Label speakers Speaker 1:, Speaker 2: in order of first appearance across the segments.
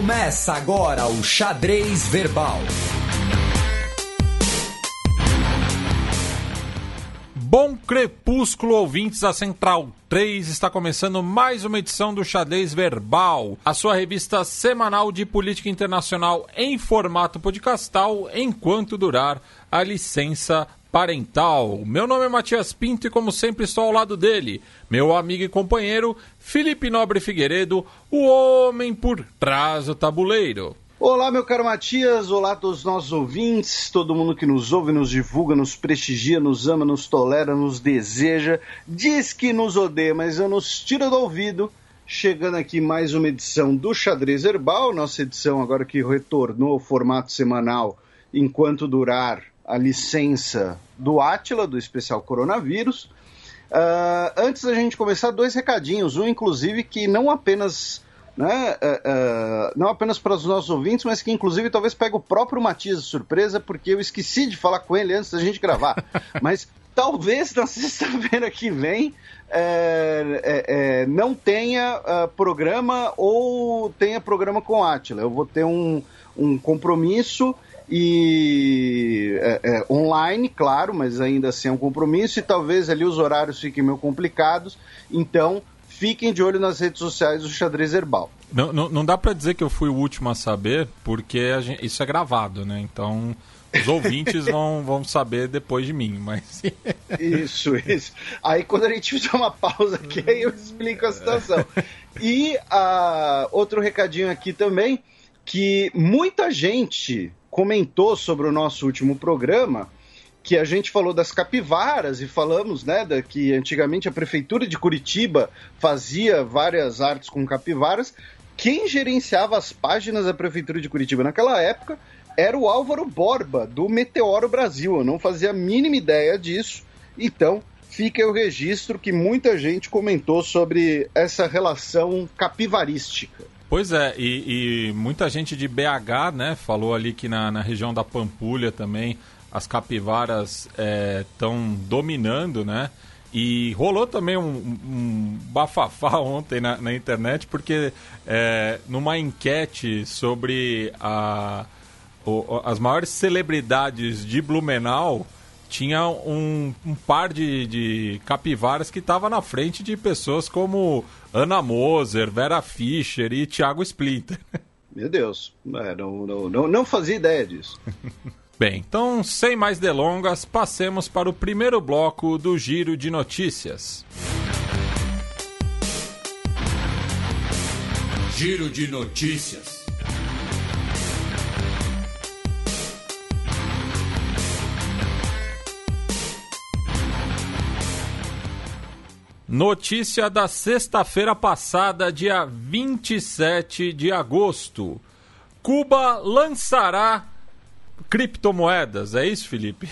Speaker 1: Começa agora o Xadrez Verbal.
Speaker 2: Bom crepúsculo, ouvintes da Central 3. Está começando mais uma edição do Xadrez Verbal, a sua revista semanal de política internacional em formato podcastal, enquanto durar a licença parental. Meu nome é Matias Pinto e, como sempre, estou ao lado dele, meu amigo e companheiro Felipe Nobre Figueiredo, o homem por trás do tabuleiro.
Speaker 3: Olá, meu caro Matias, olá a todos os nossos ouvintes, todo mundo que nos ouve, nos divulga, nos prestigia, nos ama, nos tolera, nos deseja, diz que nos odeia, mas eu nos tira do ouvido. Chegando aqui mais uma edição do Xadrez Herbal, nossa edição agora que retornou ao formato semanal enquanto durar a licença do Átila, do especial coronavírus. Uh, antes da gente começar, dois recadinhos. Um, inclusive, que não apenas. Né, uh, uh, não apenas para os nossos ouvintes, mas que inclusive talvez pegue o próprio Matias de surpresa, porque eu esqueci de falar com ele antes da gente gravar. mas talvez na sexta-feira que vem é, é, é, não tenha programa ou tenha programa com Átila. Eu vou ter um, um compromisso e é, é, online, claro, mas ainda assim é um compromisso e talvez ali os horários fiquem meio complicados. Então, fiquem de olho nas redes sociais do Xadrez Herbal.
Speaker 2: Não, não, não dá para dizer que eu fui o último a saber, porque a gente, isso é gravado, né? Então os ouvintes vão, vão saber depois de mim, mas.
Speaker 3: isso, isso. Aí quando a gente fizer uma pausa aqui, aí eu explico a situação. E uh, outro recadinho aqui também, que muita gente comentou sobre o nosso último programa que a gente falou das capivaras e falamos, né, da, que antigamente a prefeitura de Curitiba fazia várias artes com capivaras. Quem gerenciava as páginas da prefeitura de Curitiba naquela época era o Álvaro Borba do Meteoro Brasil. Eu não fazia a mínima ideia disso. Então, fica o registro que muita gente comentou sobre essa relação capivarística.
Speaker 2: Pois é, e, e, muita gente de BH, né, falou ali que na, na região da Pampulha também as capivaras estão é, dominando, né? E rolou também um, um bafafá ontem na, na internet, porque é, numa enquete sobre a, o, as maiores celebridades de Blumenau, tinha um, um par de, de capivaras que estava na frente de pessoas como Ana Moser, Vera Fischer e Thiago Splinter.
Speaker 3: Meu Deus, é, não, não, não, não fazia ideia disso.
Speaker 2: Bem, então, sem mais delongas, passemos para o primeiro bloco do Giro de Notícias.
Speaker 1: Giro de Notícias.
Speaker 2: Notícia da sexta-feira passada, dia 27 de agosto. Cuba lançará criptomoedas. É isso, Felipe?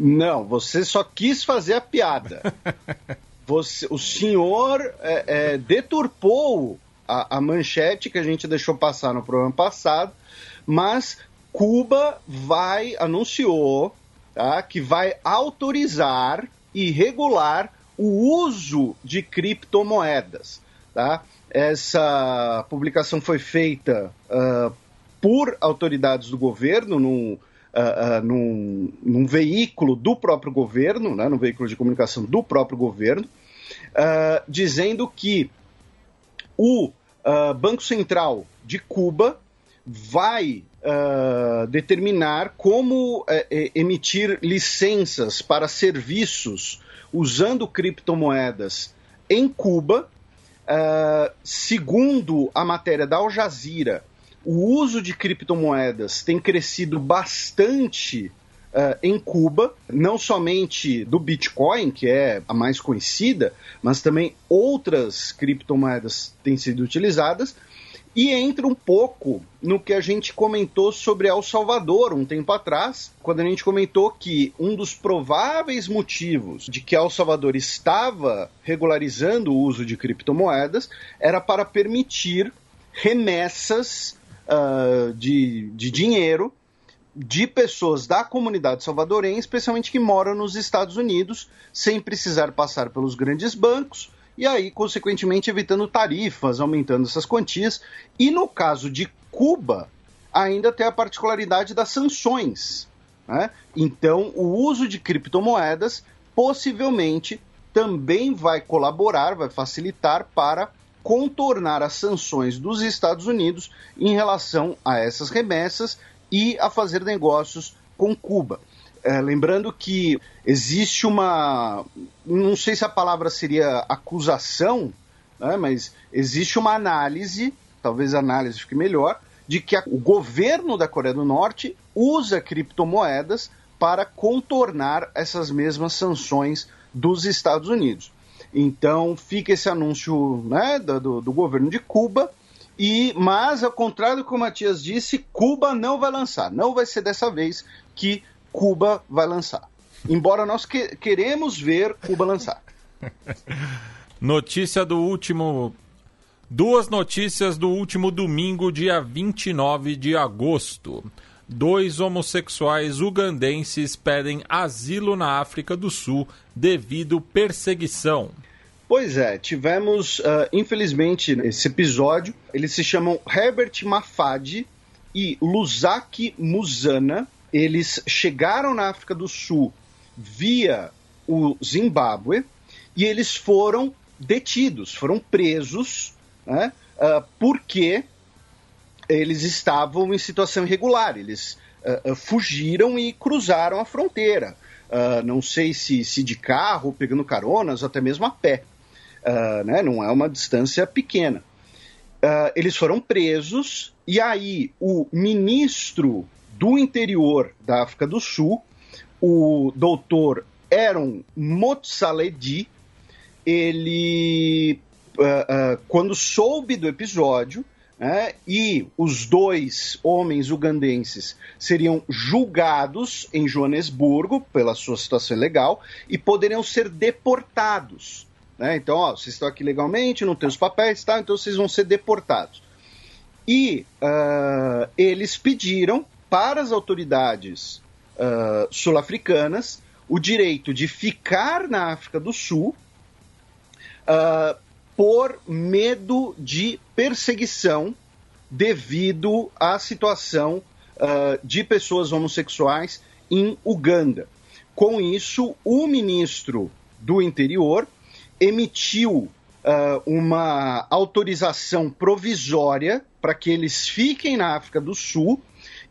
Speaker 3: Não, você só quis fazer a piada. Você, o senhor é, é, deturpou a, a manchete que a gente deixou passar no programa passado, mas Cuba vai anunciou tá, que vai autorizar e regular o uso de criptomoedas. Tá? Essa publicação foi feita uh, por autoridades do governo num, uh, uh, num, num, veículo do próprio governo, né, num veículo de comunicação do próprio governo, dizendo que o Banco Central de Cuba vai uh, determinar como uh, emitir licenças para serviços usando criptomoedas em Cuba. Uh, segundo a matéria da Al Jazeera, o uso de criptomoedas tem crescido bastante uh, em Cuba, não somente do Bitcoin, que é a mais conhecida, mas também outras criptomoedas têm sido utilizadas. E entra um pouco no que a gente comentou sobre El Salvador um tempo atrás, quando a gente comentou que um dos prováveis motivos de que El Salvador estava regularizando o uso de criptomoedas era para permitir remessas uh, de, de dinheiro de pessoas da comunidade salvadorenha, especialmente que moram nos Estados Unidos, sem precisar passar pelos grandes bancos, e aí, consequentemente, evitando tarifas, aumentando essas quantias. E no caso de Cuba, ainda tem a particularidade das sanções. Né? Então, o uso de criptomoedas possivelmente também vai colaborar, vai facilitar para contornar as sanções dos Estados Unidos em relação a essas remessas e a fazer negócios com Cuba. É, lembrando que existe uma. Não sei se a palavra seria acusação, né, mas existe uma análise, talvez a análise fique melhor, de que a, o governo da Coreia do Norte usa criptomoedas para contornar essas mesmas sanções dos Estados Unidos. Então fica esse anúncio né, do, do governo de Cuba. E, mas, ao contrário do que o Matias disse, Cuba não vai lançar. Não vai ser dessa vez que Cuba vai lançar. Embora nós que, queremos ver Cuba lançar.
Speaker 2: Notícia do último. Duas notícias do último domingo, dia 29 de agosto. Dois homossexuais ugandenses pedem asilo na África do Sul devido perseguição.
Speaker 3: Pois é, tivemos, uh, infelizmente, esse episódio. Eles se chamam Herbert Mafadi e Luzaki Muzana. Eles chegaram na África do Sul via o Zimbábue e eles foram detidos, foram presos, né, uh, porque eles estavam em situação irregular, eles uh, fugiram e cruzaram a fronteira. Não sei se, se de carro, pegando caronas, até mesmo a pé. né? Não é uma distância pequena. eles foram presos e aí o ministro do interior da África do Sul, o doutor Aaron Motsaledi, ele, quando soube do episódio, né, e os dois homens ugandenses seriam julgados em Joanesburgo pela sua situação legal e poderiam ser deportados. Né? Então, ó, vocês estão aqui legalmente, não têm os papéis, tá? então vocês vão ser deportados. E uh, eles pediram para as autoridades uh, sul-africanas o direito de ficar na África do Sul uh, por medo de perseguição devido à situação uh, de pessoas homossexuais em Uganda. Com isso, o ministro do Interior emitiu uh, uma autorização provisória para que eles fiquem na África do Sul,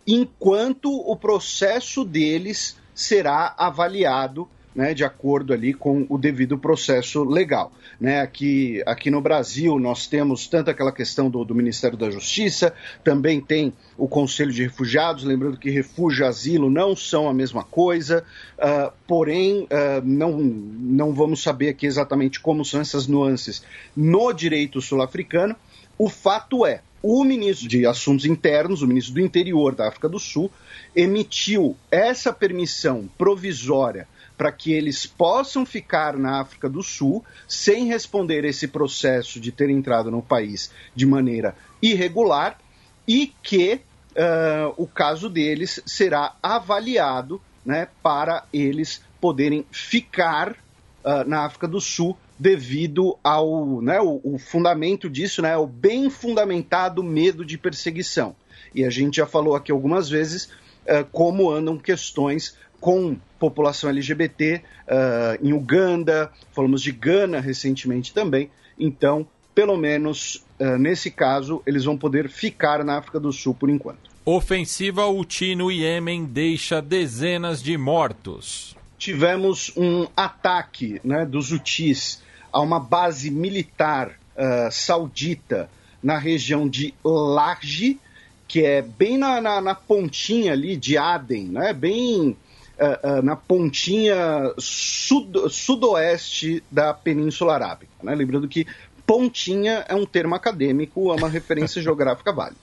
Speaker 3: enquanto o processo deles será avaliado né, de acordo ali com o devido processo legal. Né, aqui, aqui no Brasil nós temos tanto aquela questão do, do, Ministério da Justiça, também tem o Conselho de Refugiados, lembrando que refúgio e asilo não são a mesma coisa, uh, porém uh, não, não vamos saber aqui exatamente como são essas nuances no direito sul-africano. O fato é, o ministro de Assuntos Internos, o ministro do Interior da África do Sul, emitiu essa permissão provisória para que eles possam ficar na África do Sul sem responder esse processo de ter entrado no país de maneira irregular e que uh, o caso deles será avaliado né, para eles poderem ficar uh, na África do Sul devido ao né, o, o, fundamento disso, né, o bem fundamentado medo de perseguição. E a gente já falou aqui algumas vezes uh, como andam questões com população LGBT uh, em Uganda, falamos de Gana recentemente também. Então, pelo menos uh, nesse caso, eles vão poder ficar na África do Sul por enquanto.
Speaker 2: Ofensiva Houthi no Iêmen deixa dezenas de mortos.
Speaker 3: Tivemos um ataque né, dos Houthis a uma base militar uh, saudita na região de Large, que é bem na, na, na pontinha ali de Aden, né, bem uh, uh, na pontinha sud sudoeste da Península Arábica. Né? Lembrando que pontinha é um termo acadêmico, é uma referência geográfica válida.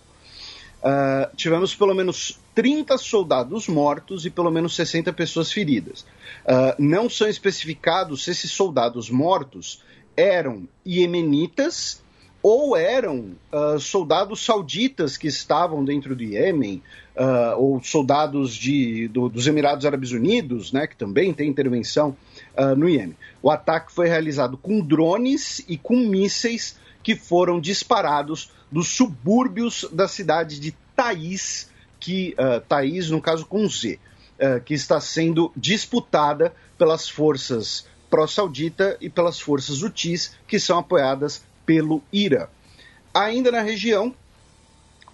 Speaker 3: Uh, tivemos pelo menos 30 soldados mortos e pelo menos 60 pessoas feridas. Uh, não são especificados se esses soldados mortos eram iemenitas ou eram uh, soldados sauditas que estavam dentro do Iêmen, ou soldados de, do, dos Emirados Árabes Unidos, né, que também tem intervenção no Iêmen. O ataque foi realizado com drones e com mísseis que foram disparados dos subúrbios da cidade de Taiz, que uh, Taiz, no caso com Z, uh, que está sendo disputada pelas forças pró-saudita e pelas forças Houthis, que são apoiadas pelo Irã. Ainda na região,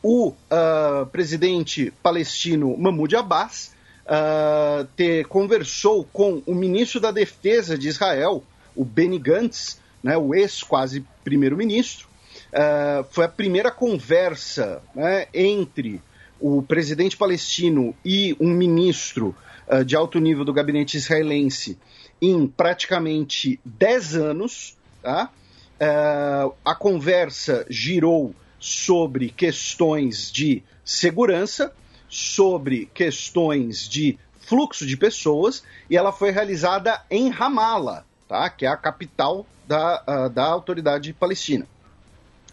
Speaker 3: o uh, presidente palestino Mahmoud Abbas uh, conversou com o ministro da Defesa de Israel, o Benny Gantz, né, o ex-quase primeiro-ministro, uh, foi a primeira conversa né, entre o presidente palestino e um ministro uh, de alto nível do gabinete israelense em praticamente 10 anos. Tá? Uh, a conversa girou sobre questões de segurança, sobre questões de fluxo de pessoas, e ela foi realizada em Ramala, tá? que é a capital da, uh, da autoridade palestina,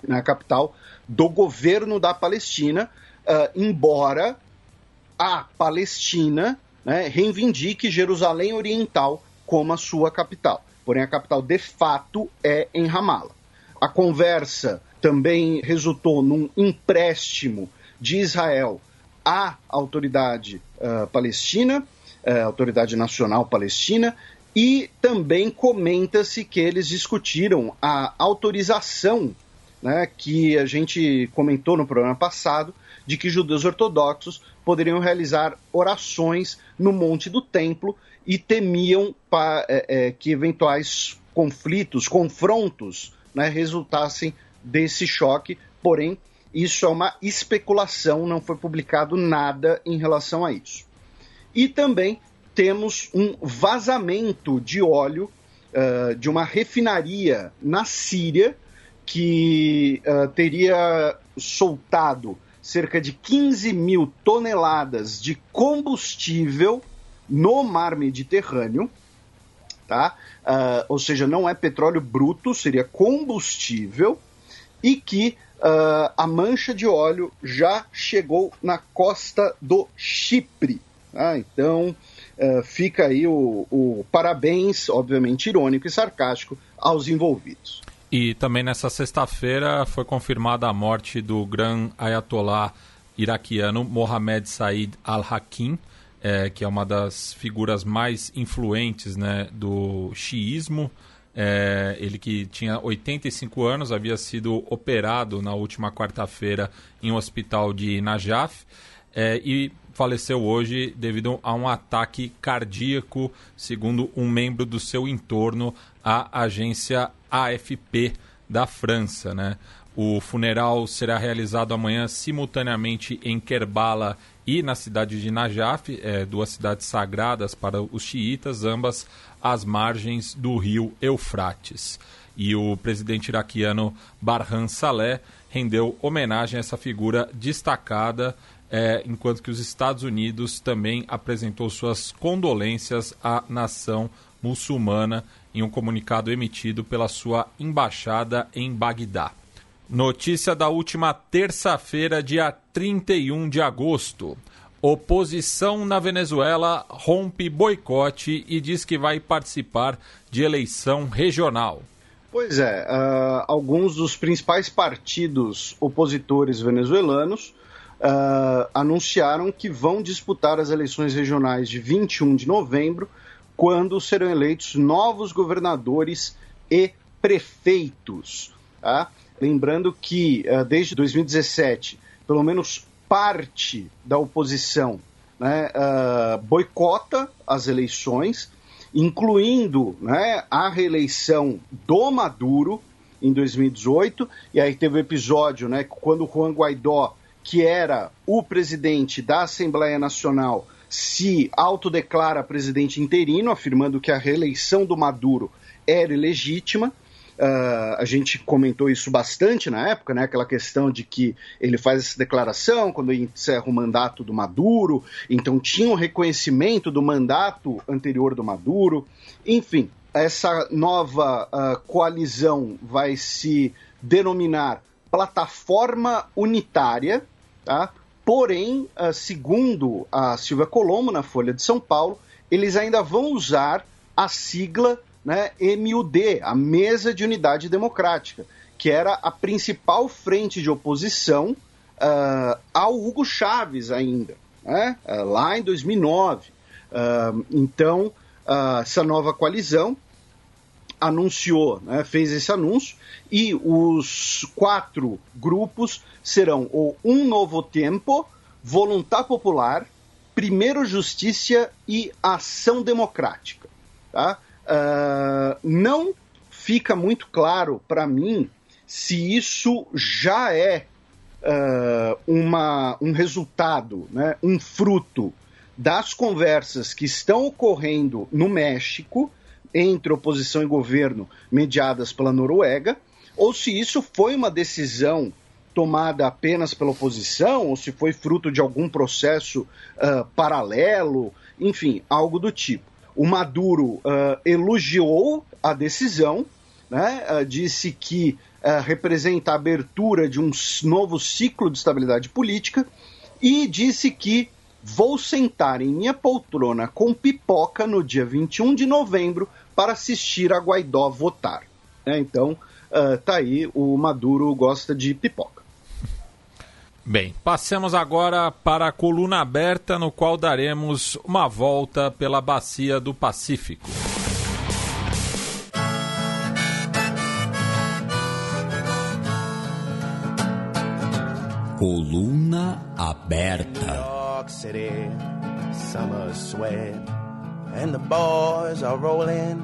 Speaker 3: na capital do governo da Palestina, uh, embora a Palestina né, reivindique Jerusalém Oriental como a sua capital. Porém, a capital de fato é em Ramala. A conversa também resultou num empréstimo de Israel à autoridade uh, palestina, uh, autoridade nacional palestina, e também comenta-se que eles discutiram a autorização, né, que a gente comentou no programa passado, de que judeus ortodoxos poderiam realizar orações no Monte do Templo e temiam pa, é, é, que eventuais conflitos, confrontos, né, resultassem desse choque. Porém, isso é uma especulação, não foi publicado nada em relação a isso. E também temos um vazamento de óleo uh, de uma refinaria na Síria que uh, teria soltado cerca de 15 mil toneladas de combustível no mar Mediterrâneo, tá? Uh, ou seja, não é petróleo bruto, seria combustível, e que uh, a mancha de óleo já chegou na costa do Chipre. Tá? Então, uh, fica aí o, o parabéns, obviamente irônico e sarcástico, aos envolvidos.
Speaker 2: E também nessa sexta-feira foi confirmada a morte do gran ayatollah iraquiano Mohamed Said al-Hakim, é, que é uma das figuras mais influentes né, do xiismo. É, ele que tinha 85 anos, havia sido operado na última quarta-feira em um hospital de Najaf é, e faleceu hoje devido a um ataque cardíaco, segundo um membro do seu entorno, a agência AFP da França. Né? O funeral será realizado amanhã simultaneamente em Kerbala e na cidade de Najaf, é, duas cidades sagradas para os xiitas, ambas às margens do rio Eufrates. E o presidente iraquiano Barhan Saleh rendeu homenagem a essa figura destacada, é, enquanto que os Estados Unidos também apresentou suas condolências à nação muçulmana em um comunicado emitido pela sua embaixada em Bagdá. Notícia da última terça-feira, dia 31 de agosto. Oposição na Venezuela rompe boicote e diz que vai participar de eleição regional.
Speaker 3: Pois é, uh, alguns dos principais partidos opositores venezuelanos uh, anunciaram que vão disputar as eleições regionais de 21 de novembro, quando serão eleitos novos governadores e prefeitos. Tá? Lembrando que uh, desde 2017, pelo menos parte da oposição né, uh, boicota as eleições, incluindo né, a reeleição do Maduro em 2018, e aí teve o um episódio né, quando Juan Guaidó, que era o presidente da Assembleia Nacional, se autodeclara presidente interino, afirmando que a reeleição do Maduro era ilegítima. Uh, a gente comentou isso bastante na época, né? Aquela questão de que ele faz essa declaração quando encerra o mandato do Maduro, então tinha um reconhecimento do mandato anterior do Maduro. Enfim, essa nova uh, coalizão vai se denominar Plataforma Unitária, tá? Porém, uh, segundo a Silvia Colombo, na Folha de São Paulo, eles ainda vão usar a sigla né, MUD, a Mesa de Unidade Democrática, que era a principal frente de oposição uh, ao Hugo Chávez ainda, né, uh, lá em 2009. Uh, então, essa nova coalizão anunciou, né, fez esse anúncio, e os quatro grupos serão o Um Novo Tempo, Voluntar Popular, Primeiro Justiça e Ação Democrática. Tá? Uh, não fica muito claro para mim se isso já é uh, uma, um resultado, né, um fruto das conversas que estão ocorrendo no México entre oposição e governo mediadas pela Noruega, ou se isso foi uma decisão tomada apenas pela oposição, ou se foi fruto de algum processo uh, paralelo, enfim, algo do tipo. O Maduro uh, elogiou a decisão, né, uh, disse que representa a abertura de um novo ciclo de estabilidade política e disse que vou sentar em minha poltrona com pipoca no dia 21 de novembro para assistir a Guaidó votar. É, então, uh, tá aí, o Maduro gosta de pipoca.
Speaker 2: Bem, passemos agora para a coluna aberta, no qual daremos uma volta pela bacia do Pacífico.
Speaker 1: Coluna aberta. And the boys are rolling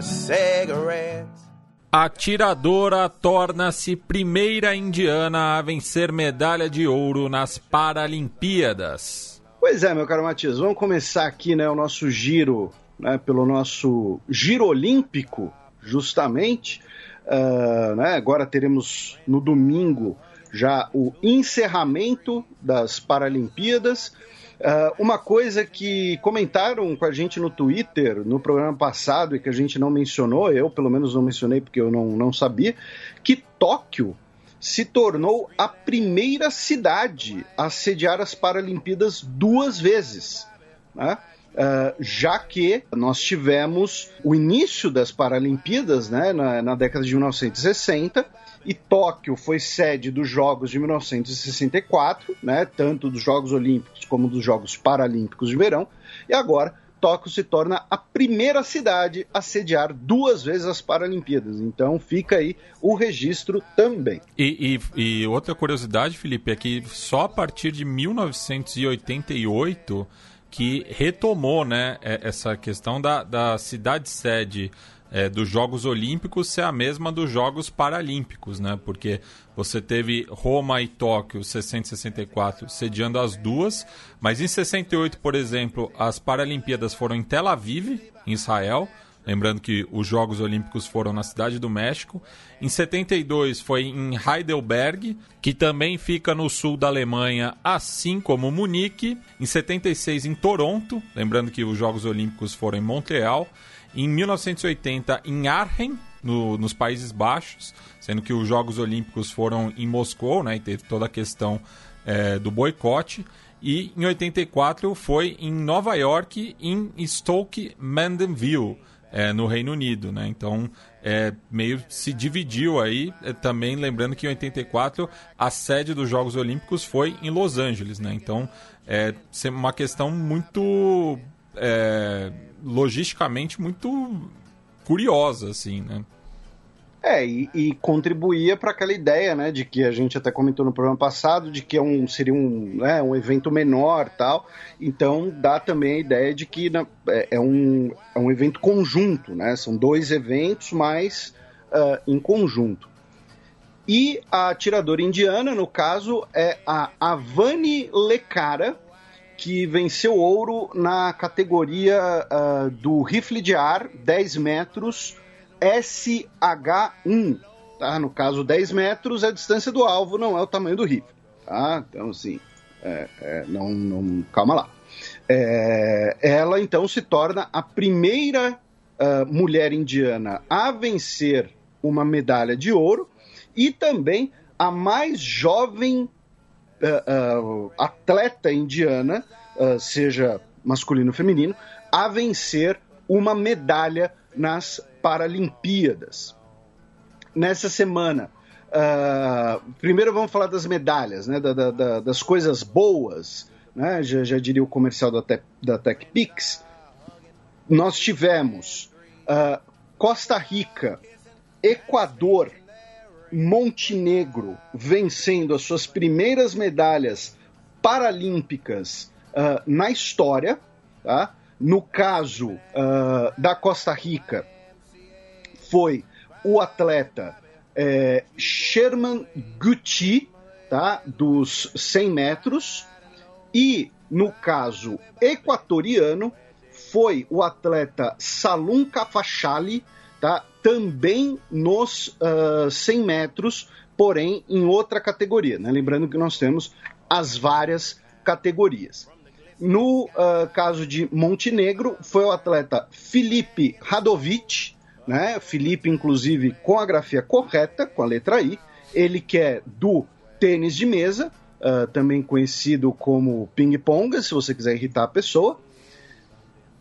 Speaker 2: cigarettes. A tiradora torna-se primeira indiana a vencer medalha de ouro nas Paralimpíadas.
Speaker 3: Pois é, meu caro Matias, vamos começar aqui né, o nosso giro, né, pelo nosso giro olímpico, justamente. Uh, né, agora teremos no domingo já o encerramento das Paralimpíadas. Uh, uma coisa que comentaram com a gente no Twitter no programa passado e que a gente não mencionou, eu pelo menos não mencionei porque eu não, não sabia, que Tóquio se tornou a primeira cidade a sediar as Paralimpíadas duas vezes. Né? Uh, já que nós tivemos o início das Paralimpíadas né, na, na década de 1960 e Tóquio foi sede dos Jogos de 1964, né, tanto dos Jogos Olímpicos como dos Jogos Paralímpicos de Verão, e agora Tóquio se torna a primeira cidade a sediar duas vezes as Paralimpíadas. Então fica aí o registro também.
Speaker 2: E, e, e outra curiosidade, Felipe, é que só a partir de 1988 que retomou né, é, essa questão da, da cidade-sede é, dos Jogos Olímpicos ser a mesma dos Jogos Paralímpicos, né? Porque você teve Roma e Tóquio, 60 e 64, sediando as duas, mas em 68, por exemplo, as Paralimpíadas foram em Tel Aviv, em Israel, lembrando que os Jogos Olímpicos foram na Cidade do México. Em 72 foi em Heidelberg, que também fica no sul da Alemanha, assim como Munique. Em 76 em Toronto, lembrando que os Jogos Olímpicos foram em Montreal. Em 1980, em Arnhem, no, nos Países Baixos, sendo que os Jogos Olímpicos foram em Moscou, né, e teve toda a questão é, do boicote. E em 84 foi em Nova York, em Stoke Mandeville, é, no Reino Unido, né? Então, é, meio se dividiu aí. É, também lembrando que em 84 a sede dos Jogos Olímpicos foi em Los Angeles, né? Então, é uma questão muito é, logisticamente muito curiosa, assim, né?
Speaker 3: É, e, e contribuía para aquela ideia, né, de que a gente até comentou no programa passado, de que é um, seria um, né, um evento menor tal. Então dá também a ideia de que né, é, é, um, é um evento conjunto, né? São dois eventos, mas uh, em conjunto. E a atiradora indiana, no caso, é a Avani Lekara, que venceu ouro na categoria uh, do rifle de ar 10 metros SH1. Tá? No caso, 10 metros é a distância do alvo, não é o tamanho do rifle. Tá? Então, assim, é, é, não, não, calma lá. É, ela então se torna a primeira uh, mulher indiana a vencer uma medalha de ouro e também a mais jovem uh, uh, atleta indiana, seja masculino ou feminino, a vencer uma medalha nas Paralimpíadas. Nessa semana, primeiro vamos falar das medalhas, né, da, da, das coisas boas né, já, já diria o comercial da, Te da TechPix, nós tivemos uh, Costa Rica, Equador, Montenegro vencendo as suas primeiras medalhas paralímpicas uh, na história. Tá? No caso uh, da Costa Rica, foi o atleta é, Sherman Gucci, tá? dos 100 metros, e, no caso equatoriano, foi o atleta Salum Kafachali, tá? Também nos uh, ah, 100 metros, porém em outra categoria. Né? Lembrando que nós temos as várias categorias. No uh, caso de Montenegro, foi o atleta Felipe Radovic, né? Felipe, inclusive, com a grafia correta, com a letra I, ele que é do tênis de mesa, uh, também conhecido como ping-pong, se você quiser irritar a pessoa.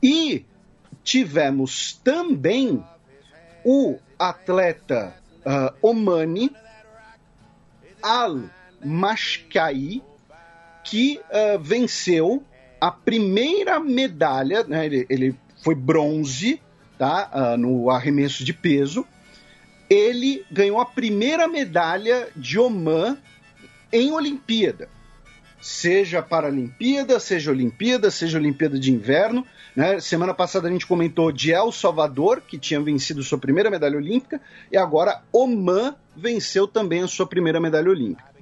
Speaker 3: E tivemos também o atleta uh, Omani Al-Mashkai, que uh, venceu a primeira medalha, né, ele, ele, foi bronze tá, uh, no arremesso de peso. Ele ganhou a primeira medalha de Oman em Olimpíada. Seja Paralimpíada, seja Olimpíada, seja Olimpíada de Inverno. Né? Semana passada a gente comentou de El Salvador, que tinha vencido sua primeira medalha olímpica, e agora Oman venceu também a sua primeira medalha olímpica.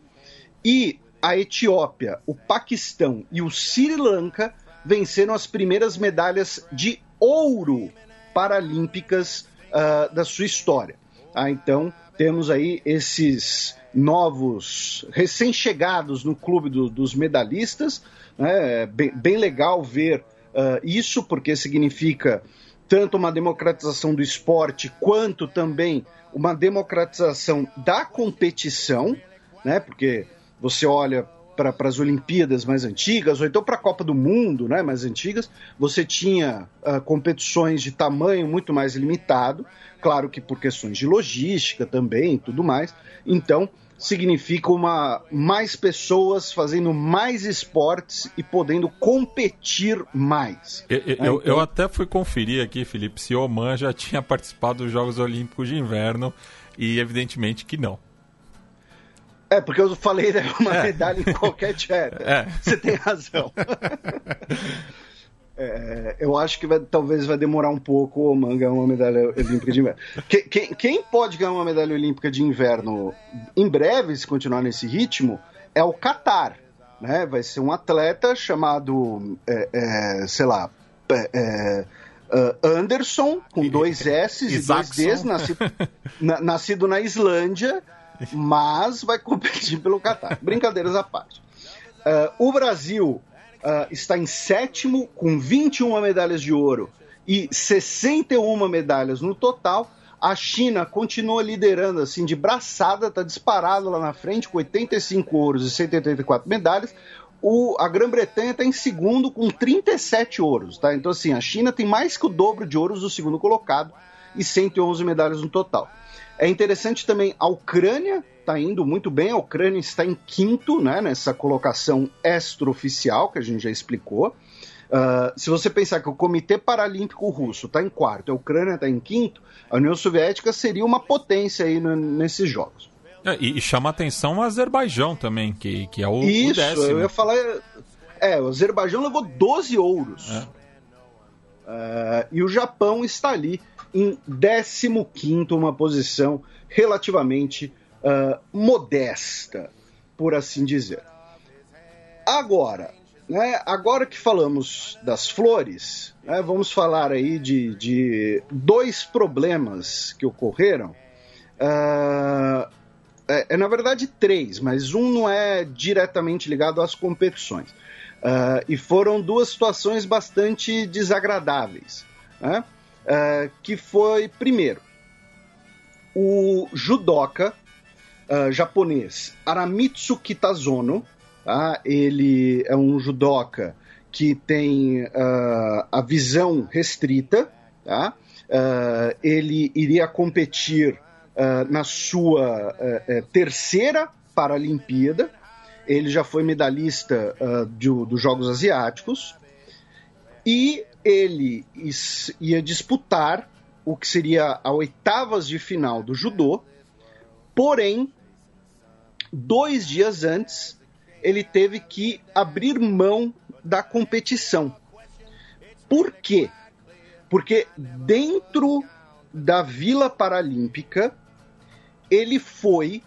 Speaker 3: E a Etiópia, o Paquistão e o Sri Lanka venceram as primeiras medalhas de ouro paralímpicas uh, da sua história. Ah, então, temos aí esses novos, recém-chegados no clube do, dos medalhistas. Né? É bem, bem legal ver uh, isso, porque significa tanto uma democratização do esporte quanto também uma democratização da competição, né? Porque você olha para as Olimpíadas mais antigas, ou então para a Copa do Mundo né, mais antigas, você tinha uh, competições de tamanho muito mais limitado, claro que por questões de logística também e tudo mais. Então, significa uma mais pessoas fazendo mais esportes e podendo competir mais.
Speaker 2: Eu, eu, então... eu até fui conferir aqui, Felipe, se Oman já tinha participado dos Jogos Olímpicos de Inverno e evidentemente que não.
Speaker 3: É, porque eu falei né, uma é. medalha em qualquer chat. É. Você tem razão. É, eu acho que vai, talvez vai demorar um pouco o Oman ganhar uma medalha olímpica de inverno. Quem, quem, quem, pode ganhar uma medalha olímpica de inverno em breve, se continuar nesse ritmo, é o Qatar. Né? Vai ser um atleta chamado, é, é, sei lá, é, é, Anderson, com dois S e dois Ds, nascido, na, nascido na Islândia mas vai competir pelo Qatar. Brincadeiras à parte. Uh, o Brasil uh, está em sétimo, com 21 medalhas de ouro e 61 medalhas no total. A China continua liderando assim de braçada, está disparado lá na frente com 85 ouros e 184 medalhas. O, a Grã-Bretanha está em segundo com 37 ouros, tá? Então assim, a China tem mais que o dobro de ouros do segundo colocado e 111 medalhas no total. É interessante também a Ucrânia está indo muito bem, a Ucrânia está em quinto né, nessa colocação extraoficial que a gente já explicou. Uh, se você pensar que o Comitê Paralímpico Russo está em quarto, a Ucrânia está em quinto, a União Soviética seria uma potência aí no, nesses jogos.
Speaker 2: É, e, e, chama atenção o Azerbaijão também, que, que é o,
Speaker 3: Isso,
Speaker 2: o décimo.
Speaker 3: eu ia falar. É, o Azerbaijão levou 12 ouros. É. Uh, e o Japão está ali em 15, uma posição relativamente uh, modesta, por assim dizer. Agora, né, agora que falamos das flores, né, vamos falar aí de, de, dois problemas que ocorreram. Uh, é, é, na verdade três, mas um não é diretamente ligado às competições. Uh, e foram duas situações bastante desagradáveis. Né? Uh, que foi, primeiro, o judoca japonês Aramitsu Kitazono, Tá? Ele é um judoca que tem uh, a visão restrita. Tá? Uh, ele iria competir uh, na sua terceira Paralimpíada. Ele já foi medalhista dos Jogos Asiáticos. E ele ia disputar o que seria a oitavas de final do judô. Porém, dois dias antes, ele teve que abrir mão da competição. Por quê? Porque dentro da Vila Paralímpica ele foi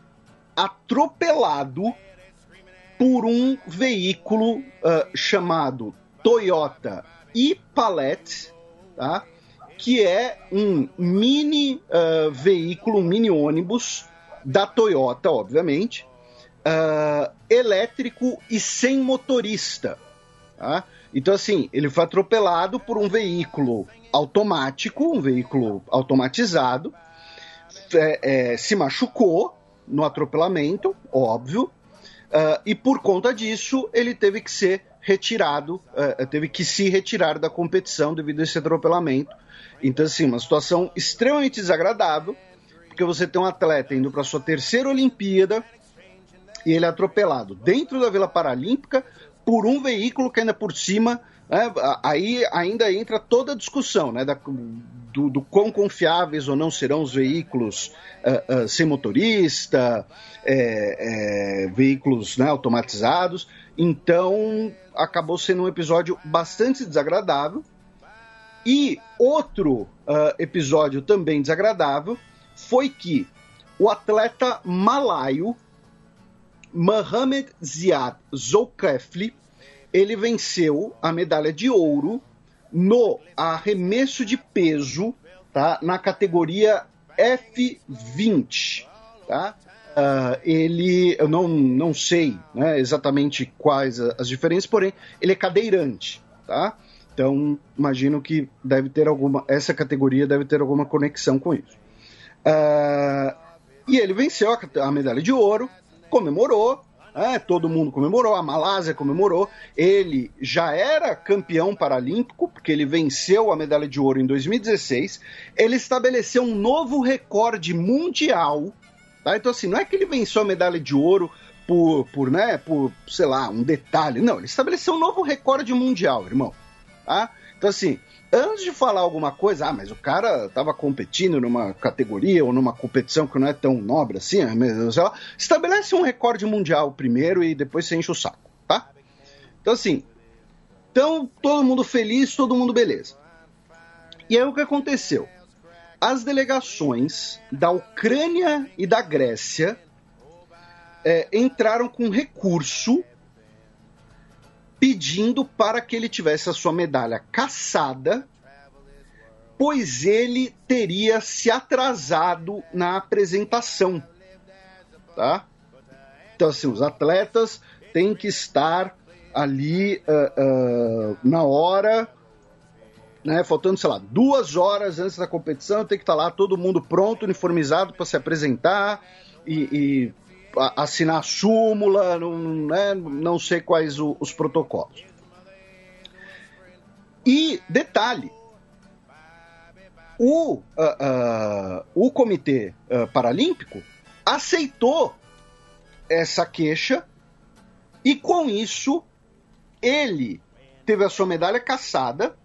Speaker 3: atropelado por um veículo uh, chamado Toyota e-Palette, tá? que é um mini uh, veículo, um mini ônibus da Toyota, obviamente, uh, elétrico e sem motorista. Tá? Então, assim, ele foi atropelado por um veículo automático, um veículo automatizado, é, é, se machucou no atropelamento, óbvio, uh, e por conta disso ele teve que ser retirado, uh, teve que se retirar da competição devido a esse atropelamento. Então, assim, uma situação extremamente desagradável, porque você tem um atleta indo para sua terceira Olimpíada, e ele é atropelado dentro da Vila Paralímpica por um veículo que ainda por cima né, aí ainda entra toda a discussão né, da, do, do, quão confiáveis ou não serão os veículos uh, uh, sem motorista, é, é, veículos né, automatizados. Então acabou sendo um episódio bastante desagradável. E outro uh, episódio também desagradável foi que o atleta malaio Mohamed Ziad Zulkifli, ele venceu a medalha de ouro no arremesso de peso, tá? Na categoria F20, tá? Uh, ele, eu não, não sei né, exatamente quais as diferenças, porém, ele é cadeirante, tá? Então, imagino que deve ter alguma, essa categoria deve ter alguma conexão com isso. Uh, e ele venceu a, a medalha de ouro, comemorou, é, todo mundo comemorou, a Malásia comemorou. Ele já era campeão paralímpico, porque ele venceu a medalha de ouro em 2016. Ele estabeleceu um novo recorde mundial. Tá? Então, assim, não é que ele venceu a medalha de ouro por, por, né, por, sei lá, um detalhe. Não, ele estabeleceu um novo recorde mundial, irmão. Tá? Então, assim, antes de falar alguma coisa, ah, mas o cara estava competindo numa categoria ou numa competição que não é tão nobre assim, ah, estabelece um recorde mundial primeiro e depois você enche o saco, tá? Então, assim, então todo mundo feliz, todo mundo beleza. E aí o que aconteceu? As delegações da Ucrânia e da Grécia é, entraram com recurso pedindo para que ele tivesse a sua medalha caçada, pois ele teria se atrasado na apresentação. Tá? Então, assim, os atletas têm que estar ali uh, uh, na hora, né, faltando, sei lá, duas horas antes da competição, tem que estar lá todo mundo pronto, uniformizado para se apresentar e, e assinar súmula, não, né, não sei quais o, os protocolos. E, detalhe, o, uh, uh, o Comitê uh, Paralímpico aceitou essa queixa e, com isso, ele teve a sua medalha caçada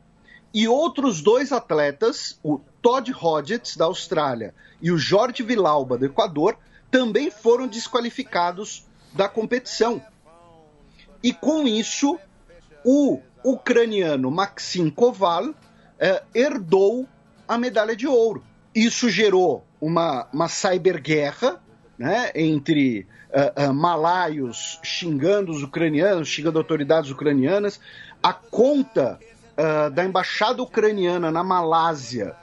Speaker 3: e outros dois atletas, o Todd Hodgetts, da Austrália, e o Jorge Vilauba, do Equador, também foram desqualificados da competição. E com isso, o ucraniano Maxim Koval eh, herdou a medalha de ouro. Isso gerou uma, uma cyberguerra né, entre uh, uh, malaios xingando os ucranianos, xingando autoridades ucranianas. A conta uh, da embaixada ucraniana na Malásia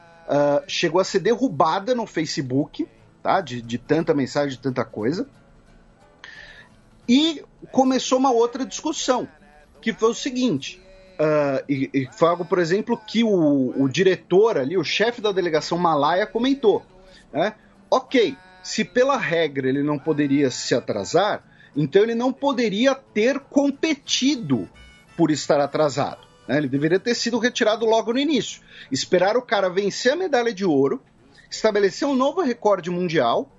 Speaker 3: chegou a ser derrubada no Facebook, tá, de, de tanta mensagem, de tanta coisa. E começou uma outra discussão, que foi o seguinte: Uh, e, e, foi algo, por exemplo, que o, o diretor ali, o chefe da delegação malaia, comentou. Né? Ok, se pela regra ele não poderia se atrasar, então ele não poderia ter competido por estar atrasado. Né? Ele deveria ter sido retirado logo no início. Esperar o cara vencer a medalha de ouro, estabelecer um novo recorde mundial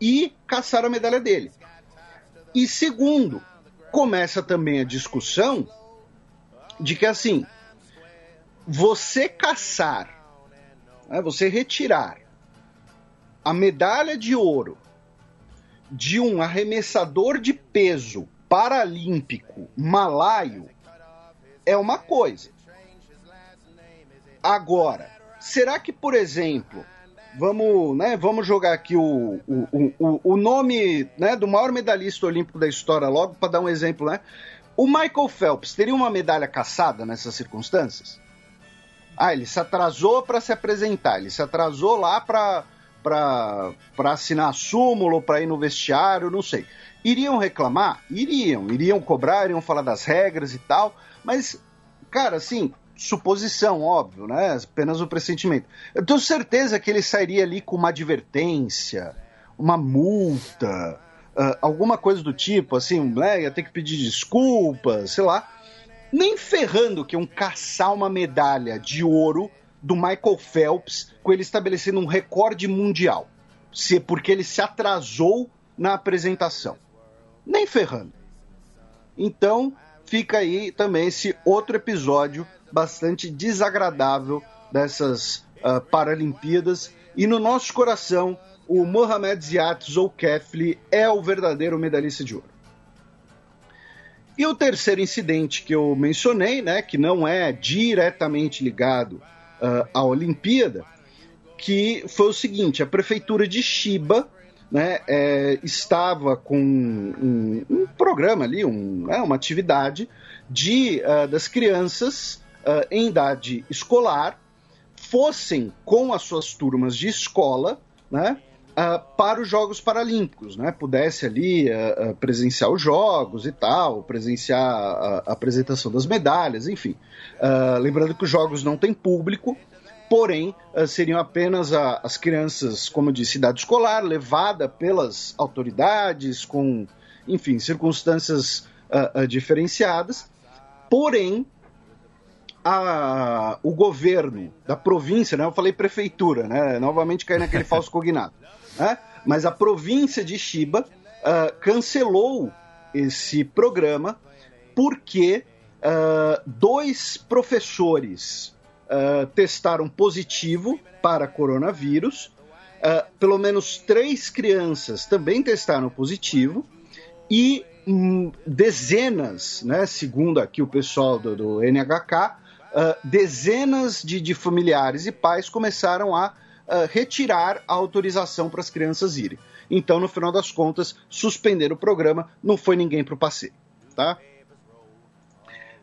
Speaker 3: e caçar a medalha dele. E segundo, começa também a discussão de que assim, você caçar, né, você retirar a medalha de ouro de um arremessador de peso paralímpico malaio é uma coisa. Agora, será que, por exemplo, vamos, né, vamos jogar aqui o, o, o, o nome né, do maior medalhista olímpico da história logo para dar um exemplo, né? O Michael Phelps teria uma medalha caçada nessas circunstâncias? Ah, ele se atrasou para se apresentar, ele se atrasou lá para para assinar súmulo, para ir no vestiário, não sei. Iriam reclamar? Iriam. Iriam cobrar, iriam falar das regras e tal. Mas, cara, assim, suposição, óbvio, né? Apenas o pressentimento. Eu tenho certeza que ele sairia ali com uma advertência, uma multa, uh, alguma coisa do tipo, assim, né? Ia ter que pedir desculpas, sei lá. Nem ferrando que um caçar uma medalha de ouro do Michael Phelps com ele estabelecendo um recorde mundial. Se, porque ele se atrasou na apresentação. Nem ferrando. Então, fica aí também esse outro episódio bastante desagradável dessas uh, Paralimpíadas. E no nosso coração, o Mohamed Ziad Zoukefli é o verdadeiro medalhista de ouro. E o terceiro incidente que eu mencionei, né, que não é diretamente ligado uh, à Olimpíada, que foi o seguinte: a prefeitura de Chiba né, é, estava com um, um, programa ali, um, né, uma atividade de uh, das crianças uh, em idade escolar fossem com as suas turmas de escola, né, uh, para os Jogos Paralímpicos, né? Pudesse ali uh, presenciar os jogos e tal, presenciar a, a apresentação das medalhas, enfim. Lembrando que os jogos não têm público, porém seriam apenas a, as crianças, como eu disse, idade escolar, levada pelas autoridades, com, enfim, circunstâncias diferenciadas. Porém, a, o governo da província, né? Eu falei prefeitura, né? Novamente caí naquele falso cognato né? mas a província de Shiba uh, cancelou esse programa porque uh, dois professores uh, testaram positivo para coronavírus, pelo menos três crianças também testaram positivo e um, dezenas, né, segundo aqui o pessoal do, do NHK, dezenas de, de familiares e pais começaram a uh, retirar a autorização para as crianças irem. Então, no final das contas, suspender o programa, não foi ninguém para o passeio, tá?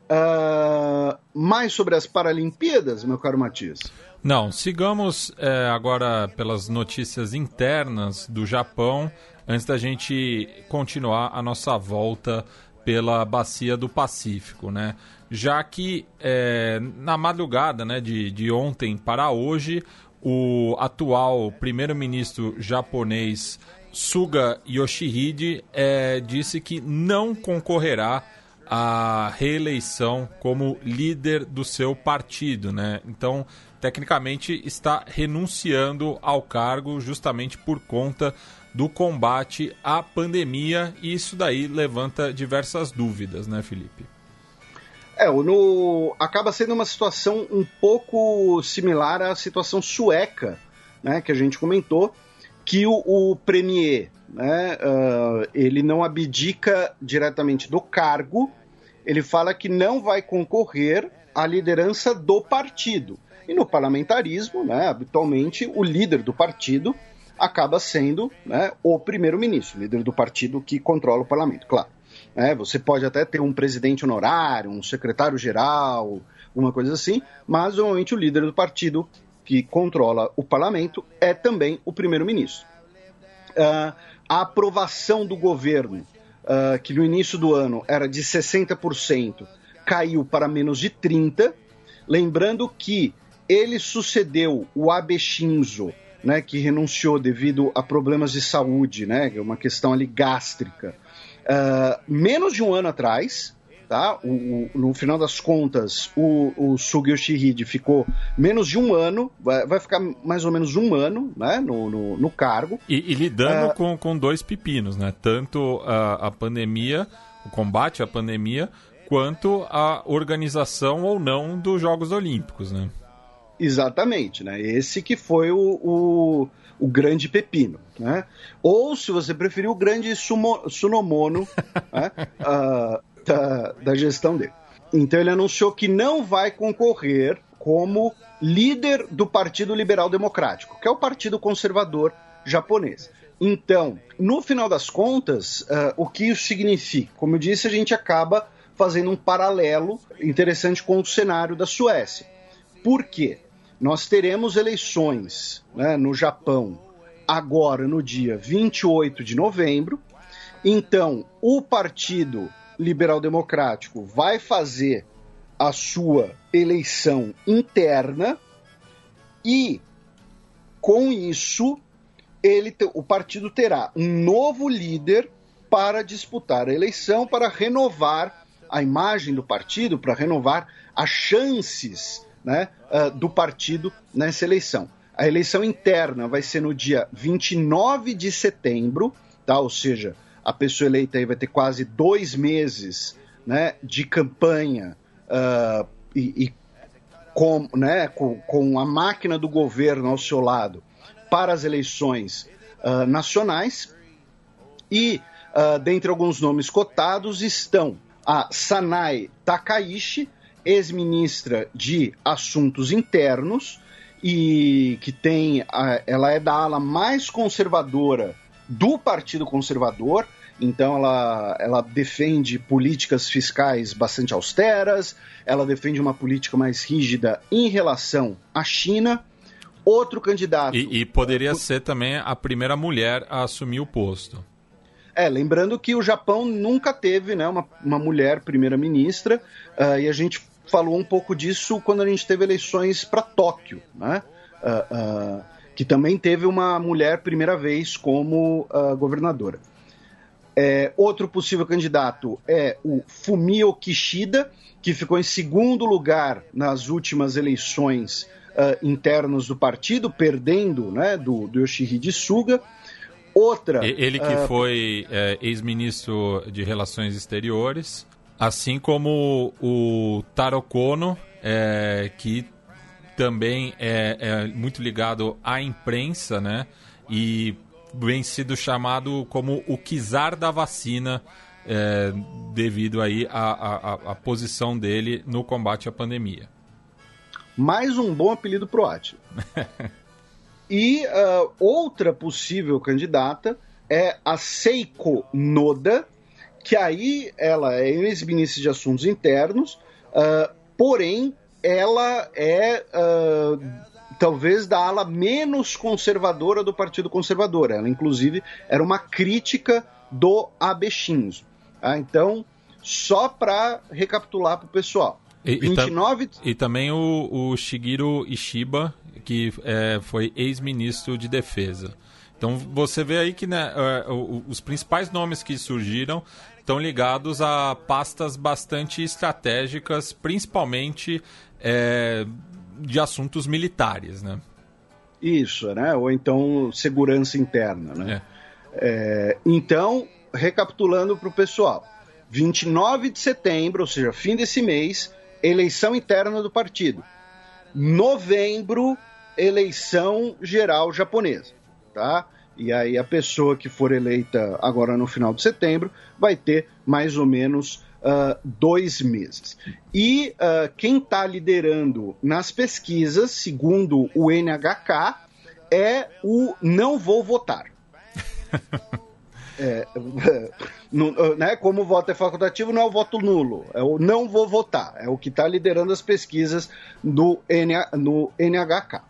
Speaker 3: Uh, mais sobre as Paralimpíadas, meu caro Matias?
Speaker 2: Não, sigamos é, agora pelas notícias internas do Japão, antes da gente continuar a nossa volta pela bacia do Pacífico, né? Já que é, na madrugada né, de, de ontem para hoje, o atual primeiro-ministro japonês Suga Yoshihide é, disse que não concorrerá à reeleição como líder do seu partido, né? Então, tecnicamente, está renunciando ao cargo justamente por conta do combate à pandemia e isso daí levanta diversas dúvidas, né, Felipe?
Speaker 3: É, no, acaba sendo uma situação um pouco similar à situação sueca, né, que a gente comentou, que o, o premier, né, uh, ele não abdica diretamente do cargo, ele fala que não vai concorrer à liderança do partido. E no parlamentarismo, né, habitualmente, o líder do partido acaba sendo né, o primeiro-ministro, líder do partido que controla o parlamento, claro. É, você pode até ter um presidente honorário, um secretário-geral, uma coisa assim, mas normalmente o líder do partido que controla o parlamento é também o primeiro-ministro. Uh, a aprovação do governo, uh, que no início do ano era de 60%, caiu para menos de 30%, lembrando que ele sucedeu o Abe Shinzo, né, que renunciou devido a problemas de saúde, né, é uma questão ali gástrica, uh, menos de um ano atrás, tá? O, o, no final das contas, o, o Sugi Yoshihide ficou menos de um ano, vai, vai ficar mais ou menos um ano né, no, no, no cargo.
Speaker 2: E, e lidando uh, com, com dois pepinos, né? Tanto a, a pandemia, o combate à pandemia, quanto a organização ou não dos Jogos Olímpicos, né?
Speaker 3: Exatamente, né? Esse que foi o, o, o grande pepino, né? Ou, se você preferir, o grande sumo, sunomono né? uh, da, da gestão dele. Então ele anunciou que não vai concorrer como líder do Partido Liberal Democrático, que é o partido conservador japonês. Então, no final das contas, uh, o que isso significa? Como eu disse, a gente acaba fazendo um paralelo interessante com o cenário da Suécia. Por quê? Nós teremos eleições né, no Japão agora no dia 28 de novembro. Então, o Partido Liberal Democrático vai fazer a sua eleição interna e, com isso, ele, o partido terá um novo líder para disputar a eleição, para renovar a imagem do partido, para renovar as chances né, uh, do partido nessa eleição. A eleição interna vai ser no dia 29 de setembro, tá? ou seja, a pessoa eleita aí vai ter quase dois meses né, de campanha uh, e, e com, né, com, com, a máquina do governo ao seu lado para as eleições uh, nacionais. E uh, dentre alguns nomes cotados estão a Sanai Takaishi, ex-ministra de Assuntos Internos, e que tem, ela é da ala mais conservadora do Partido Conservador, então ela, ela defende políticas fiscais bastante austeras, ela defende uma política mais rígida em relação à China. Outro candidato.
Speaker 2: E, e poderia ser também a primeira mulher a assumir o posto.
Speaker 3: É, lembrando que o Japão nunca teve né, uma, uma mulher primeira-ministra, uh, e a gente falou um pouco disso quando a gente teve eleições para Tóquio, né? Uh, que também teve uma mulher primeira vez como governadora. É, outro possível candidato é o Fumio Kishida, que ficou em segundo lugar nas últimas eleições uh, internas do partido, perdendo né, do, do Yoshihide Suga. Outra.
Speaker 2: Ele que uh, foi é, ex-ministro de Relações Exteriores, assim como o Taro Kono, é, que também é, é muito ligado à imprensa, né? E vem sido chamado como o Kizar da vacina, é, devido aí à, à, posição dele no combate à pandemia.
Speaker 3: Mais um bom apelido pro Atila. e uh, outra possível candidata é a Seiko Noda, que aí ela é ex-ministra de Assuntos Internos, uh, porém ela é uh, talvez da ala menos conservadora do Partido Conservador. Ela, inclusive, era uma crítica do Shinzo. Ah, então, só para recapitular para o pessoal.
Speaker 2: E, 29... e, e também o, o, Shigeru Ishiba, que é, foi ex-ministro de Defesa. Então você vê aí que né, é, os principais nomes que surgiram estão ligados a pastas bastante estratégicas, principalmente é, de assuntos militares, né?
Speaker 3: Isso, né? Ou então segurança interna, né? É. É, então, recapitulando para o pessoal, 29 de setembro, ou seja, fim desse mês, eleição interna do partido. Novembro, eleição geral japonesa, tá? E aí a pessoa que for eleita agora no final de setembro vai ter mais ou menos uh, dois meses. E uh, quem está liderando nas pesquisas, segundo o NHK, é o não vou votar. É, no, né, como o voto é facultativo, não é o voto nulo, é o não vou votar, é o que está liderando as pesquisas no, NH, no NHK.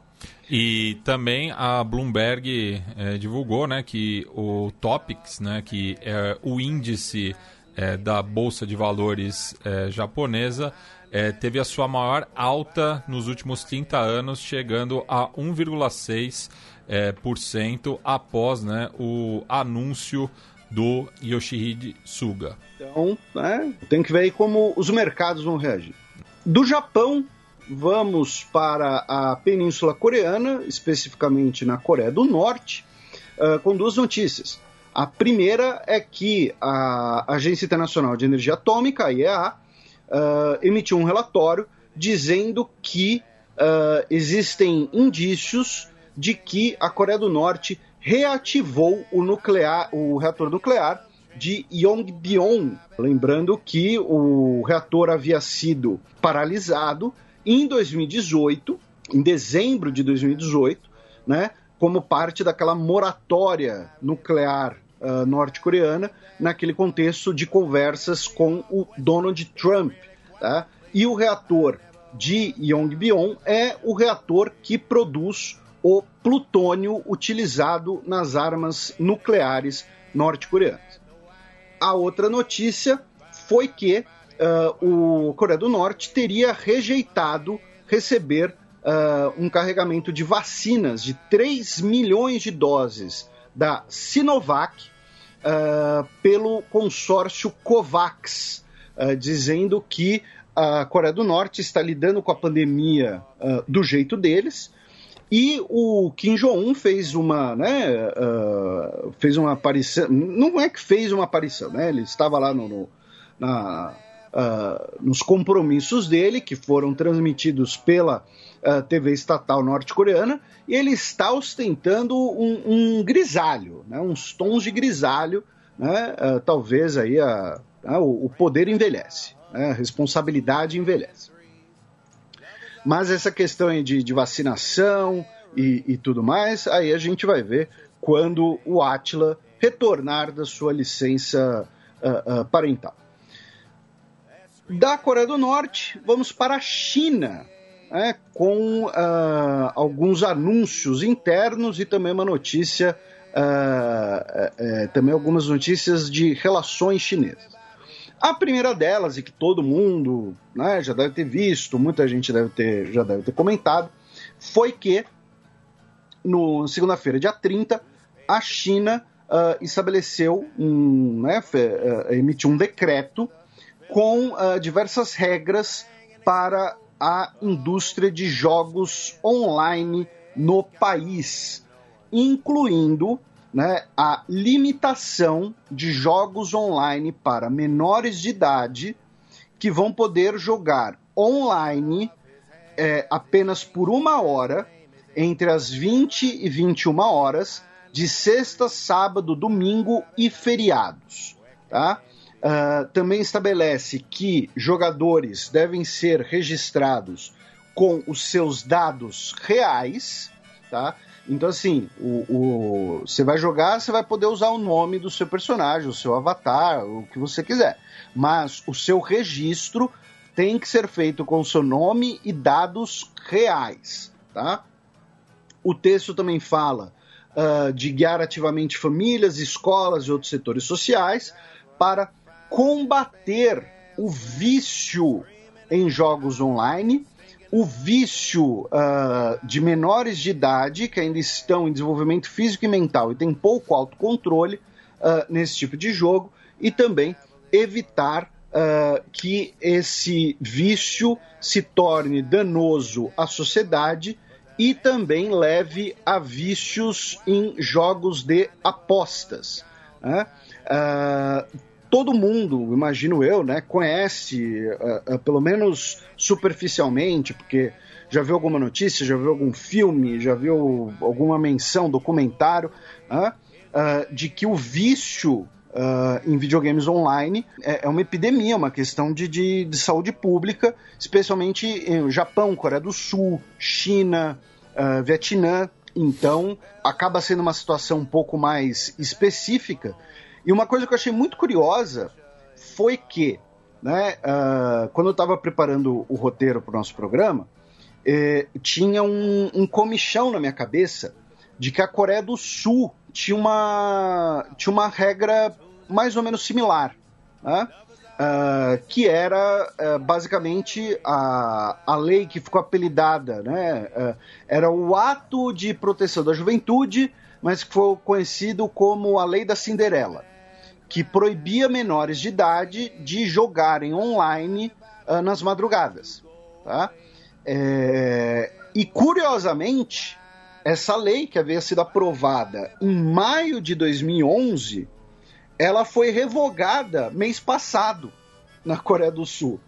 Speaker 2: E também a Bloomberg é, divulgou né, que o Topics, né, que é o índice é, da Bolsa de Valores é, japonesa, teve a sua maior alta nos últimos 30 anos, chegando a 1,6% é, por cento após né, o anúncio do Yoshihide Suga.
Speaker 3: Então, né, tem que ver aí como os mercados vão reagir. Do Japão, vamos para a Península Coreana, especificamente na Coreia do Norte, uh, com duas notícias. A primeira é que a Agência Internacional de Energia Atômica, a IEA, uh, emitiu um relatório dizendo que uh, existem indícios de que a Coreia do Norte reativou o, nuclear, o reator nuclear de Yongbyon. Lembrando que o reator havia sido paralisado em 2018, em dezembro de 2018, né, como parte daquela moratória nuclear uh, norte-coreana, naquele contexto de conversas com o Donald Trump. Tá? E o reator de Yongbyon é o reator que produz o plutônio utilizado nas armas nucleares norte-coreanas. A outra notícia foi que uh, o Coreia do Norte teria rejeitado receber uh, um carregamento de vacinas de 3 milhões de doses da Sinovac uh, pelo consórcio COVAX, dizendo que a Coreia do Norte está lidando com a pandemia do jeito deles. E o Kim Jong-un fez uma, né, uh, fez uma aparição, não é que fez uma aparição, né, ele estava lá no, no na, uh, nos compromissos dele, que foram transmitidos pela uh, TV estatal norte-coreana, e ele está ostentando um, um grisalho, né, uns tons de grisalho, né, uh, talvez aí a, o poder envelhece, né, a responsabilidade envelhece. Mas essa questão de, de vacinação e, e tudo mais, aí a gente vai ver quando o Atila retornar da sua licença uh, uh, parental. Da Coreia do Norte, vamos para a China, né, com uh, alguns anúncios internos e também uma notícia, uh, também algumas notícias de relações chinesas. A primeira delas, e que todo mundo né, já deve ter visto, muita gente deve ter, já deve ter comentado, foi que no segunda-feira, dia 30, a China estabeleceu um, né, emitiu um decreto com uh, diversas regras para a indústria de jogos online no país, incluindo né, a limitação de jogos online para menores de idade que vão poder jogar online é, apenas por uma hora, entre as 20 e 21 horas, de sexta, sábado, domingo e feriados. Tá? Uh, também estabelece que jogadores devem ser registrados com os seus dados reais, tá? Então, assim, o, o, você vai jogar, você vai poder usar o nome do seu personagem, o seu avatar, o que você quiser. Mas o seu registro tem que ser feito com o seu nome e dados reais, tá? O texto também fala uh, de guiar ativamente famílias, escolas e outros setores sociais para combater o vício em jogos online, o vício uh, de menores de idade que ainda estão em desenvolvimento físico e mental e têm pouco autocontrole uh, nesse tipo de jogo, e também evitar uh, que esse vício se torne danoso à sociedade e também leve a vícios em jogos de apostas. Né? Uh, todo mundo, imagino eu, né, conhece, uh, uh, pelo menos superficialmente, porque já viu alguma notícia, já viu algum filme, já viu alguma menção, documentário, uh, de que o vício em videogames online é, é, uma epidemia, uma questão de, de, de, saúde pública, especialmente em Japão, Coreia do Sul, China, Vietnã, Então, acaba sendo uma situação um pouco mais específica. E uma coisa que eu achei muito curiosa foi que, né, uh, quando eu estava preparando o roteiro para o nosso programa, eh, tinha um, um comichão na minha cabeça de que a Coreia do Sul tinha uma, tinha uma regra mais ou menos similar, né? Uh, que era uh, basicamente a, a lei que ficou apelidada, né? Uh, era o ato de proteção da juventude, mas que foi conhecido como a lei da Cinderela, que proibia menores de idade de jogarem online nas madrugadas. Tá? É, e curiosamente, essa lei que havia sido aprovada em maio de 2011 ela foi revogada mês passado na Coreia do Sul.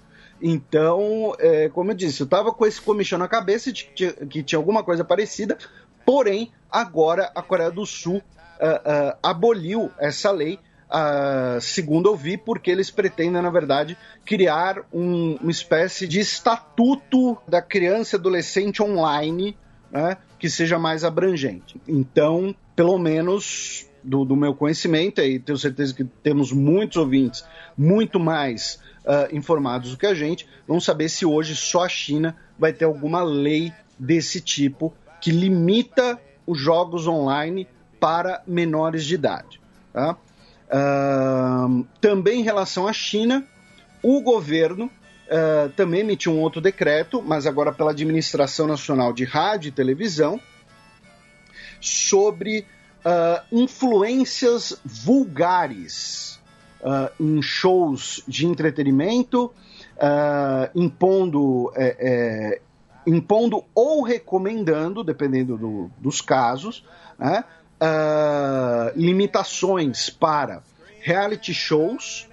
Speaker 3: Então, é, como eu disse, eu estava com esse comichão na cabeça de que, que tinha alguma coisa parecida, porém, agora a Coreia do Sul uh, uh, aboliu essa lei, uh, segundo eu vi, porque eles pretendem, na verdade, criar um, uma espécie de estatuto da criança e adolescente online né, que seja mais abrangente. Então, pelo menos do, do, meu conhecimento, e tenho certeza que temos muitos ouvintes muito mais uh, informados do que a gente, vamos saber se hoje só a China vai ter alguma lei desse tipo que limita os jogos online para menores de idade. Tá? Uh, também em relação à China, o governo uh, também emitiu um outro decreto, mas agora pela Administração Nacional de Rádio e Televisão, sobre uh, influências vulgares em shows de entretenimento, impondo, é, é, impondo ou recomendando, dependendo do, dos casos, né, limitações para reality shows,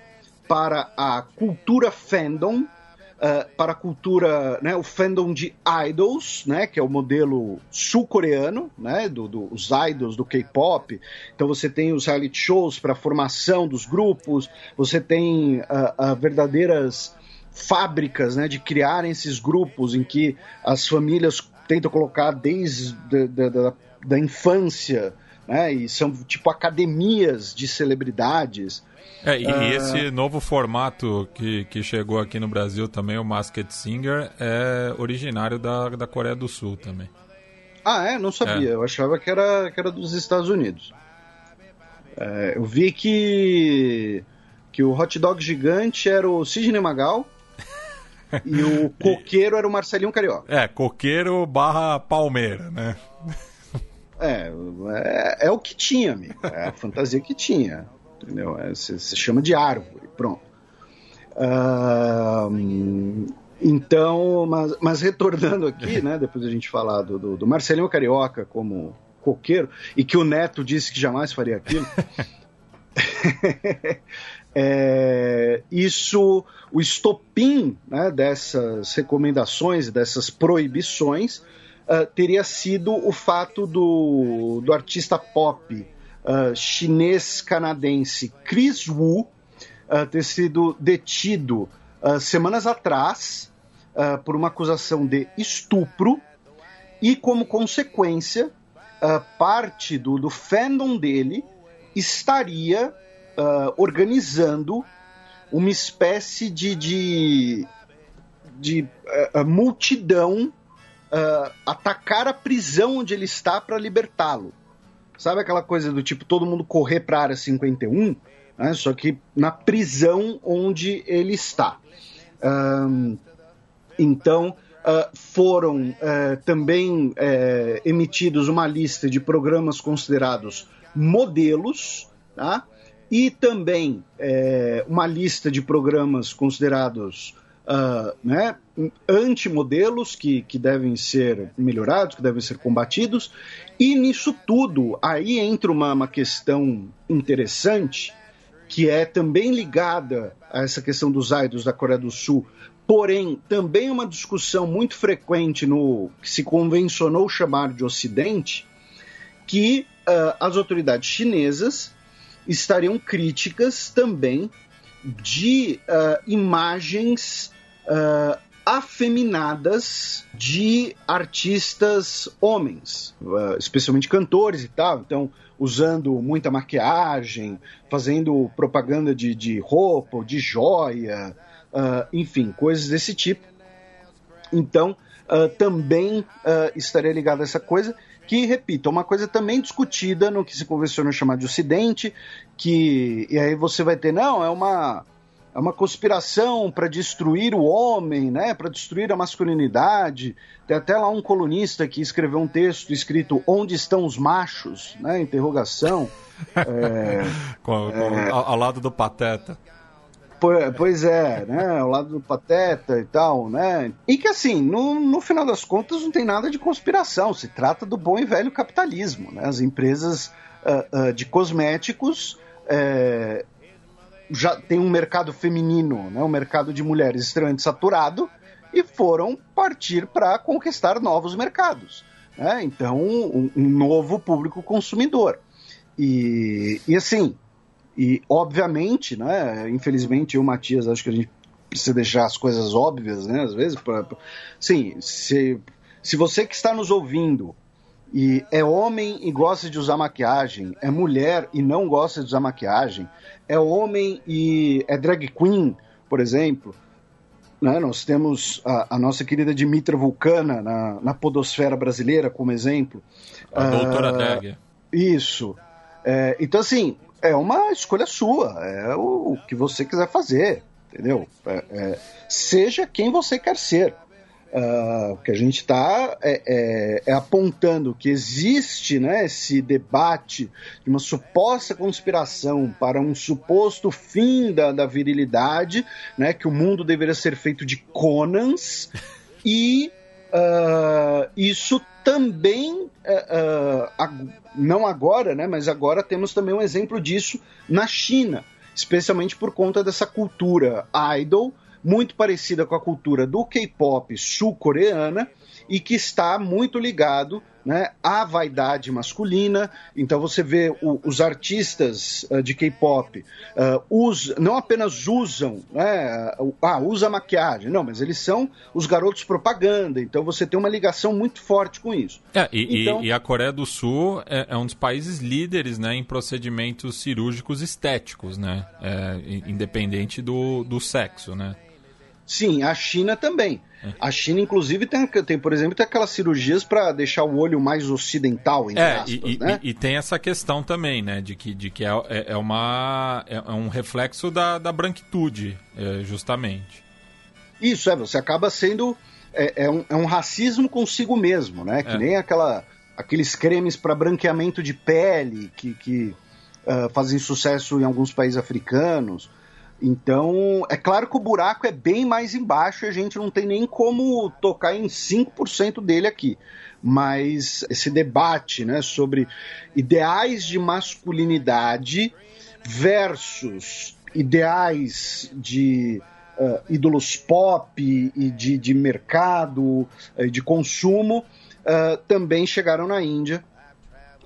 Speaker 3: para a cultura fandom, uh, para a cultura, né, o fandom de idols, né, que é o modelo sul-coreano, né, do, do, idols do K-pop. Então você tem os reality shows para formação dos grupos, você tem uh, uh, verdadeiras fábricas, né, de criarem esses grupos em que as famílias tentam colocar desde da, da, da infância, né, e são tipo academias de celebridades.
Speaker 2: É, e uh... esse novo formato que, que chegou aqui no Brasil também, o Masked Singer, é originário da, da Coreia do Sul também.
Speaker 3: Ah, é? Não sabia. É. Eu achava que era, que era dos Estados Unidos. É, eu vi que, que o hot dog gigante era o Sidney Magal e o coqueiro era o Marcelinho Carioca.
Speaker 2: É, coqueiro barra palmeira, né?
Speaker 3: É, é, é, o que tinha, amigo. É a fantasia que tinha entendeu? É, se, se chama de árvore, pronto. Uh, então, mas, mas, retornando aqui, né, depois a gente falar do, do, do, Marcelinho Carioca como coqueiro, e que o Neto disse que jamais faria aquilo. é, isso, o estopim né, dessas recomendações, dessas proibições, uh, teria sido o fato do, do artista pop uh, chinês-canadense Chris Wu uh, ter sido detido semanas atrás por uma acusação de estupro e, como consequência, parte do, do fandom dele estaria organizando uma espécie de, de, de multidão atacar a prisão onde ele está para libertá-lo. Sabe aquela coisa do tipo todo mundo correr para a área 51? Né? Só que na prisão onde ele está. Um, então, uh, foram uh, também uh, emitidos uma lista de programas considerados modelos, tá? e também eh, uma lista de programas considerados uh, né, antimodelos que, que devem ser melhorados, que devem ser combatidos, e nisso tudo, aí entra uma, uma questão interessante, que é também ligada a essa questão dos idols da Coreia do Sul, porém também uma discussão muito frequente no que se convencionou chamar de Ocidente, que uh, as autoridades chinesas estariam críticas também de uh, imagens uh, afeminadas de artistas homens, uh, especialmente cantores e tal. Então, usando muita maquiagem, fazendo propaganda de, de roupa, de joia, uh, enfim, coisas desse tipo. Então, uh, também estaria ligado a essa coisa, que, repito, é uma coisa também discutida no que se convenciona chamar de Ocidente, que e aí você vai ter, não, é uma é uma conspiração para destruir o homem, né? Para destruir a masculinidade. Tem até lá um colunista que escreveu um texto escrito "Onde estão os machos?", né? Interrogação.
Speaker 2: é, com, com, é... Ao, ao, lado do Pateta.
Speaker 3: Pois é, né? Ao lado do Pateta e tal, né? E que assim, no, no final das contas, não tem nada de conspiração. Se trata do bom e velho capitalismo, né? As empresas uh, uh, de cosméticos é, já tem um mercado feminino, né, um mercado de mulheres extremamente saturado, e foram partir para conquistar novos mercados. Né? Então, um, um, novo público consumidor. E, e assim, e obviamente, né, infelizmente, eu, Matias, acho que a gente precisa deixar as coisas óbvias, né, às vezes. Pra, pra... Sim, se, se você que está nos ouvindo e é homem e gosta de usar maquiagem, é mulher e não gosta de usar maquiagem, é homem e é drag queen, por exemplo. Né? Nós temos a, a, nossa querida Dimitra Vulcana na, na podosfera brasileira como exemplo.
Speaker 2: A doutora uh, drag.
Speaker 3: Isso. É, então, assim, é uma escolha sua, é o, o que você quiser fazer, entendeu? É, é, seja quem você quer ser. Uh, o que a gente está é, é, é, apontando que existe né, esse debate de uma suposta conspiração para um suposto fim da, da virilidade, né, que o mundo deveria ser feito de Conans, e uh, isso também, uh, não agora, né, mas agora temos também um exemplo disso na China, especialmente por conta dessa cultura idol muito parecida com a cultura do K-pop sul-coreana e que está muito ligado né, à vaidade masculina. Então você vê o, os artistas uh, de K-pop uh, não apenas usam, né, uh, ah, usa maquiagem, não, mas eles são os garotos propaganda. Então você tem uma ligação muito forte com isso.
Speaker 2: É, e, então, e, e, a Coreia do Sul é, é, um dos países líderes né, em procedimentos cirúrgicos estéticos, né, é, independente do, do sexo, né?
Speaker 3: Sim, a China também. A China, inclusive, tem, tem, por exemplo, tem aquelas cirurgias para deixar o olho mais ocidental, entre é, aspas,
Speaker 2: e,
Speaker 3: né?
Speaker 2: E, e, tem essa questão também, né? De que, de que é, é, é uma, é, é, um reflexo da, da branquitude, é, justamente.
Speaker 3: Isso, é. Você acaba sendo... É, é, um, é um racismo consigo mesmo, né? Que nem aquela, aqueles cremes para branqueamento de pele que, que uh, fazem sucesso em alguns países africanos. Então, é claro que o buraco é bem mais embaixo e a gente não tem nem como tocar em 5% dele aqui. Mas esse debate né, sobre ideais de masculinidade versus ideais de uh, ídolos pop e de, de mercado, uh, de consumo, uh, também chegaram na Índia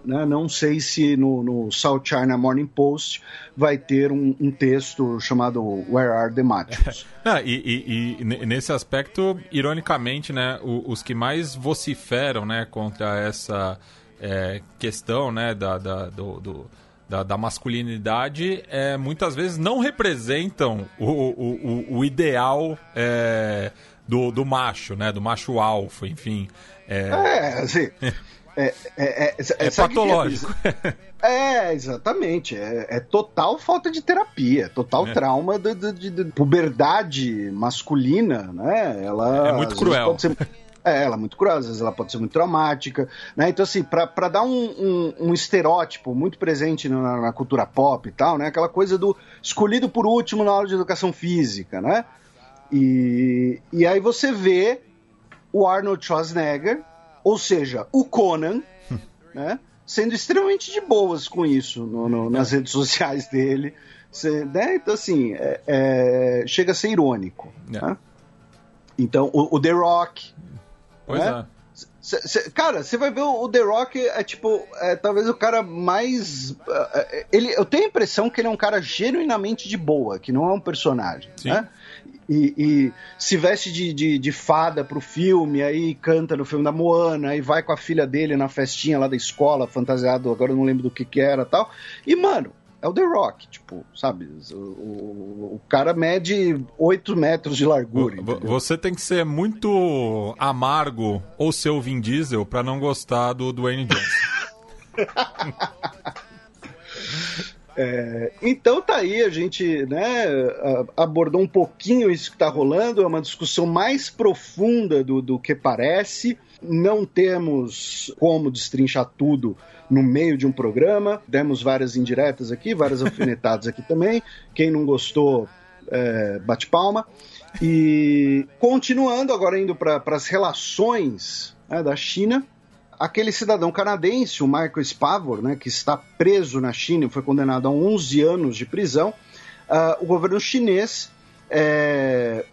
Speaker 3: né? Não sei se no, no, South China Morning Post vai ter um, um texto chamado Where Are the Machos?
Speaker 2: e, e, e, nesse aspecto, ironicamente, né, os que mais vociferam né, contra essa é, questão né, da, da do, do da, da, masculinidade é, muitas vezes não representam o, o, o ideal é, do, do macho, né? Do macho alfa, enfim.
Speaker 3: É, é assim.
Speaker 2: É, é, é, é patológico.
Speaker 3: É, exatamente. É, é, total falta de terapia, total é. trauma de, de, de, puberdade masculina, né? Ela
Speaker 2: é muito cruel.
Speaker 3: Ser, é, ela é muito cruel, às vezes ela pode ser muito traumática, né? Então, assim, para dar um, um, um, estereótipo muito presente na, na, cultura pop e tal, né? Aquela coisa do escolhido por último na aula de educação física, né? E, e aí você vê o Arnold Schwarzenegger ou seja, o Conan, né? Sendo extremamente de boas com isso no, no, nas redes sociais dele. Cê, né? Então, assim, é, é, chega a ser irônico. É. Né? Então, o, o, The Rock.
Speaker 2: Pois né? é.
Speaker 3: Cê, cê, cara, você vai ver o, o, The Rock é tipo, é, talvez o cara mais. Uh, ele, eu tenho a impressão que ele é um cara genuinamente de boa, que não é um personagem. Sim. Né? E, e se veste de, de, de fada pro filme, aí canta no filme da Moana, aí vai com a filha dele na festinha lá da escola, fantasiado, agora eu não lembro do que que era tal. E, mano, é o The Rock, tipo, sabe? O, o, o cara mede 8 metros de largura.
Speaker 2: Você tem que ser muito amargo ou ser o Vin Diesel pra não gostar do Dwayne Johnson.
Speaker 3: É, então tá aí, a gente né, abordou um pouquinho isso que está rolando, é uma discussão mais profunda do, do que parece. Não temos como destrinchar tudo no meio de um programa. Demos várias indiretas aqui, várias alfinetadas aqui também. Quem não gostou, é, bate palma. E continuando agora indo para as relações né, da China, aquele cidadão canadense, o Michael Spavor, né, que está preso na China e foi condenado a 11 anos de prisão, uh, o governo chinês é,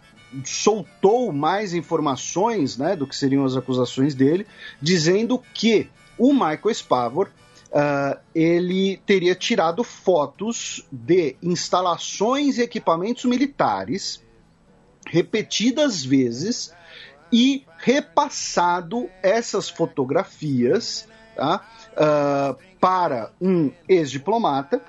Speaker 3: soltou mais informações né, do que seriam as acusações dele, dizendo que o Michael Spavor uh, ele teria tirado fotos de instalações e equipamentos militares repetidas vezes e repassado essas fotografias tá, uh, para um ex-diplomata.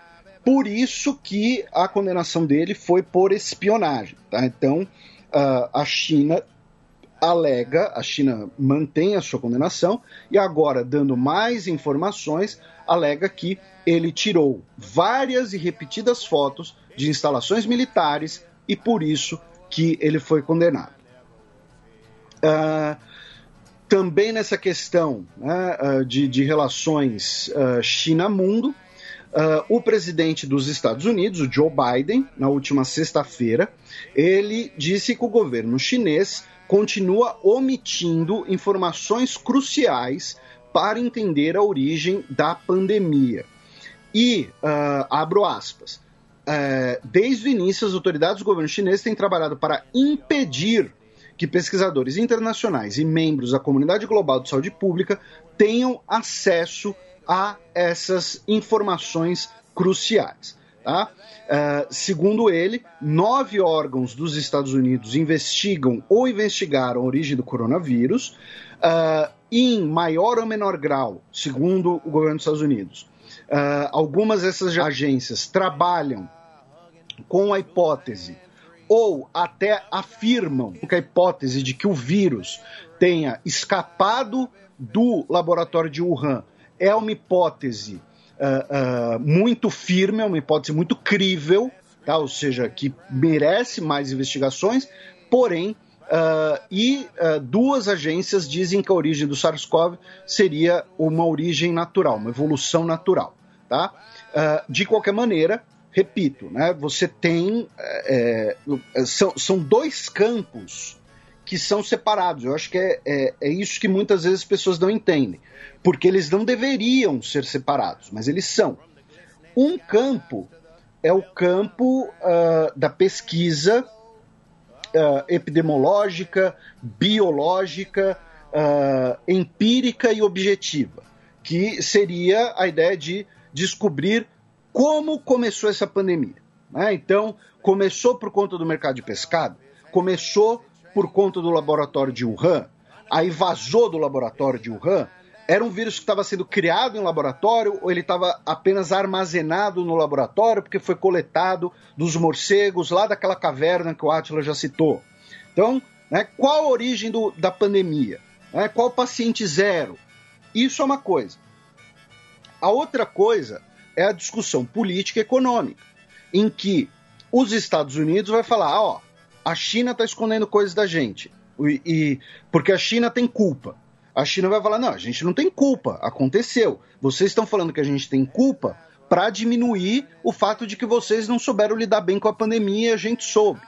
Speaker 3: Por isso que a condenação dele foi por espionagem. Tá? Então, uh, a China alega, a China mantém a sua condenação e agora, dando mais informações, alega que ele tirou várias e repetidas fotos de instalações militares e por isso que ele foi condenado. Uh, também nessa questão né, uh, de, de, relações uh, China-mundo, o presidente dos Estados Unidos, o Joe Biden, na última sexta-feira, ele disse que o governo chinês continua omitindo informações cruciais para entender a origem da pandemia. E, abro aspas, desde o início, as autoridades do governo chinês têm trabalhado para impedir que pesquisadores internacionais e membros da comunidade global de saúde pública tenham acesso a essas informações cruciais. Tá? Uh, segundo ele, nove órgãos dos Estados Unidos investigam ou investigaram a origem do coronavírus, uh, em maior ou menor grau, segundo o governo dos Estados Unidos. Uh, algumas dessas agências trabalham com a hipótese ou até afirmam que a hipótese de que o vírus tenha escapado do laboratório de Wuhan é uma hipótese uh, uh, muito firme, é uma hipótese muito crível, tá? ou seja, que merece mais investigações, porém, uh, e duas agências dizem que a origem do SARS-CoV seria uma origem natural, uma evolução natural. Tá? de qualquer maneira, repito, né, você tem. É, é, são, são dois campos que são separados. Eu acho que é, é, é, isso que muitas vezes as pessoas não entendem. Porque eles não deveriam ser separados, mas eles são. Um campo é o campo uh, da pesquisa uh, epidemiológica, biológica, uh, empírica e objetiva, que seria a ideia de descobrir como começou essa pandemia. Né? Então, começou por conta do mercado de pescado, começou por conta do laboratório de Wuhan, aí vazou do laboratório de Wuhan. Era um vírus que estava sendo criado em laboratório ou ele estava apenas armazenado no laboratório porque foi coletado dos morcegos lá daquela caverna que o Atila já citou. Então, né, qual a origem do, da pandemia? Né, qual o paciente zero? Isso é uma coisa. A outra coisa é a discussão política e econômica, em que os Estados Unidos vai falar, ó, a China está escondendo coisas da gente, e, e, porque a China tem culpa. A China vai falar, não, a gente não tem culpa, aconteceu. Vocês estão falando que a gente tem culpa para diminuir o fato de que vocês não souberam lidar bem com a pandemia e a gente soube.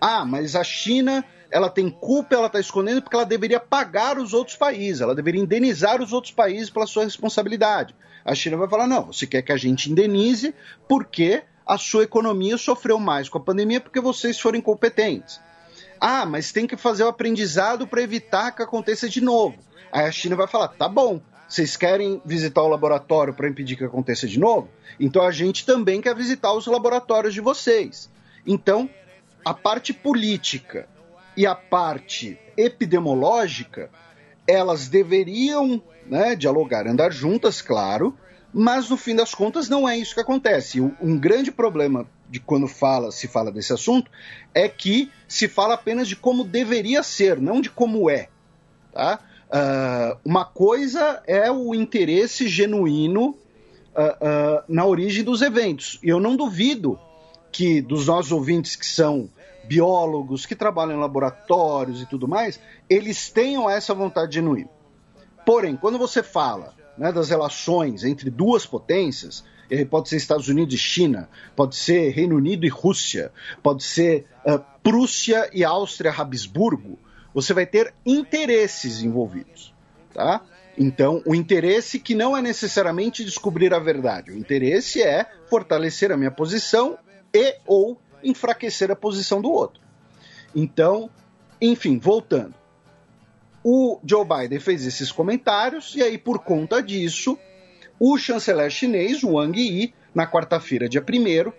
Speaker 3: Ah, mas a China ela tem culpa, ela está escondendo porque ela deveria pagar os outros países, ela deveria indenizar os outros países pela sua responsabilidade. A China vai falar: não, você quer que a gente indenize porque a sua economia sofreu mais com a pandemia porque vocês foram incompetentes. Ah, mas tem que fazer o aprendizado para evitar que aconteça de novo. Aí a China vai falar: tá bom, vocês querem visitar o laboratório para impedir que aconteça de novo? Então a gente também quer visitar os laboratórios de vocês. Então, a parte política e a parte epidemiológica, elas deveriam né, dialogar, andar juntas, claro, mas no fim das contas não é isso que acontece. Um grande problema de quando fala, se fala desse assunto é que se fala apenas de como deveria ser, não de como é. Tá? Uh, uma coisa é o interesse genuíno uh, uh, na origem dos eventos. E eu não duvido que dos nossos ouvintes que são biólogos, que trabalham em laboratórios e tudo mais, eles tenham essa vontade genuína. Porém, quando você fala né, das relações entre duas potências, pode ser Estados Unidos e China, pode ser Reino Unido e Rússia, pode ser uh, Prússia e Áustria-Habsburgo, você vai ter interesses envolvidos, tá? Então, o interesse que não é necessariamente descobrir a verdade, o interesse é fortalecer a minha posição e ou enfraquecer a posição do outro. Então, enfim, voltando. O Joe Biden fez esses comentários e aí, por conta disso, o chanceler chinês, Wang Yi, na quarta-feira, dia 1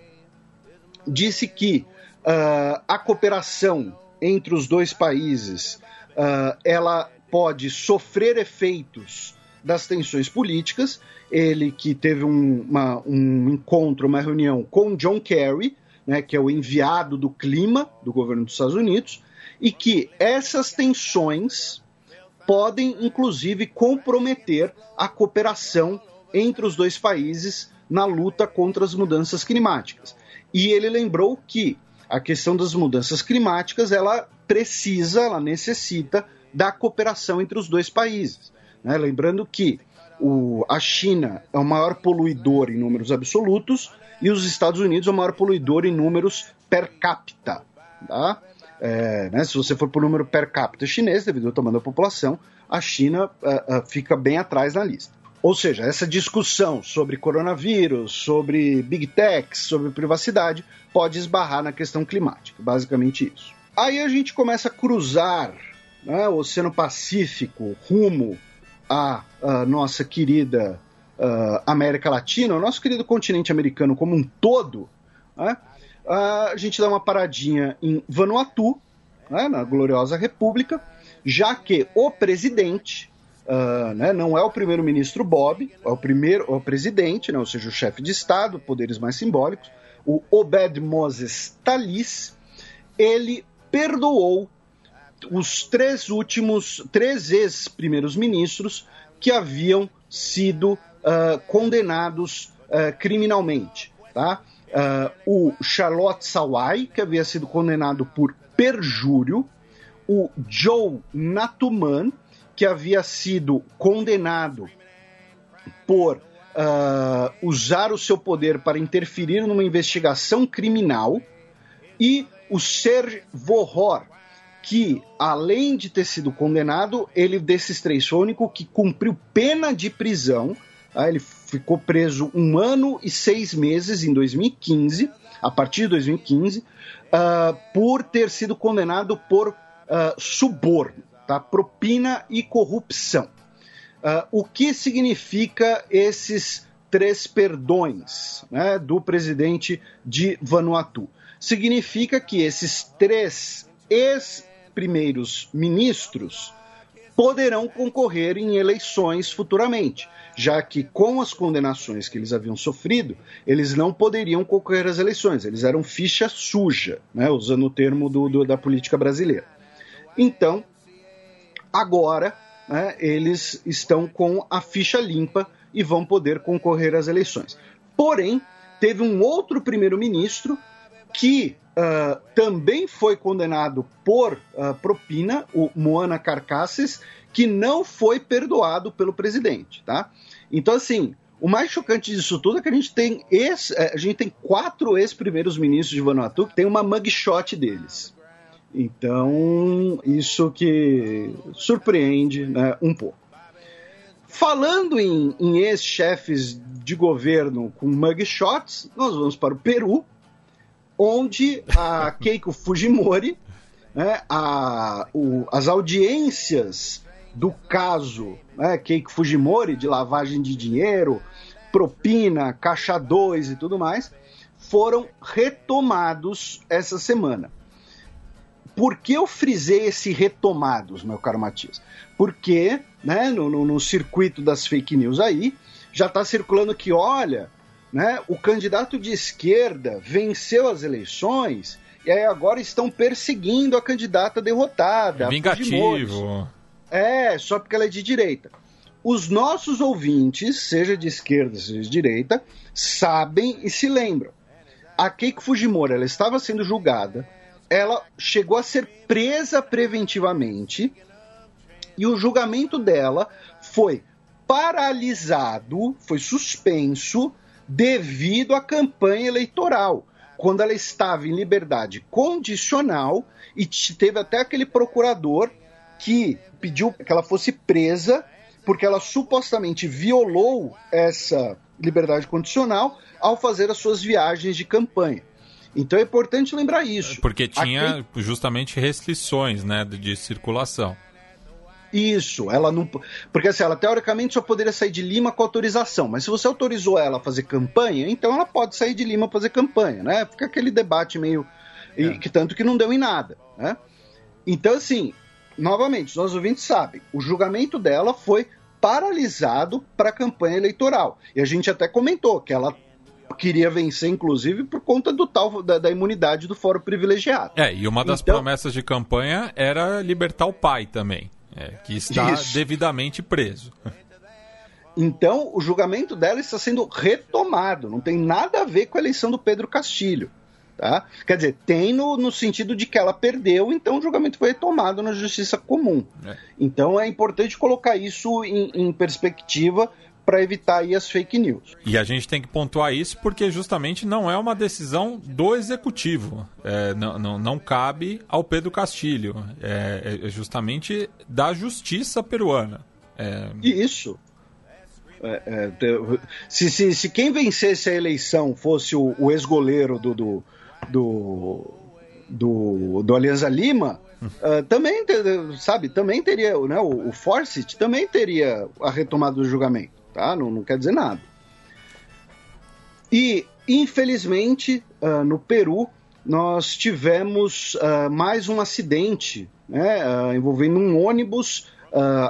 Speaker 3: disse que uh, a cooperação entre os dois países uh, ela pode sofrer efeitos das tensões políticas. Ele que teve um, uma, um encontro, uma reunião com John Kerry, né, que é o enviado do clima do governo dos Estados Unidos, e que essas tensões podem, inclusive, comprometer a cooperação entre os dois países na luta contra as mudanças climáticas. E ele lembrou que a questão das mudanças climáticas ela precisa, ela necessita da cooperação entre os dois países. Né? Lembrando que o, a China é o maior poluidor em números absolutos e os Estados Unidos é o maior poluidor em números per capita. Tá? É, né, se você for por número per capita chinês, devido ao tamanho da população, a China uh, uh, fica bem atrás na lista. Ou seja, essa discussão sobre coronavírus, sobre big tech, sobre privacidade, pode esbarrar na questão climática. Basicamente isso. Aí a gente começa a cruzar né, o Oceano Pacífico rumo à, à nossa querida uh, América Latina, o nosso querido continente americano como um todo. Né, a gente dá uma paradinha em Vanuatu, né, na gloriosa República, já que o presidente, uh, né, não é o primeiro-ministro Bob, é o primeiro, é o presidente, né, ou seja, o chefe de Estado, poderes mais simbólicos, o Obed Moses Talis, ele perdoou os três últimos, três ex-primeiros ministros que haviam sido uh, condenados uh, criminalmente, tá? uh, o Charlotte Sawai, que havia sido condenado por perjúrio, o Joe Natuman, que havia sido condenado por usar o seu poder para interferir numa investigação criminal, e o Serge que além de ter sido condenado, ele desses três foi o único que cumpriu pena de prisão. Tá? Ele ficou preso um ano e seis meses em 2015, a partir de 2015, uh, ah, por ter sido condenado por uh, suborno, tá? propina e corrupção. Uh, o que significa esses três perdões né, do presidente de Vanuatu? Significa que esses três ex-primeiros ministros poderão concorrer em eleições futuramente já que com as condenações que eles haviam sofrido, eles não poderiam concorrer às eleições, eles eram ficha suja, né, usando o termo do, do da política brasileira. Então, agora, né, eles estão com a ficha limpa e vão poder concorrer às eleições. Porém, teve um outro primeiro-ministro que uh, também foi condenado por uh, propina, o Moana Carcasses, que não foi perdoado pelo presidente, tá? Então, assim, o mais chocante disso tudo é que a gente tem ex, é, a gente tem quatro ex-primeiros ministros de Vanuatu que tem uma mugshot deles. Então, isso que surpreende né, um pouco. Falando em, em ex-chefes de governo com mugshots, nós vamos para o Peru, onde a Keiko Fujimori, né, a, o, as audiências do caso né, Keiko Fujimori, de lavagem de dinheiro, propina, caixa 2 e tudo mais, foram retomados essa semana. por que eu frisei esse retomados, meu caro Matias? Porque, né, no, no, no circuito das fake news aí, já está circulando que, olha, né, o candidato de esquerda venceu as eleições e aí agora estão perseguindo a candidata derrotada.
Speaker 2: É vingativo.
Speaker 3: É, só porque ela é de direita. Os nossos ouvintes, seja de esquerda, seja de direita, sabem e se lembram. A Keiko Fujimori, ela estava sendo julgada, ela chegou a ser presa preventivamente e o julgamento dela foi paralisado, foi suspenso devido à campanha eleitoral, quando ela estava em liberdade condicional e teve até aquele procurador que pediu que ela fosse presa porque ela supostamente violou essa liberdade condicional ao fazer as suas viagens de campanha. Então é importante lembrar isso.
Speaker 2: Porque tinha Aqui... justamente restrições né, de, de circulação.
Speaker 3: Isso, ela não. Porque assim, ela teoricamente só poderia sair de Lima com autorização, mas se você autorizou ela a fazer campanha, então ela pode sair de Lima fazer campanha, né? Fica aquele debate meio. É. E, que tanto que não deu em nada, né? Então, assim, novamente, os nossos ouvintes sabem, o julgamento dela foi paralisado para a campanha eleitoral. E a gente até comentou que ela queria vencer, inclusive, por conta do tal da, da imunidade do fórum privilegiado.
Speaker 2: É, e uma das então, promessas de campanha era libertar o pai também, é, que está isso. devidamente preso.
Speaker 3: Então, o julgamento dela está sendo retomado, não tem nada a ver com a eleição do Pedro Castilho. Tá? Quer dizer, tem no, no sentido de que ela perdeu, então o julgamento foi retomado na justiça comum. É. Então é importante colocar isso em, em perspectiva para evitar aí as fake news.
Speaker 2: E a gente tem que pontuar isso porque justamente não é uma decisão do executivo. É, não, não, não, cabe ao Pedro Castilho. É, é justamente da justiça peruana.
Speaker 3: É... Isso. É, é, se, se, se, quem vencesse a eleição fosse o, o ex-goleiro do, do do, do, do Alianza Lima, uh, também, sabe, também teria, né, o, o Forsyth também teria a retomada do julgamento, tá? Não, não quer dizer nada. E, infelizmente, uh, no Peru, nós tivemos uh, mais um acidente né, uh, envolvendo um ônibus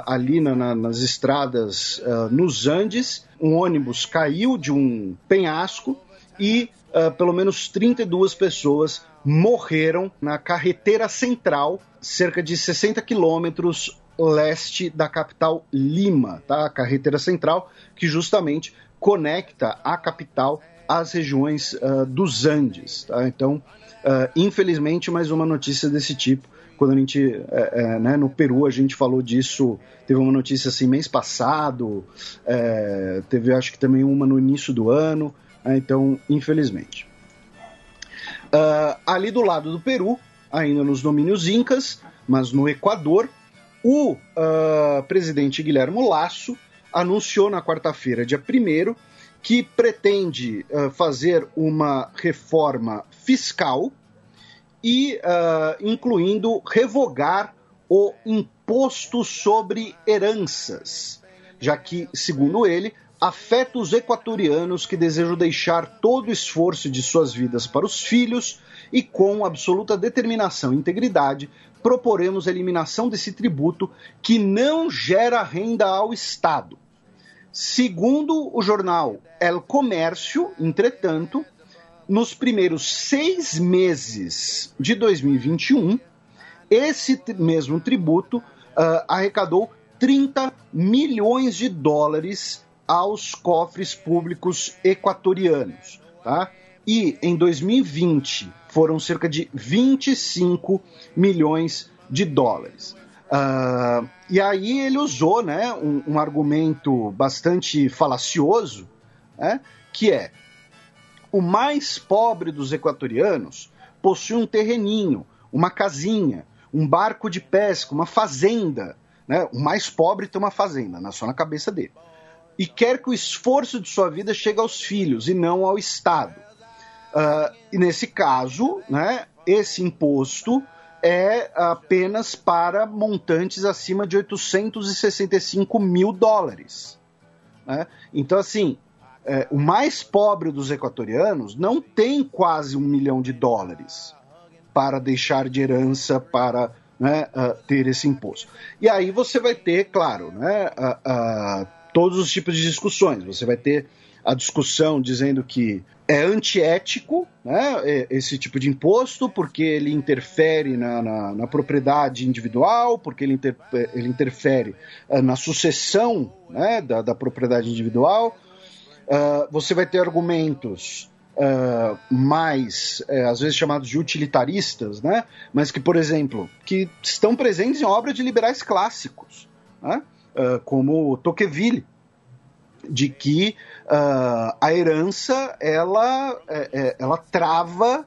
Speaker 3: ali na, na, nas estradas nos Andes. Um ônibus caiu de um penhasco e pelo menos 32 pessoas morreram na carretera central, cerca de 60 quilômetros leste da capital Lima, tá? A carretera central que justamente conecta a capital às regiões uh, dos Andes, tá? Então, uh, infelizmente, mais uma notícia desse tipo. Quando a gente, é, é, né, no Peru, a gente falou disso, teve uma notícia assim mês passado, é, teve acho que também uma no início do ano. Né? Então, infelizmente. Uh, ali do lado do Peru, ainda nos domínios incas, mas no Equador, o uh, presidente Guilherme Lasso anunciou na quarta-feira, dia 1 que pretende uh, fazer uma reforma fiscal e incluindo revogar o imposto sobre heranças, já que, segundo ele, afeta os equatorianos que desejam deixar todo o esforço de suas vidas para os filhos e, com absoluta determinação e integridade, proporemos a eliminação desse tributo que não gera renda ao Estado. Segundo o jornal El Comércio, entretanto, nos primeiros seis meses de 2021, esse mesmo tributo uh, arrecadou 30 milhões de dólares aos cofres públicos equatorianos. Tá? E em 2020 foram cerca de 25 milhões de dólares. Uh, e aí ele usou né, um, um argumento bastante falacioso, né, que é o mais pobre dos equatorianos possui um terreninho, uma casinha, um barco de pesca, uma fazenda. Né? O mais pobre tem uma fazenda, na só na cabeça dele e quer que o esforço de sua vida chegue aos filhos e não ao Estado. Uh, e nesse caso, né, esse imposto é apenas para montantes acima de 865 mil dólares. Né? Então, assim, é, o mais pobre dos equatorianos não tem quase um milhão de dólares. para deixar de herança para né, uh, ter esse imposto. E aí você vai ter, claro, né, uh, uh, todos os tipos de discussões. Você vai ter a discussão dizendo que é antiético né, esse tipo de imposto, porque ele interfere na, na, na propriedade individual, porque ele, inter, ele interfere uh, na sucessão né, da, da, propriedade individual. Uh, você vai ter argumentos uh, mais, uh, às vezes chamados de utilitaristas, né, mas que, por exemplo, que estão presentes em obras de liberais clássicos, né, como Tocqueville, de que uh, a herança ela, é, é, ela trava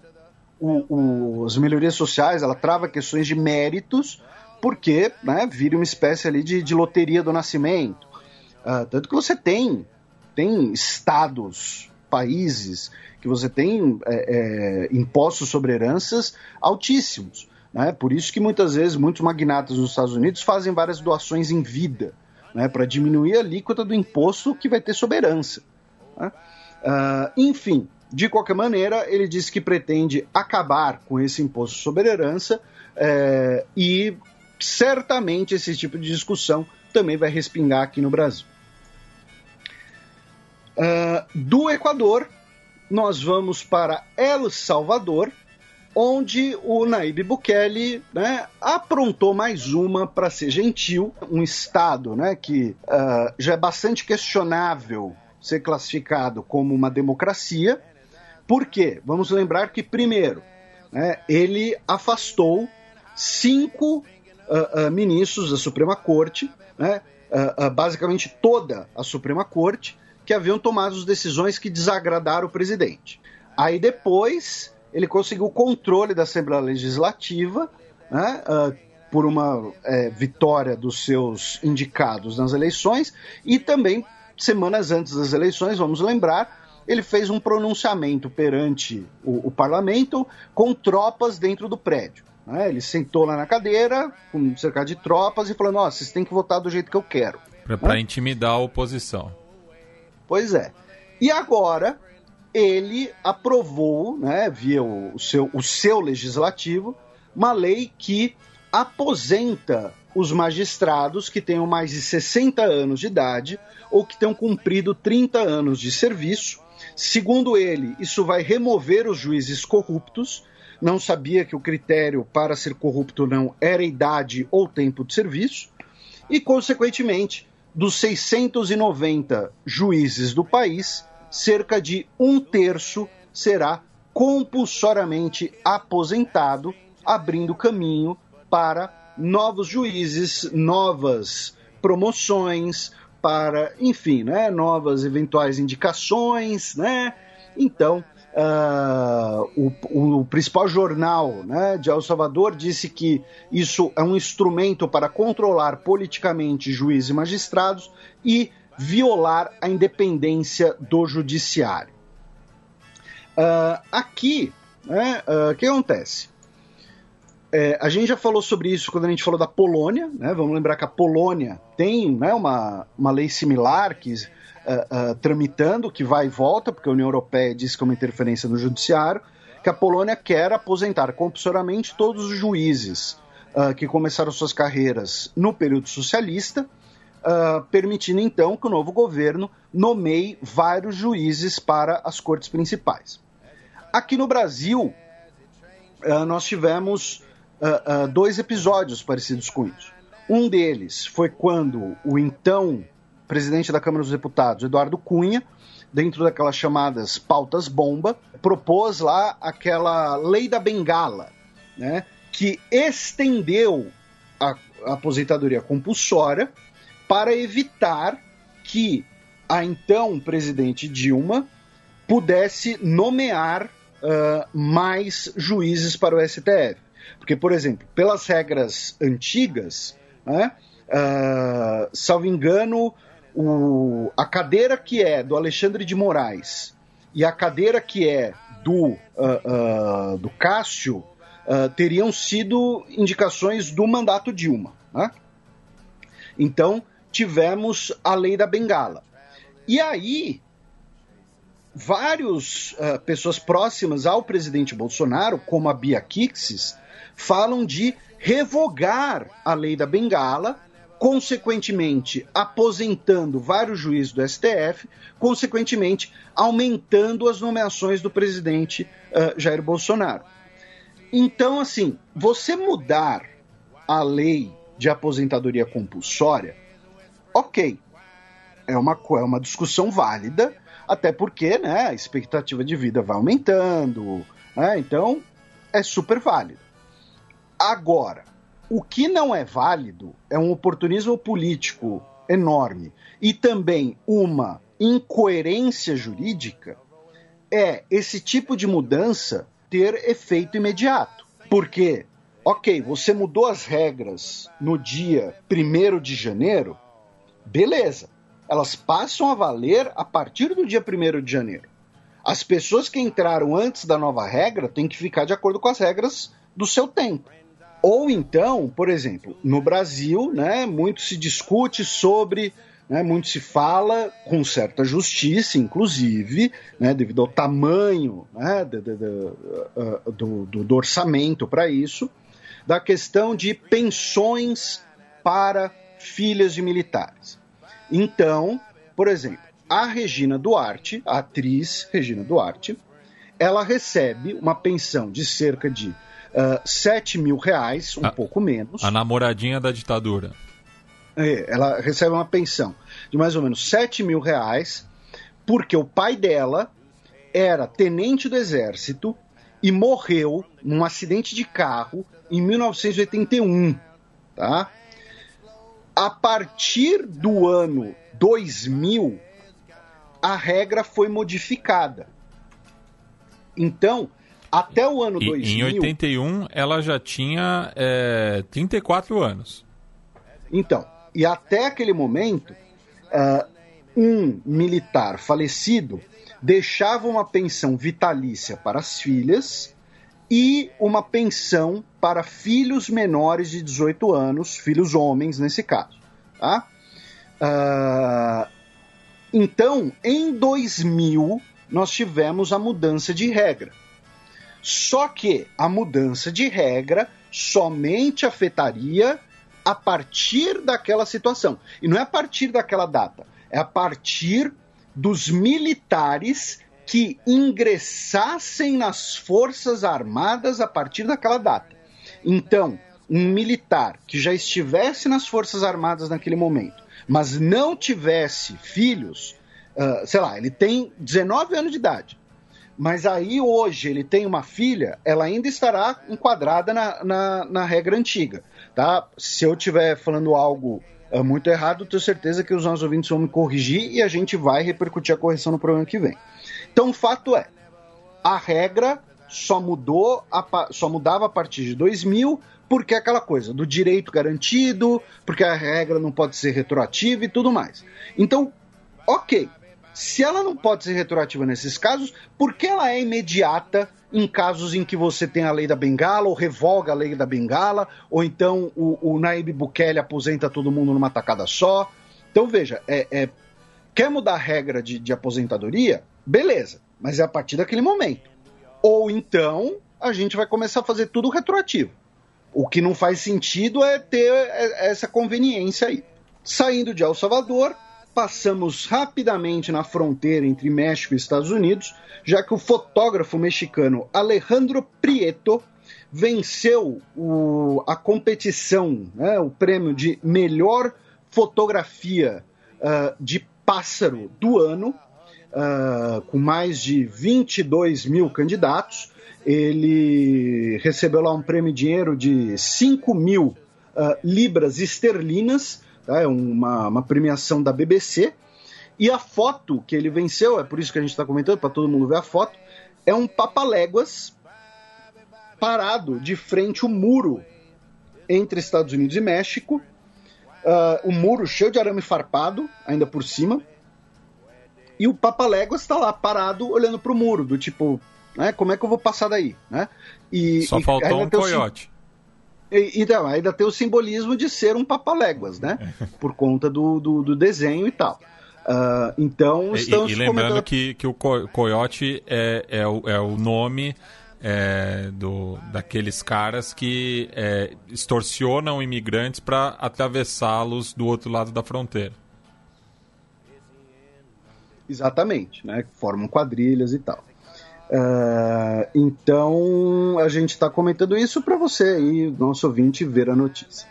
Speaker 3: o, o, as melhorias sociais, ela trava questões de méritos, porque né, vira uma espécie ali de, de loteria do nascimento. Uh, tanto que você tem, tem estados, países, que você tem é, é, impostos sobre heranças altíssimos. Né? Por isso que muitas vezes muitos magnatas nos Estados Unidos fazem várias doações em vida né, para diminuir a alíquota do imposto que vai ter sobre herança. Né? Uh, enfim, de qualquer maneira, ele disse que pretende acabar com esse imposto sobre herança é, e certamente esse tipo de discussão também vai respingar aqui no Brasil. Uh, do Equador, nós vamos para El Salvador, onde o Naib Bukele né, aprontou mais uma para ser gentil, um Estado né, que uh, já é bastante questionável ser classificado como uma democracia. Por quê? Vamos lembrar que, primeiro, né, ele afastou cinco uh, uh, ministros da Suprema Corte, né, basicamente toda a Suprema Corte, que haviam tomado decisões que desagradaram o presidente. Aí depois ele conseguiu o controle da Assembleia Legislativa, né, uh, por uma é, vitória dos seus indicados nas eleições, e também, semanas antes das eleições, vamos lembrar, ele fez um pronunciamento perante o, o parlamento com tropas dentro do prédio. Né? Ele sentou lá na cadeira, com cerca de tropas, e falou: Nossa, vocês têm que votar do jeito que eu quero.
Speaker 2: Para né? intimidar a oposição.
Speaker 3: Pois é. E agora ele aprovou, né, via o seu, o seu legislativo, uma lei que aposenta os magistrados que tenham mais de 60 anos de idade ou que tenham cumprido 30 anos de serviço. Segundo ele, isso vai remover os juízes corruptos. Não sabia que o critério para ser corrupto não era idade ou tempo de serviço. E, consequentemente, dos 690 juízes do país, cerca de um terço será compulsoriamente aposentado, abrindo caminho para novos juízes, novas promoções, para, enfim, né, novas eventuais indicações, né? Então, uh, o, o, principal jornal né, de El Salvador disse que isso é um instrumento para controlar politicamente juízes e magistrados e violar a independência do judiciário. Uh, aqui, né, uh, o que acontece? É, a gente já falou sobre isso quando a gente falou da Polônia, né? Vamos lembrar que a Polônia tem né, uma, uma lei similar que uh, uh, tramitando, que vai e volta, porque a União Europeia diz que é uma interferência no judiciário, que a Polônia quer aposentar compulsoriamente todos os juízes uh, que começaram suas carreiras no período socialista permitindo então que o novo governo nomeie vários juízes para as cortes principais. Aqui no Brasil, nós tivemos uh, dois episódios parecidos com isso. Um deles foi quando o então presidente da Câmara dos Deputados, Eduardo Cunha, dentro daquelas chamadas pautas bomba, propôs lá aquela lei da bengala, né, que estendeu a, a aposentadoria compulsória para evitar que a então presidente Dilma pudesse nomear uh, mais juízes para o STF. Porque, por exemplo, pelas regras antigas, né, uh, salvo engano, o, a cadeira que é do Alexandre de Moraes e a cadeira que é do, uh, uh, do Cássio teriam sido indicações do mandato Dilma. Né? Então, tivemos a lei da bengala. E aí, várias uh, pessoas próximas ao presidente Bolsonaro, como a Bia Kixis, falam de revogar a lei da Bengala, consequentemente aposentando vários juízes do STF, consequentemente aumentando as nomeações do presidente uh, Jair Bolsonaro. Então, assim, você mudar a lei de aposentadoria compulsória, ok, é uma, é uma discussão válida, até porque né, a expectativa de vida vai aumentando, né, então é super válido. Agora, o que não é válido é um oportunismo político enorme e também uma incoerência jurídica é esse tipo de mudança ter efeito imediato. Porque, ok, você mudou as regras no dia 1 de janeiro, beleza. Elas passam a valer a partir do dia 1 de janeiro. As pessoas que entraram antes da nova regra têm que ficar de acordo com as regras do seu tempo. Ou então, por exemplo, no Brasil, né, muito se discute sobre, né, muito se fala, com certa justiça, inclusive, né, devido ao tamanho né, do, do, do, do orçamento para isso, da questão de pensões para filhas de militares. Então, por exemplo, a Regina Duarte, a atriz Regina Duarte, ela recebe uma pensão de cerca de uh, ah, 7 mil reais, um a, pouco menos.
Speaker 2: A namoradinha da ditadura.
Speaker 3: É, ela recebe uma pensão de mais ou menos 7 mil reais, porque o pai dela era tenente do exército e morreu num acidente de carro em 1981, tá? A partir do ano 2000, a regra foi modificada. Então, até o ano
Speaker 2: e,
Speaker 3: 2000.
Speaker 2: Em 81, ela já tinha é, 34 anos.
Speaker 3: Então, e até aquele momento, uh, um militar falecido deixava uma pensão vitalícia para as filhas e uma pensão para filhos menores de 18 anos, filhos homens nesse caso. Tá? Uh, então, em 2000, nós tivemos a mudança de regra. Só que a mudança de regra somente afetaria a partir daquela situação. E não é a partir daquela data, é a partir dos militares que ingressassem nas Forças Armadas a partir daquela data. Então, um militar que já estivesse nas Forças Armadas naquele momento, mas não tivesse filhos, uh, sei lá, ele tem 19 anos de idade mas aí hoje ele tem uma filha, ela ainda estará enquadrada na, na, na regra antiga, tá? Se eu estiver falando algo uh, muito errado, tenho certeza que os nossos ouvintes vão me corrigir e a gente vai repercutir a correção no programa que vem. Então o fato é, a regra só mudou, a, só mudava a partir de 2000, porque é aquela coisa do direito garantido, porque a regra não pode ser retroativa e tudo mais. Então, ok, se ela não pode ser retroativa nesses casos, por que ela é imediata em casos em que você tem a lei da bengala, ou revoga a lei da bengala, ou então o, o Naib Bukele aposenta todo mundo numa tacada só? Então veja, é, é quer mudar a regra de, de aposentadoria? Beleza, mas é a partir daquele momento. Ou então a gente vai começar a fazer tudo retroativo. O que não faz sentido é ter essa conveniência aí. Saindo de El Salvador, passamos rapidamente na fronteira entre México e Estados Unidos, já que o fotógrafo mexicano Alejandro Prieto venceu o, a competição, né, o prêmio de melhor fotografia uh, de pássaro do ano, uh, com mais de 22 mil candidatos. Ele recebeu lá um prêmio de dinheiro de 5 mil uh, libras esterlinas, Tá? É uma, uma premiação da BBC. E a foto que ele venceu, é por isso que a gente está comentando, para todo mundo ver a foto, é um papaléguas parado de frente ao muro entre Estados Unidos e México. Uh, o muro cheio de arame farpado, ainda por cima. E o papaléguas está lá parado olhando para o muro, do tipo, né, como é que eu vou passar daí? Né?
Speaker 2: E, Só e faltou um coiote.
Speaker 3: Então, ainda tem o simbolismo de ser um papaléguas, né? Por conta do, do, do desenho e tal. Uh, então, estamos
Speaker 2: E, e lembrando comentando... que, que o coiote é, é, o, é o nome é, do, daqueles caras que é, extorsionam imigrantes para atravessá-los do outro lado da fronteira.
Speaker 3: Exatamente, né? Formam quadrilhas e tal. Uh, então a gente está comentando isso para você aí, nosso ouvinte, ver a notícia.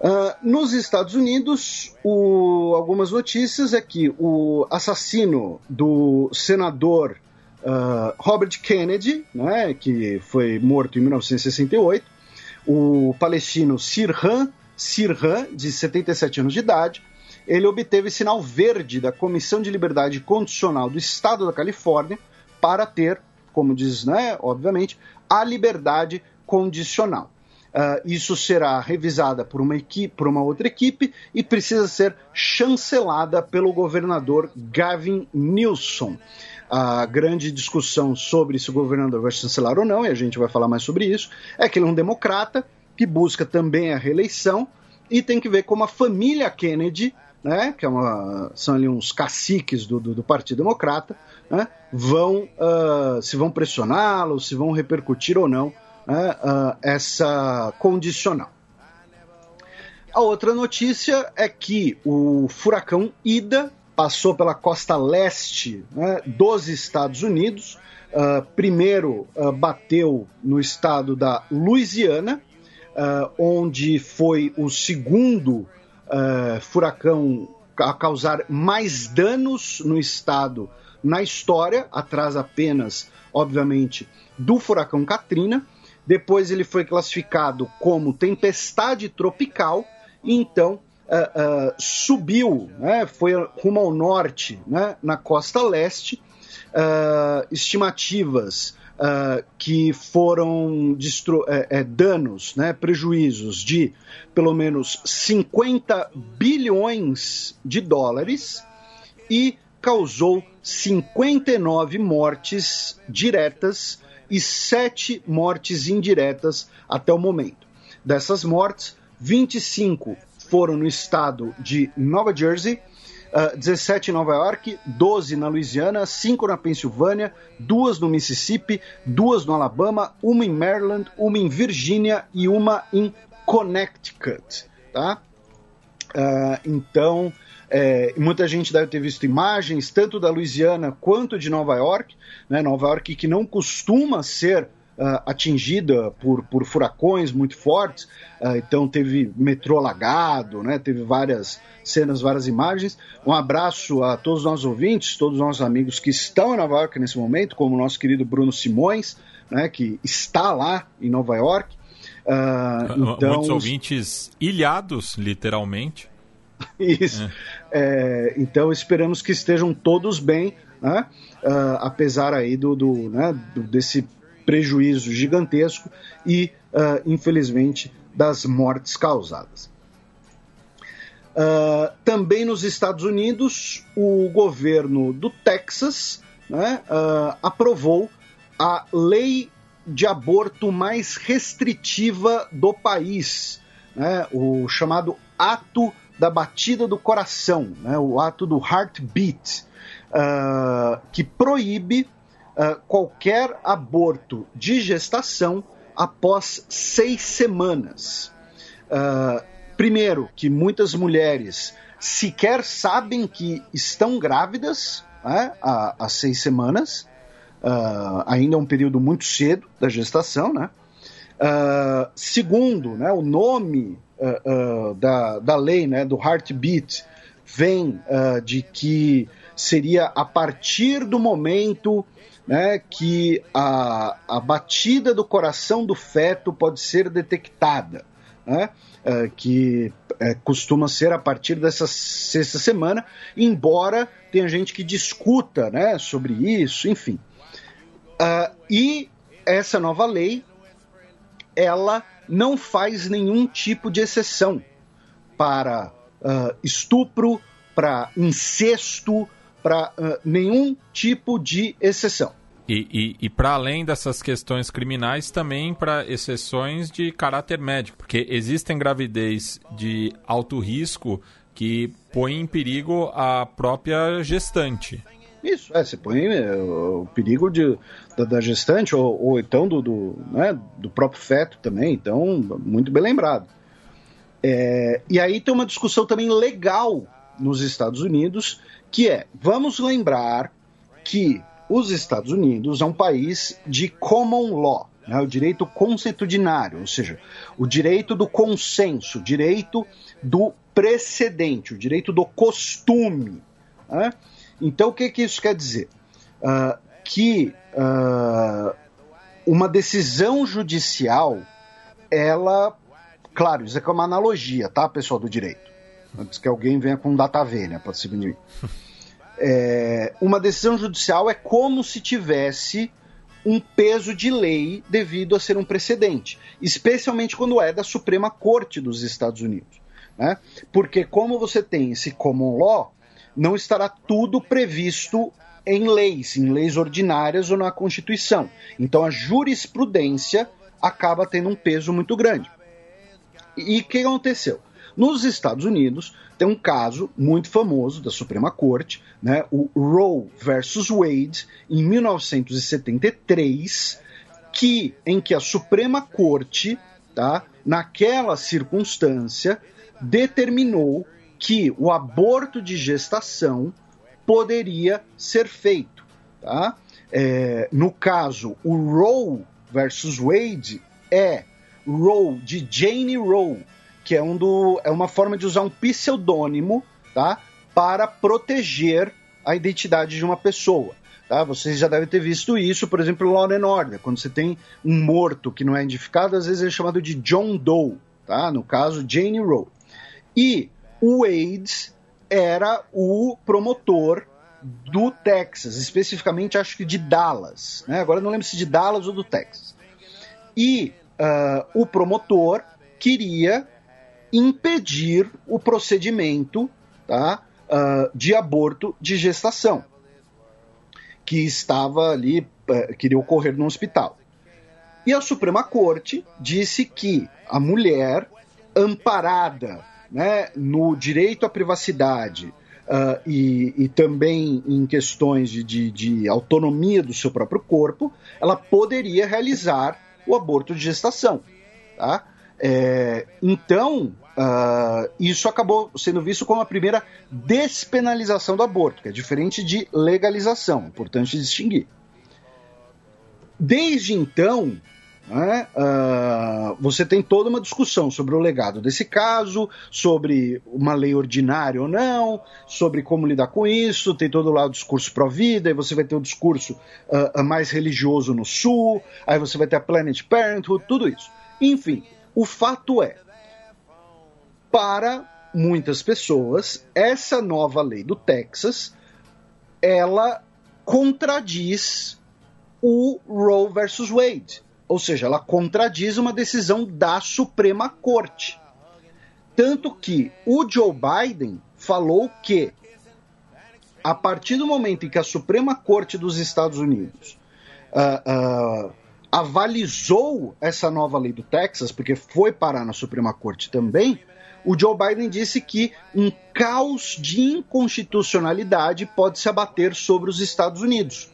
Speaker 3: Uh, nos Estados Unidos, o, algumas notícias é que o assassino do senador uh, Robert Kennedy, né, que foi morto em 1968, o palestino Sirhan, Sirhan, de 77 anos de idade, ele obteve sinal verde da Comissão de Liberdade Condicional do Estado da Califórnia para ter, como diz, né, obviamente, a liberdade condicional. Uh, isso será revisada por uma equipe, por uma outra equipe e precisa ser chancelada pelo governador Gavin Newsom. A grande discussão sobre se o governador vai chancelar ou não, e a gente vai falar mais sobre isso, é que ele é um democrata que busca também a reeleição e tem que ver como a família Kennedy, né, que é uma, são ali uns caciques do, do, do Partido Democrata, né, vão uh, se vão pressioná-lo, se vão repercutir ou não né, uh, essa condicional. A outra notícia é que o furacão Ida passou pela costa leste né, dos Estados Unidos. Uh, primeiro uh, bateu no estado da Louisiana, uh, onde foi o segundo furacão a causar mais danos no estado na história, atrás apenas, obviamente, do furacão Katrina. Depois ele foi classificado como tempestade tropical e então uh, uh, subiu, né, foi rumo ao norte, né, na costa leste. Uh, estimativas que foram é, é, danos, né, prejuízos de pelo menos 50 bilhões de dólares e causou 59 mortes diretas e sete mortes indiretas até o momento. Dessas mortes, 25 foram no estado de Nova Jersey, uh, 17 em Nova York, 12 na Louisiana, 5 na Pensilvânia, 2 no Mississippi, 2 no Alabama, uma em Maryland, uma em Virgínia e uma em Connecticut. Tá? Uh, então, é, muita gente deve ter visto imagens tanto da Louisiana quanto de Nova York, né? Nova York que não costuma ser uh, atingida por, por furacões muito fortes, uh, então teve metrô alagado, né? teve várias cenas, várias imagens. Um abraço a todos os nossos ouvintes, todos os nossos amigos que estão em Nova York nesse momento, como o nosso querido Bruno Simões, né? que está lá em Nova York.
Speaker 2: Uh, então... Muitos ouvintes ilhados, literalmente.
Speaker 3: Isso. É. É, então esperamos que estejam todos bem, né? uh, apesar aí do, do, né, do, desse prejuízo gigantesco e, uh, infelizmente, das mortes causadas. Uh, também nos Estados Unidos, o governo do Texas né, aprovou a lei de aborto mais restritiva do país, né, o chamado Ato da batida do coração, né, o ato do heartbeat, uh, que proíbe uh, qualquer aborto de gestação após seis semanas. Uh, primeiro, que muitas mulheres sequer sabem que estão grávidas né, há, há, seis semanas, ainda é um período muito cedo da gestação, né? segundo, né, o nome uh, da, da lei, né, do heartbeat, vem uh, de que seria a partir do momento né, que a, a batida do coração do feto pode ser detectada, né, uh, que uh, costuma ser a partir dessa sexta semana, embora tenha gente que discuta né, sobre isso, enfim. E essa nova lei, ela não faz nenhum tipo de exceção para uh, estupro, para incesto, para uh, nenhum tipo de exceção.
Speaker 2: E, e, e para além dessas questões criminais, também para exceções de caráter médico, porque existem gravidez de alto risco que põe em perigo a própria gestante.
Speaker 3: Isso, é, você põe é, o perigo de, da, da gestante ou, ou, então do, do, né, do próprio feto também, então, muito bem lembrado. É, e aí tem uma discussão também legal nos Estados Unidos, que é, vamos lembrar que os Estados Unidos é um país de common law, né, o direito consuetudinário, ou seja, o direito do consenso, o direito do precedente, o direito do costume. Né? Então, o que, que isso quer dizer? Uh, que uh, uma decisão judicial, ela. Claro, isso aqui é uma analogia, tá, pessoal do direito? Antes que alguém venha com data velha para de mim. É, uma decisão judicial é como se tivesse um peso de lei devido a ser um precedente, especialmente quando é da Suprema Corte dos Estados Unidos. Né? Porque, como você tem esse common law, não estará tudo previsto em leis, em leis ordinárias ou na Constituição. Então, a jurisprudência acaba tendo um peso muito grande. E o que aconteceu? Nos Estados Unidos, tem um caso muito famoso da Suprema Corte, né, o Roe versus Wade, em 1973, que em que a Suprema Corte, tá, naquela circunstância, determinou que o aborto de gestação poderia ser feito. Tá? É, no caso, o Roe versus Wade é Roe de Jane Roe, que é, um do, é uma forma de usar um pseudônimo tá? para proteger a identidade de uma pessoa. Tá? Vocês já devem ter visto isso, por exemplo, em Law and Order, quando você tem um morto que não é identificado, às vezes ele é chamado de John Doe, tá? no caso, Jane Roe. E o Wade era o promotor do Texas, especificamente acho que de Dallas. Né? Agora não lembro se de Dallas ou do Texas. E uh, o promotor queria impedir o procedimento tá, uh, de aborto de gestação que estava ali, uh, queria ocorrer no hospital. E a Suprema Corte disse que a mulher, amparada né, no direito à privacidade uh, e, e, também em questões de, de, de autonomia do seu próprio corpo, ela poderia realizar o aborto de gestação. Tá? É, então, uh, isso acabou sendo visto como a primeira despenalização do aborto, que é diferente de legalização, importante distinguir. Desde então, né? Uh, você tem toda uma discussão sobre o legado desse caso, sobre uma lei ordinária ou não, sobre como lidar com isso. Tem todo lá o discurso pró-vida, aí você vai ter o discurso uh, mais religioso no sul, aí você vai ter a Planet Parenthood, tudo isso. Enfim, o fato é, para muitas pessoas, essa nova lei do Texas, ela contradiz o Roe versus Wade ou seja, ela contradiz uma decisão da Suprema Corte. Tanto que o Joe Biden falou que, a partir do momento em que a Suprema Corte dos Estados Unidos uh, uh, avalizou essa nova lei do Texas, porque foi parar na Suprema Corte também, o Joe Biden disse que um caos de inconstitucionalidade pode se abater sobre os Estados Unidos.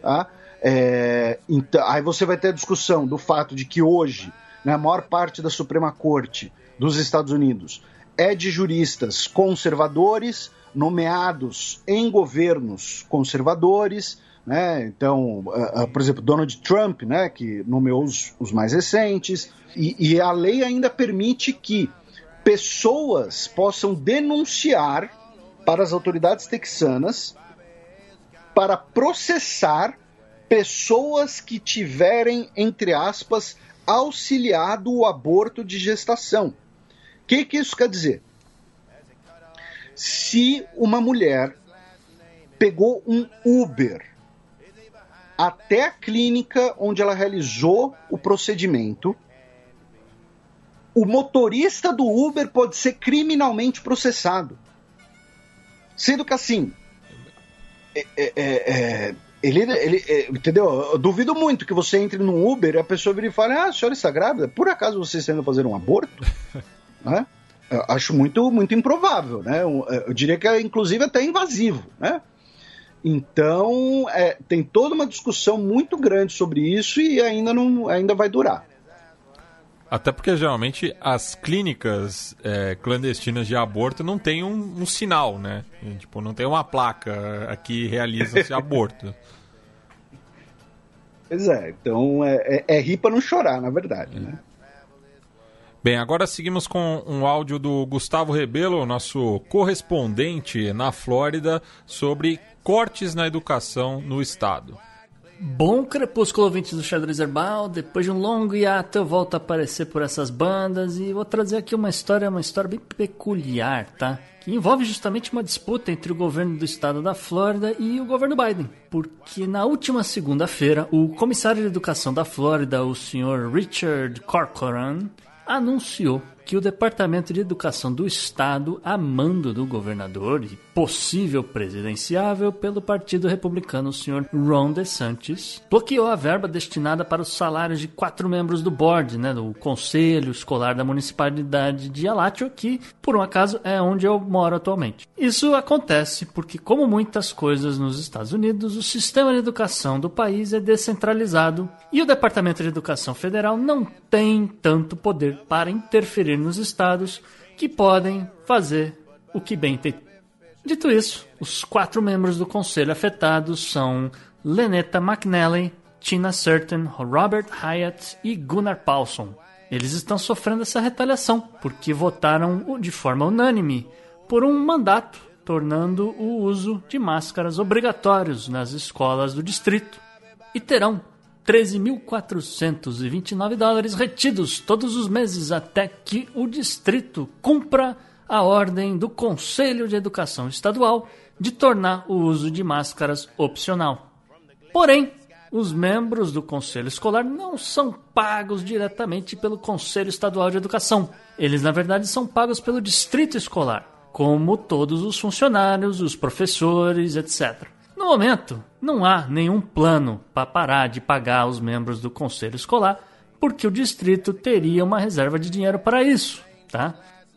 Speaker 3: Tá? É, então, aí você vai ter a discussão do fato de que hoje, né, a maior parte da Suprema Corte dos Estados Unidos é de juristas conservadores, nomeados em governos conservadores. Né? Então, uh, uh, por exemplo, Donald Trump, né, que nomeou os, os mais recentes, e, e a lei ainda permite que pessoas possam denunciar para as autoridades texanas para processar pessoas que tiverem, entre aspas, auxiliado o aborto de gestação. O que, que isso quer dizer? Se uma mulher pegou um Uber até a clínica onde ela realizou o procedimento, o motorista do Uber pode ser criminalmente processado. Sendo que assim. É, é, é, ele, ele, é, entendeu? Eu duvido muito que você entre num Uber e a pessoa vire e fale: Ah, a senhora está grávida? Por acaso você está indo fazer um aborto? né? Eu acho muito, muito improvável, né? Eu diria que é, inclusive, até invasivo, né? Então, é, tem toda uma discussão muito grande sobre isso e ainda, não, ainda vai durar.
Speaker 2: Até porque geralmente as clínicas é, clandestinas de aborto não tem um, um, sinal, né? Tipo, não tem uma placa aqui realiza-se aborto.
Speaker 3: Pois é, então é, é, é rir para não chorar, na verdade, né?
Speaker 2: Bem, agora seguimos com um áudio do Gustavo Rebelo, nosso correspondente na Flórida, sobre cortes na educação no estado.
Speaker 4: Bom crepúsculo ouvintes do Xadrez Herbal, depois de um longo hiato eu volto a aparecer por essas bandas e vou trazer aqui uma história, uma história bem peculiar, tá? Que envolve justamente uma disputa entre o governo do estado da Flórida e o governo Biden. Porque na última segunda-feira, o comissário de educação da Flórida, o senhor Richard Corcoran, anunciou que o Departamento de Educação do Estado, a mando do governador e possível presidenciável pelo Partido Republicano, o Sr. Ron DeSantis, bloqueou a verba destinada para os salários de quatro membros do board, né, do Conselho Escolar da Municipalidade de Alatio, que, por um acaso, é onde eu moro atualmente. Isso acontece porque, como muitas coisas nos Estados Unidos, o sistema de educação do país é descentralizado e o Departamento de Educação Federal não tem tanto poder para interferir nos estados que podem fazer o que bem tem. Dito isso, os quatro membros do conselho afetados são Leneta McNally, Tina Certain, Robert Hyatt e Gunnar Paulson. Eles estão sofrendo essa retaliação porque votaram de forma unânime por um mandato tornando o uso de máscaras obrigatórios nas escolas do distrito e terão 13.429 dólares retidos todos os meses até que o distrito cumpra a ordem do Conselho de Educação Estadual de tornar o uso de máscaras opcional. Porém, os membros do Conselho Escolar não são pagos diretamente pelo Conselho Estadual de Educação. Eles, na verdade, são pagos pelo Distrito Escolar, como todos os funcionários, os professores, etc. No momento, não há nenhum plano para parar de pagar os membros do conselho escolar, porque o distrito teria uma reserva de dinheiro para isso, tá?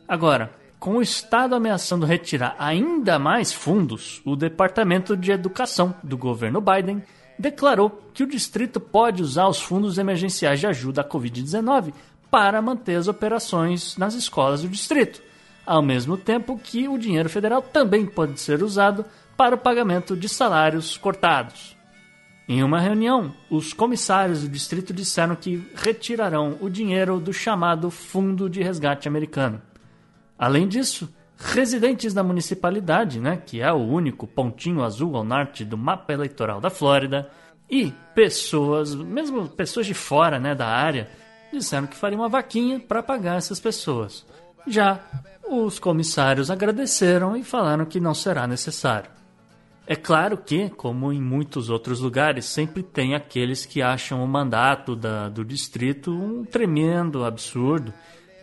Speaker 4: Agora, com o Estado ameaçando retirar ainda mais fundos, o Departamento de Educação do governo Biden declarou que o distrito pode usar os fundos emergenciais de ajuda à Covid-19 para manter as operações nas escolas do distrito, ao mesmo tempo que o dinheiro federal também pode ser usado para o pagamento de salários cortados. Em uma reunião, os comissários do distrito disseram que retirarão o dinheiro do chamado Fundo de Resgate Americano. Além disso, residentes da municipalidade, né, que é o único pontinho azul ao norte do mapa eleitoral da Flórida, e pessoas, mesmo pessoas de fora né, da área, disseram que fariam uma vaquinha para pagar essas pessoas. Já os comissários agradeceram e falaram que não será necessário. É claro que, como em muitos outros lugares, sempre tem aqueles que acham o mandato da, do distrito um tremendo absurdo.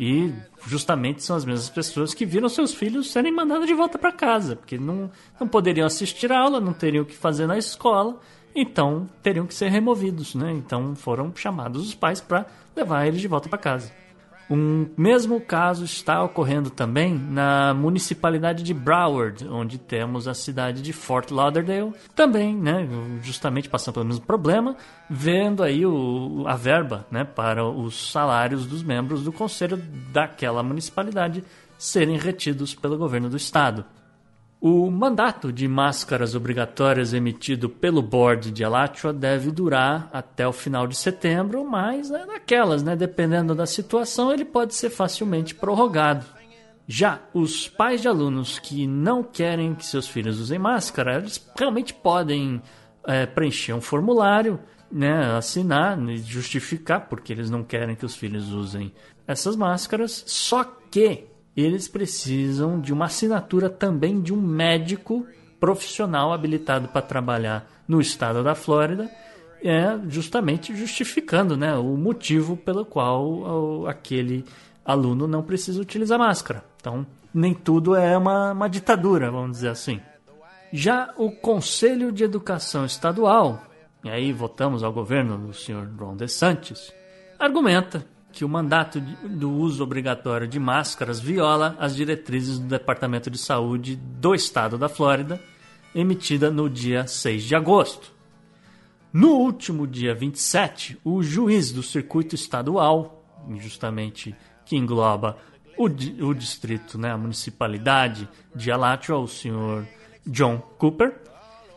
Speaker 4: E justamente são as mesmas pessoas que viram seus filhos serem mandados de volta para casa, porque não, não poderiam assistir a aula, não teriam o que fazer na escola, então teriam que ser removidos. Né? Então foram chamados os pais para levar eles de volta para casa. Um mesmo caso está ocorrendo também na municipalidade de Broward, onde temos a cidade de Fort Lauderdale, também, né, justamente passando pelo mesmo problema, vendo aí o, a verba né, para os salários dos membros do conselho daquela municipalidade serem retidos pelo governo do estado. O mandato de máscaras obrigatórias emitido pelo board de Alachua deve durar até o final de setembro, mas é daquelas, né? Dependendo da situação, ele pode ser facilmente prorrogado. Já os pais de alunos que não querem que seus filhos usem máscara, eles realmente podem é, preencher um formulário, né, assinar e justificar porque eles não querem que os filhos usem essas máscaras. Só que eles precisam de uma assinatura também de um médico profissional habilitado para trabalhar no estado da Flórida, é justamente justificando né, o motivo pelo qual aquele aluno não precisa utilizar máscara. Então, nem tudo é uma, uma ditadura, vamos dizer assim. Já o Conselho de Educação Estadual, e aí votamos ao governo do senhor Ron DeSantis, argumenta que o mandato do uso obrigatório de máscaras viola as diretrizes do Departamento de Saúde do Estado da Flórida, emitida no dia 6 de agosto. No último dia 27, o juiz do circuito estadual, justamente que engloba o, o distrito, né, a municipalidade de Alachua, o senhor John Cooper,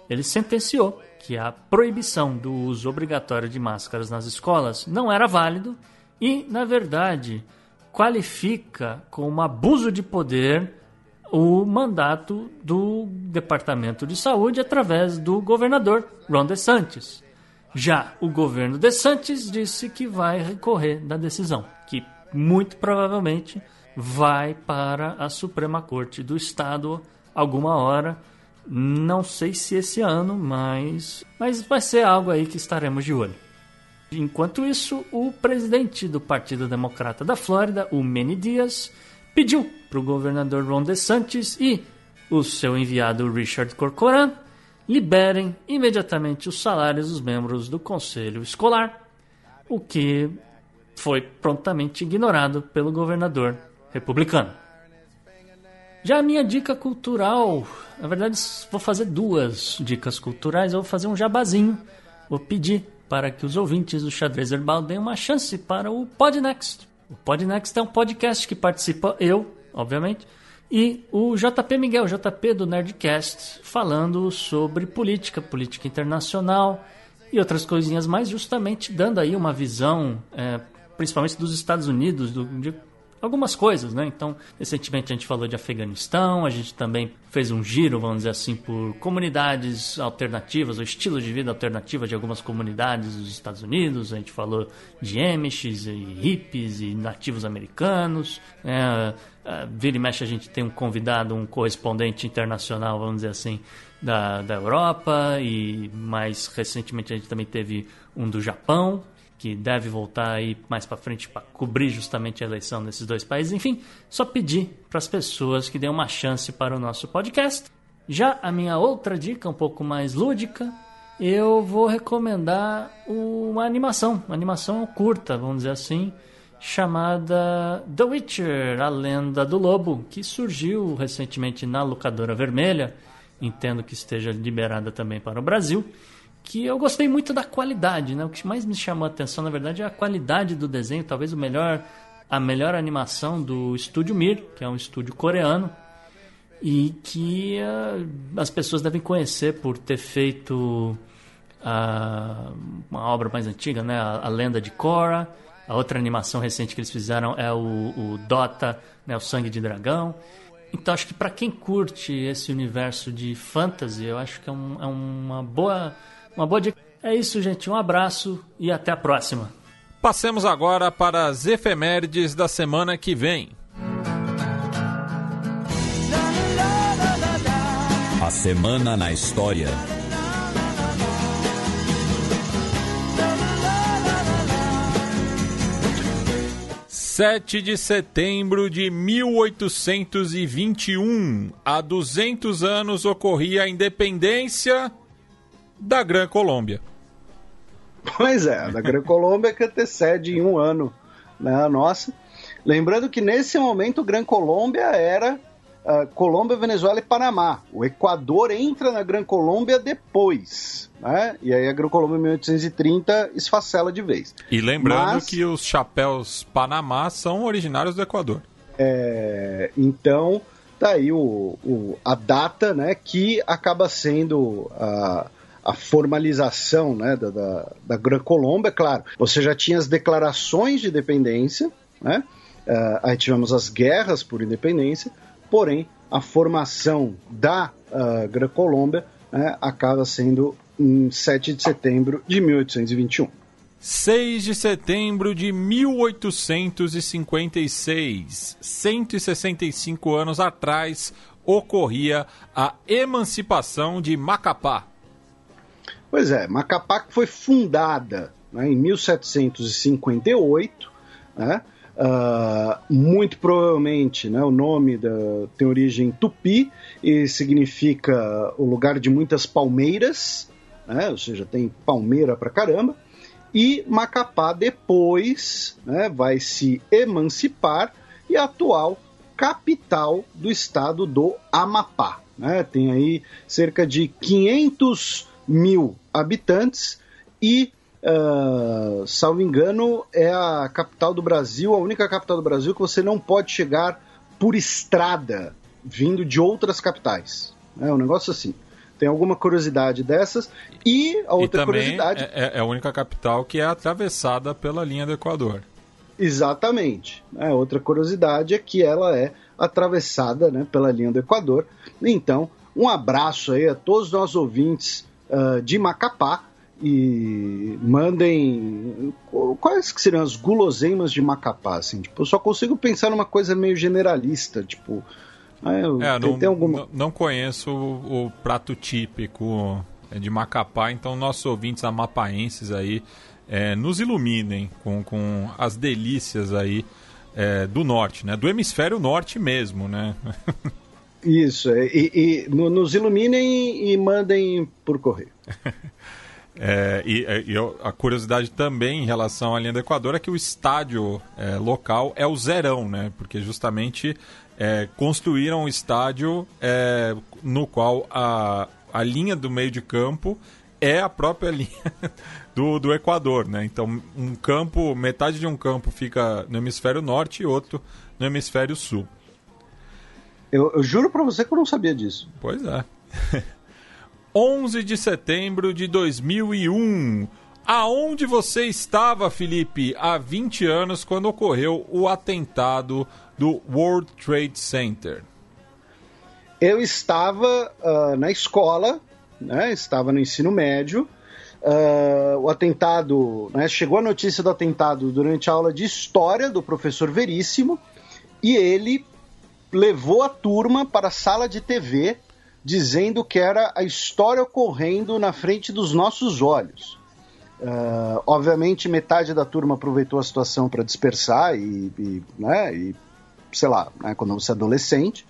Speaker 4: ele sentenciou que a proibição do uso obrigatório de máscaras nas escolas não era válido e, na verdade, qualifica como abuso de poder o mandato do Departamento de Saúde através do governador Ron DeSantis. Já o governo DeSantis disse que vai recorrer da decisão, que muito provavelmente vai para a Suprema Corte do Estado alguma hora. Não sei se esse ano, mas, mas vai ser algo aí que estaremos de olho. Enquanto isso, o presidente do Partido Democrata da Flórida, o Manny Dias, pediu para o governador Ron DeSantis e o seu enviado Richard Corcoran liberem imediatamente os salários dos membros do conselho escolar, o que foi prontamente ignorado pelo governador republicano. Já a minha dica cultural, na verdade vou fazer duas dicas culturais, eu vou fazer um jabazinho, vou pedir para que os ouvintes do Xadrez Herbal deem uma chance para o Podnext. O Podnext é um podcast que participa eu, obviamente, e o JP Miguel, JP do Nerdcast, falando sobre política, política internacional e outras coisinhas mais, justamente dando aí uma visão, é, principalmente dos Estados Unidos, do, de algumas coisas, né? Então, recentemente a gente falou de Afeganistão, a gente também fez um giro, vamos dizer assim, por comunidades alternativas, ou estilos de vida alternativos de algumas comunidades dos Estados Unidos. A gente falou de Amish e hippies e nativos americanos. É, é, vira e mexe a gente tem um convidado, um correspondente internacional, vamos dizer assim, da, da Europa e mais recentemente a gente também teve um do Japão que deve voltar aí mais para frente para cobrir justamente a eleição nesses dois países. Enfim, só pedir para as pessoas que dêem uma chance para o nosso podcast. Já a minha outra dica, um pouco mais lúdica, eu vou recomendar uma animação, uma animação curta, vamos dizer assim, chamada The Witcher, a lenda do lobo, que surgiu recentemente na locadora vermelha. Entendo que esteja liberada também para o Brasil que eu gostei muito da qualidade, né? O que mais me chamou a atenção, na verdade, é a qualidade do desenho, talvez o melhor a melhor animação do estúdio Mir, que é um estúdio coreano e que uh, as pessoas devem conhecer por ter feito uh, uma obra mais antiga, né? A, a, Lenda de Korra. A outra animação recente que eles fizeram é o, o Dota, né? o Sangue de Dragão. Então acho que para quem curte esse universo de fantasy, eu acho que é, um, é uma boa uma boa dica. É isso, gente. Um abraço e até a próxima.
Speaker 2: Passemos agora para as efemérides da semana que vem.
Speaker 1: A Semana na História.
Speaker 2: Sete de setembro de 1821, há 200 anos ocorria a independência da Gran Colômbia.
Speaker 3: Pois é, da Gran Colômbia que antecede em um ano né, a nossa. Lembrando que nesse momento Gran Colômbia era uh, Colômbia, Venezuela e Panamá. O Equador entra na Gran Colômbia depois. Né? E aí a Gran Colômbia em 1830 esfacela de vez.
Speaker 2: E lembrando Mas, que os chapéus Panamá são originários do Equador.
Speaker 3: É, então, tá aí o, o, a data né, que acaba sendo a a formalização né, da, da, da Gran Colômbia, claro, você já tinha as declarações de independência, né? Uh, aí tivemos as guerras por independência, porém a formação da uh, Gran Colômbia né, acaba sendo em 7 de setembro de 1821.
Speaker 2: 6 de setembro de 1856, 165 anos atrás, ocorria a emancipação de Macapá.
Speaker 3: Pois é, Macapá foi fundada né, em 1758, né, uh, muito provavelmente né, o nome da, tem origem tupi e significa o lugar de muitas palmeiras, né, ou seja, tem palmeira pra caramba, e Macapá depois né, vai se emancipar e atual capital do estado do Amapá. Né? Tem aí cerca de 500 mil habitantes e, uh, salvo engano, é a capital do Brasil, a única capital do Brasil que você não pode chegar por estrada vindo de outras capitais. É um negócio assim. Tem alguma curiosidade dessas. E a outra
Speaker 2: e
Speaker 3: curiosidade.
Speaker 2: É, é a única capital que é atravessada pela linha do Equador.
Speaker 3: Exatamente. É, outra curiosidade é que ela é atravessada né, pela linha do Equador. Então, um abraço aí a todos os nossos ouvintes uh, de Macapá e mandem quais que seriam as guloseimas de Macapá, assim, tipo, eu só consigo pensar numa coisa meio generalista, tipo,
Speaker 2: é, é tem, não, tem alguma... não conheço o, o, prato típico de Macapá, então nossos ouvintes amapaenses aí é, nos iluminem com, com as delícias aí é, do norte, né? Do hemisfério norte mesmo, né?
Speaker 3: Isso, é, e, e nos iluminem e mandem por correio.
Speaker 2: É, e, é, e, a curiosidade também em relação à linha do Equador é que o estádio é, local é o Zerão, né? Porque justamente é, construíram um estádio é, no qual a, a linha do meio de campo é a própria linha do, do Equador, né? Então, um campo, metade de um campo fica no hemisfério norte e outro no hemisfério sul.
Speaker 3: Eu, eu juro para você que eu não sabia disso.
Speaker 2: Pois é. 11 de setembro de 2001. Aonde você estava, Felipe, há 20 anos quando ocorreu o atentado do World Trade Center?
Speaker 3: Eu estava uh, na escola, né? estava no ensino médio, Uh, o atentado, né, chegou a notícia do atentado durante a aula de história do professor Veríssimo e ele levou a turma para a sala de TV dizendo que era a história ocorrendo na frente dos nossos olhos. Uh, obviamente, metade da turma aproveitou a situação para dispersar e, e, né, e, sei lá, né, quando você é adolescente.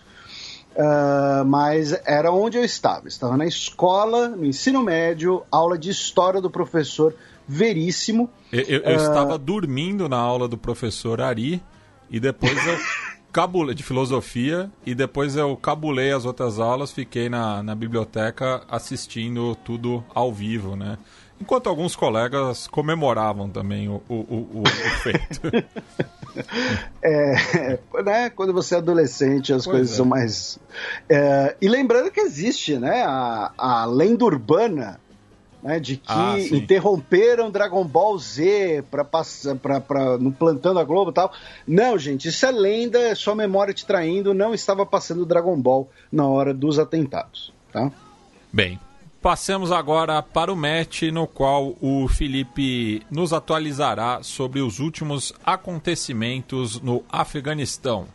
Speaker 3: Uh, mas era onde eu estava. Estava na escola, no ensino médio, aula de história do professor Veríssimo.
Speaker 2: Eu, eu, eu uh... estava dormindo na aula do professor Ari e depois eu cabulei de filosofia e depois eu cabulei as outras aulas, fiquei na, na biblioteca assistindo tudo ao vivo, né? Enquanto alguns colegas comemoravam também o, o, o, o feito.
Speaker 3: é, né, quando você é adolescente, as pois coisas é. são mais. É, e lembrando que existe né, a, a lenda urbana né, de que ah, interromperam Dragon Ball Z para passar para no plantando a Globo e tal. Não, gente, isso é lenda, é só memória te traindo, não estava passando Dragon Ball na hora dos atentados, tá?
Speaker 2: Bem, Passemos agora para o match no qual o Felipe nos atualizará sobre os últimos acontecimentos no Afeganistão.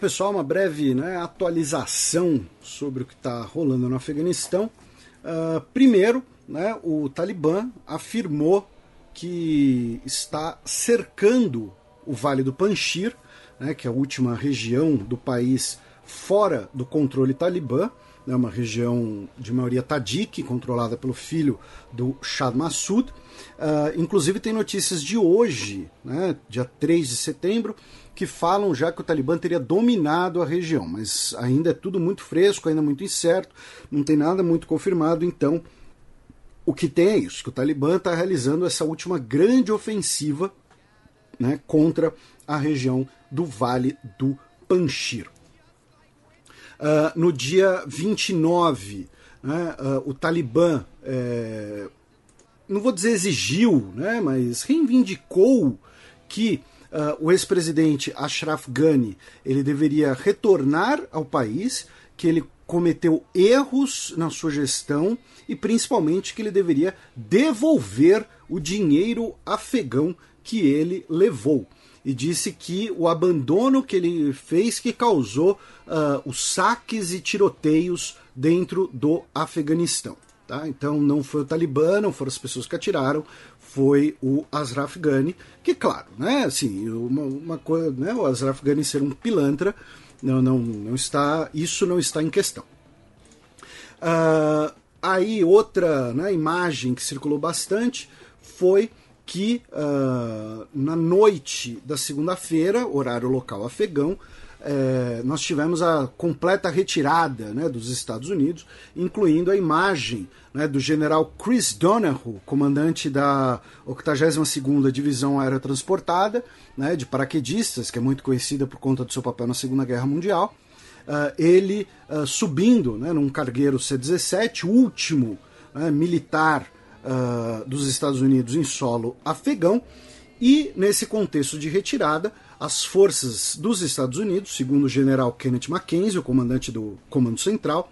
Speaker 3: Pessoal, uma breve né, atualização sobre o que está rolando no Afeganistão. Uh, primeiro, né, o Talibã afirmou que está cercando o Vale do Panjshir, né, que é a última região do país fora do controle talibã, né, uma região de maioria tadique, controlada pelo filho do Shah Massoud. Uh, inclusive tem notícias de hoje, né, dia 3 de setembro, que falam já que o Talibã teria dominado a região, mas ainda é tudo muito fresco, ainda muito incerto, não tem nada muito confirmado, então o que tem é isso, que o Talibã está realizando essa última grande ofensiva né, contra a região do Vale do Panjshir. Uh, no dia 29, né, uh, o Talibã, é, não vou dizer exigiu, né, mas reivindicou que uh, o ex-presidente Ashraf Ghani ele deveria retornar ao país, que ele cometeu erros na sua gestão e principalmente que ele deveria devolver o dinheiro afegão que ele levou. E disse que o abandono que ele fez que causou uh, os saques e tiroteios dentro do Afeganistão. Tá? Então não foi o Talibã, não foram as pessoas que atiraram, foi o Ashraf Ghani, que claro, né, assim, uma, uma coisa, né, o Ashraf Ghani ser um pilantra, não, não, não está, isso não está em questão. Uh, aí outra né, imagem que circulou bastante foi que uh, na noite da segunda-feira, horário local afegão, é, nós tivemos a completa retirada né, dos Estados Unidos, incluindo a imagem né, do general Chris Donahoe, comandante da 82ª Divisão Aerotransportada, né, de paraquedistas, que é muito conhecida por conta do seu papel na Segunda Guerra Mundial, uh, ele uh, subindo né, num cargueiro C-17, último né, militar uh, dos Estados Unidos em solo afegão, e nesse contexto de retirada, as forças dos Estados Unidos, segundo o general Kenneth Mackenzie, o comandante do Comando Central,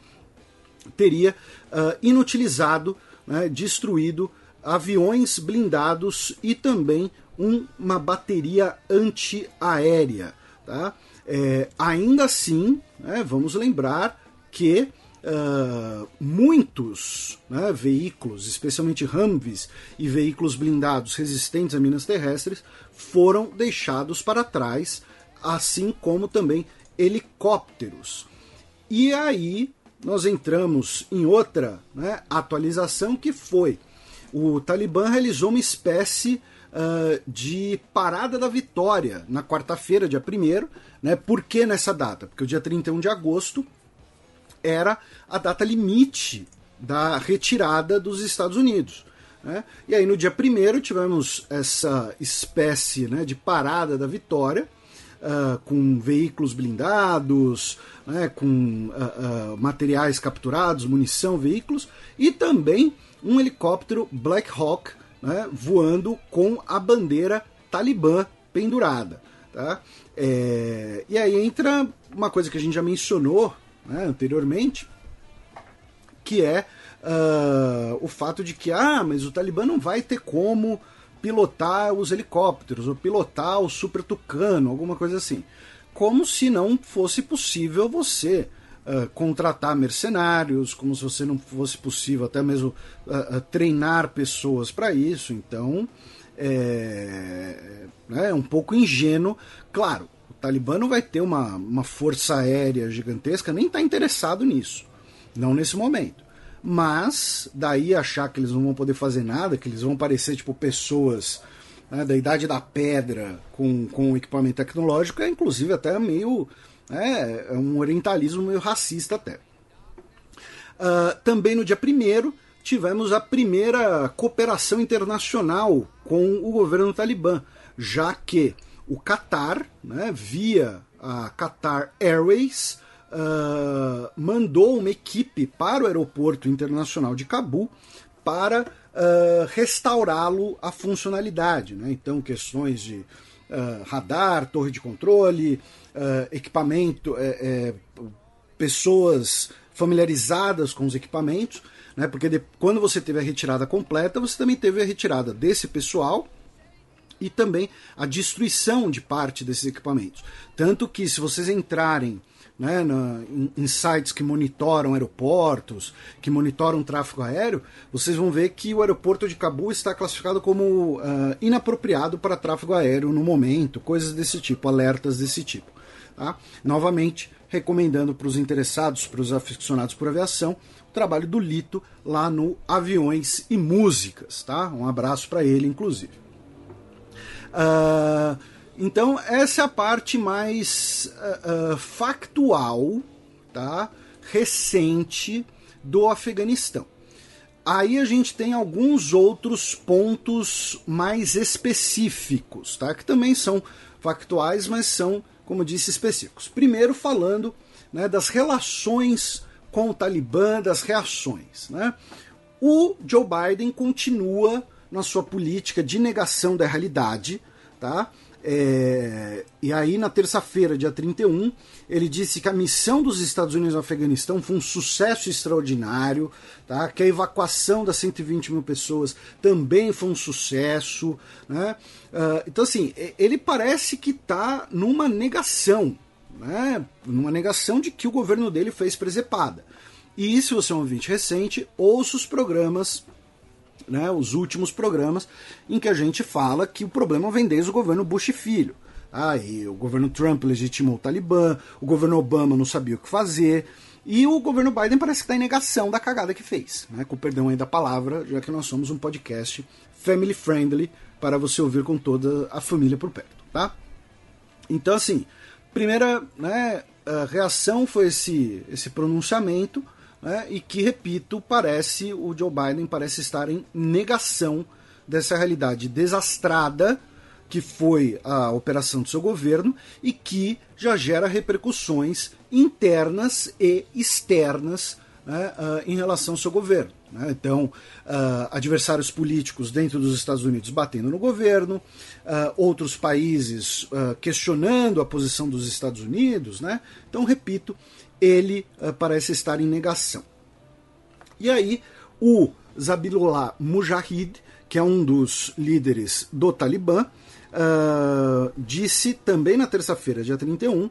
Speaker 3: teria uh, inutilizado, né, destruído aviões blindados e também um, uma bateria antiaérea. Tá? É, ainda assim, né, vamos lembrar que uh, muitos né, veículos, especialmente Humvees e veículos blindados resistentes a minas terrestres, foram deixados para trás, assim como também helicópteros. E aí nós entramos em outra né, atualização que foi o Talibã realizou uma espécie uh, de parada da vitória na quarta-feira, dia 1 né? Por que nessa data? Porque o dia 31 de agosto era a data limite da retirada dos Estados Unidos. Né? E aí no dia 1 tivemos essa espécie né, de parada da vitória, uh, com veículos blindados, né, com uh, uh, materiais capturados, munição, veículos, e também um helicóptero Black Hawk né, voando com a bandeira talibã pendurada. Tá? É, e aí entra uma coisa que a gente já mencionou né, anteriormente, que é uh, o fato de que, ah, mas o Talibã não vai ter como pilotar os helicópteros, ou pilotar o Super Tucano, alguma coisa assim. Como se não fosse possível você uh, contratar mercenários, como se você não fosse possível até mesmo uh, treinar pessoas para isso. Então, é, é um pouco ingênuo. Claro, Talibã não vai ter uma, uma força aérea gigantesca, nem está interessado nisso. Não nesse momento. Mas, daí achar que eles não vão poder fazer nada, que eles vão parecer tipo pessoas né, da idade da pedra com, com equipamento tecnológico, é inclusive até meio. É, é um orientalismo meio racista até. Uh, também no dia 1 tivemos a primeira cooperação internacional com o governo talibã, já que o Qatar, né, via a Qatar Airways, uh, mandou uma equipe para o aeroporto internacional de Cabul para uh, restaurá-lo à funcionalidade. Né? Então, questões de uh, radar, torre de controle, equipamento, é, é, pessoas familiarizadas com os equipamentos, né? porque de, quando você teve a retirada completa, você também teve a retirada desse pessoal e também a destruição de parte desses equipamentos. Tanto que, se vocês entrarem né, na, em, em, sites que monitoram aeroportos, que monitoram tráfego aéreo, vocês vão ver que o aeroporto de Cabul está classificado como uh, inapropriado para tráfego aéreo no momento, coisas desse tipo, alertas desse tipo. Tá? Novamente, recomendando para os interessados, para os aficionados por aviação, o trabalho do Lito lá no Aviões e Músicas. Tá? Um abraço para ele, inclusive. Uh, então, essa é a parte mais uh, uh, factual, tá? recente do Afeganistão. Aí a gente tem alguns outros pontos mais específicos, tá? que também são factuais, mas são, como disse, específicos. Primeiro, falando né, das relações com o Talibã, das reações. Né? O Joe Biden continua na sua política de negação da realidade, tá? É, e aí, na terça-feira, dia 31, ele disse que a missão dos Estados Unidos no Afeganistão foi um sucesso extraordinário, tá? que a evacuação das 120 mil pessoas também foi um sucesso. Né? Uh, então, assim, ele parece que está numa negação, né? numa negação de que o governo dele fez presepada. E se você é um ouvinte recente, ouça os programas né, os últimos programas em que a gente fala que o problema vem desde o governo Bush filho. Ah, e o governo Trump legitimou o Talibã, o governo Obama não sabia o que fazer, e o governo Biden parece que está em negação da cagada que fez, né, com perdão aí da palavra, já que nós somos um podcast family friendly para você ouvir com toda a família por perto, tá? Então, assim, primeira né, reação foi esse, esse pronunciamento, né, e que, repito, parece, o Joe Biden parece estar em negação dessa realidade desastrada que foi a operação do seu governo e que já gera repercussões internas e externas né, uh, em relação ao seu governo. Né? Então, uh, adversários políticos dentro dos Estados Unidos batendo no governo, uh, outros países questionando a posição dos Estados Unidos. Né? Então, repito, ele uh, parece estar em negação. E aí, o Zabilullah Mujahid, que é um dos líderes do Talibã, uh, disse também na terça-feira, dia 31,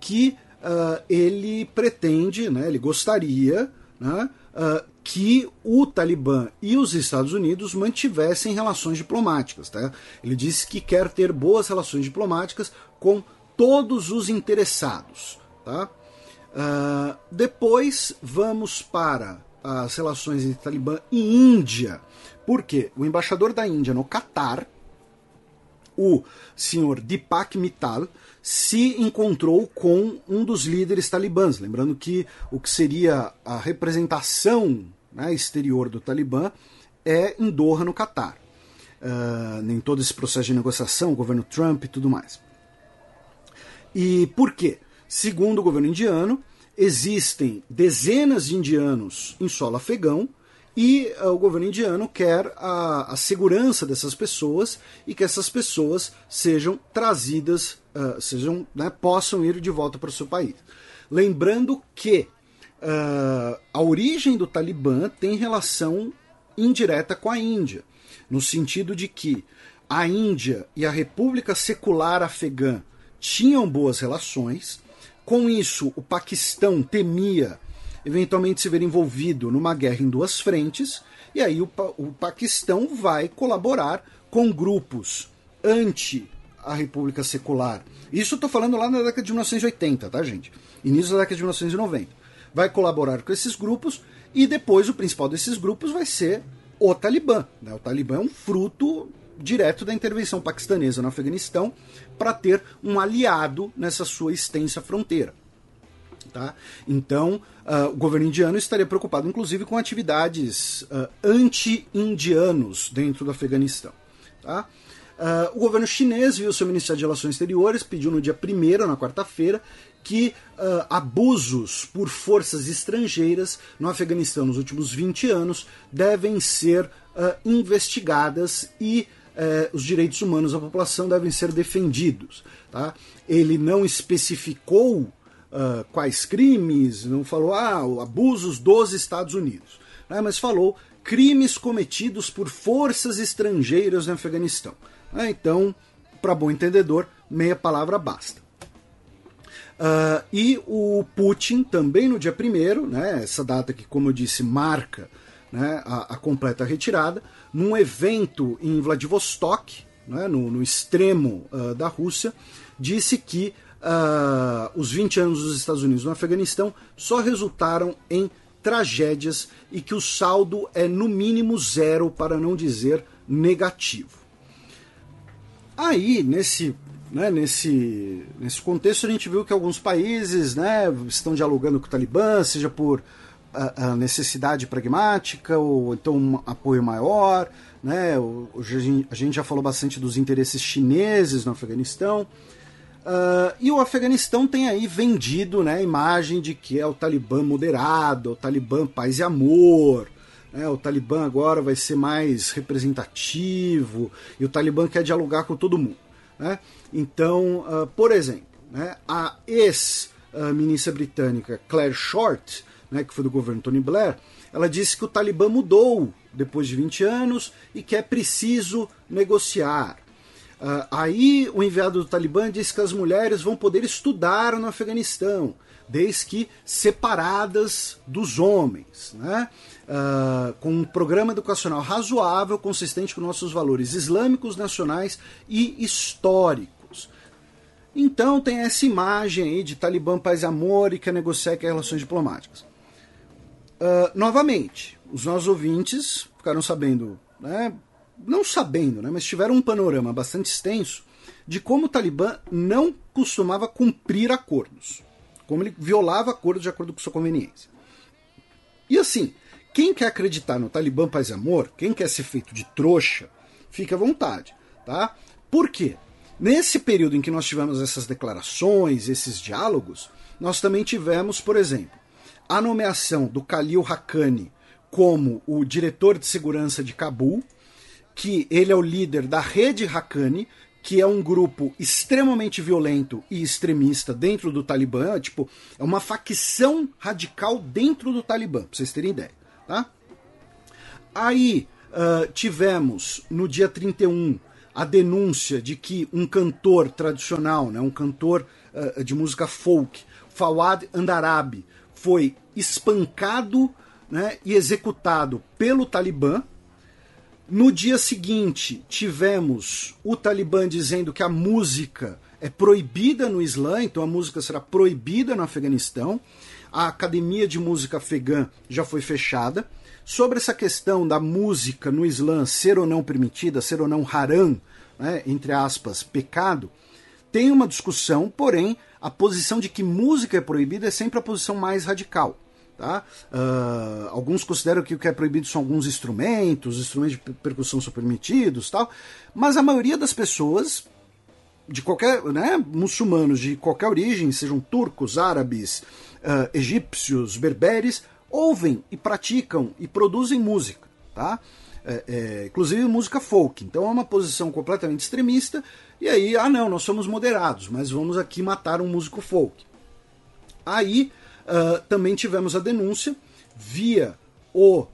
Speaker 3: que uh, ele pretende, né, ele gostaria né, que o Talibã e os Estados Unidos mantivessem relações diplomáticas. Tá? Ele disse que quer ter boas relações diplomáticas com todos os interessados. Tá? Uh, depois vamos para as relações entre Talibã e Índia. Porque o embaixador da Índia no Catar, o senhor Deepak Mittal, se encontrou com um dos líderes talibãs. Lembrando que o que seria a representação né, exterior do Talibã é em Doha, no Catar. Uh, em todo esse processo de negociação, o governo Trump e tudo mais. E por quê? Segundo o governo indiano, existem dezenas de indianos em solo afegão e uh, o governo indiano quer a, a, segurança dessas pessoas e que essas pessoas sejam trazidas, uh, sejam, né, possam ir de volta para o seu país. Lembrando que uh, a origem do Talibã tem relação indireta com a Índia, no sentido de que a Índia e a República Secular Afegã tinham boas relações, com isso, o Paquistão temia eventualmente se ver envolvido numa guerra em duas frentes, e aí o, pa o Paquistão vai colaborar com grupos anti a República Secular. Isso eu estou falando lá na década de 1980, tá, gente? Início da década de 1990. Vai colaborar com esses grupos e depois o principal desses grupos vai ser o Talibã. Né? O Talibã é um fruto direto da intervenção paquistanesa no Afeganistão para ter um aliado nessa sua extensa fronteira. Tá? Então, uh, o governo indiano estaria preocupado, inclusive, com atividades uh, anti-indianos dentro do Afeganistão. Tá? Uh, o governo chinês viu seu Ministério de Relações Exteriores, pediu no dia 1 na quarta-feira, que uh, abusos por forças estrangeiras no Afeganistão nos últimos 20 anos devem ser uh, investigadas e eh, os direitos humanos da população devem ser defendidos. Tá? Ele não especificou uh, quais crimes, não falou ah, abusos dos Estados Unidos, né? mas falou crimes cometidos por forças estrangeiras no Afeganistão. Né? Então, para bom entendedor, meia palavra basta. Uh, e o Putin também no dia 1 né, essa data que, como eu disse, marca né, a, a, completa retirada, num evento em Vladivostok, né, no, no, extremo uh, da Rússia, disse que uh, os 20 anos dos Estados Unidos no Afeganistão só resultaram em tragédias e que o saldo é no mínimo zero, para não dizer negativo. Aí, nesse, né, nesse, nesse contexto, a gente viu que alguns países né, estão dialogando com o Talibã, seja por a, necessidade pragmática ou então um apoio maior. Né? Hoje a gente já falou bastante dos interesses chineses no Afeganistão. Uh, e o Afeganistão tem aí vendido né, a imagem de que é o Talibã moderado, o Talibã paz e amor, né, o Talibã agora vai ser mais representativo, e o Talibã quer dialogar com todo mundo. Né? Então, uh, por exemplo, né, a ex-ministra britânica Claire Short, né, que foi do governo Tony Blair, ela disse que o Talibã mudou depois de 20 anos e que é preciso negociar. Uh, aí o enviado do Talibã disse que as mulheres vão poder estudar no Afeganistão, desde que separadas dos homens, né? Uh, com um programa educacional razoável, consistente com nossos valores islâmicos, nacionais e históricos. Então tem essa imagem aí de Talibã paz e amor e quer negociar quer relações diplomáticas. Uh, novamente, os nossos ouvintes ficaram sabendo, né, não sabendo, né, mas tiveram um panorama bastante extenso de como o Talibã não costumava cumprir acordos, como ele violava acordos de acordo com sua conveniência. E assim, quem quer acreditar no Talibã paz e amor, quem quer ser feito de trouxa, fica à vontade, tá? Por quê? Nesse período em que nós tivemos essas declarações, esses diálogos, nós também tivemos, por exemplo, a nomeação do Khalil Haqqani como o diretor de segurança de Cabul, que ele é o líder da rede Haqqani, que é um grupo extremamente violento e extremista dentro do Talibã, tipo, é uma facção radical dentro do Talibã, para vocês terem ideia, tá? Aí uh, tivemos no dia 31 a denúncia de que um cantor tradicional, né, um cantor uh, de música folk, Fawad Andarabi, foi espancado né, e executado pelo Talibã. No dia seguinte, tivemos o Talibã dizendo que a música é proibida no Islã, então a música será proibida no Afeganistão. A Academia de Música Afegã já foi fechada. Sobre essa questão da música no Islã ser ou não permitida, ser ou não haram, né, entre aspas, pecado, tem uma discussão, porém, a posição de que música é proibida é sempre a posição mais radical. Tá? Uh, alguns consideram que o que é proibido são alguns instrumentos, os instrumentos de percussão são permitidos, tal, mas a maioria das pessoas de qualquer, né, muçulmanos de qualquer origem, sejam turcos, árabes, uh, egípcios, berberes, ouvem e praticam e produzem música, tá? É, é, inclusive música folk. Então é uma posição completamente extremista e aí, ah não, nós somos moderados, mas vamos aqui matar um músico folk. Aí uh, também tivemos a denúncia via o, uh,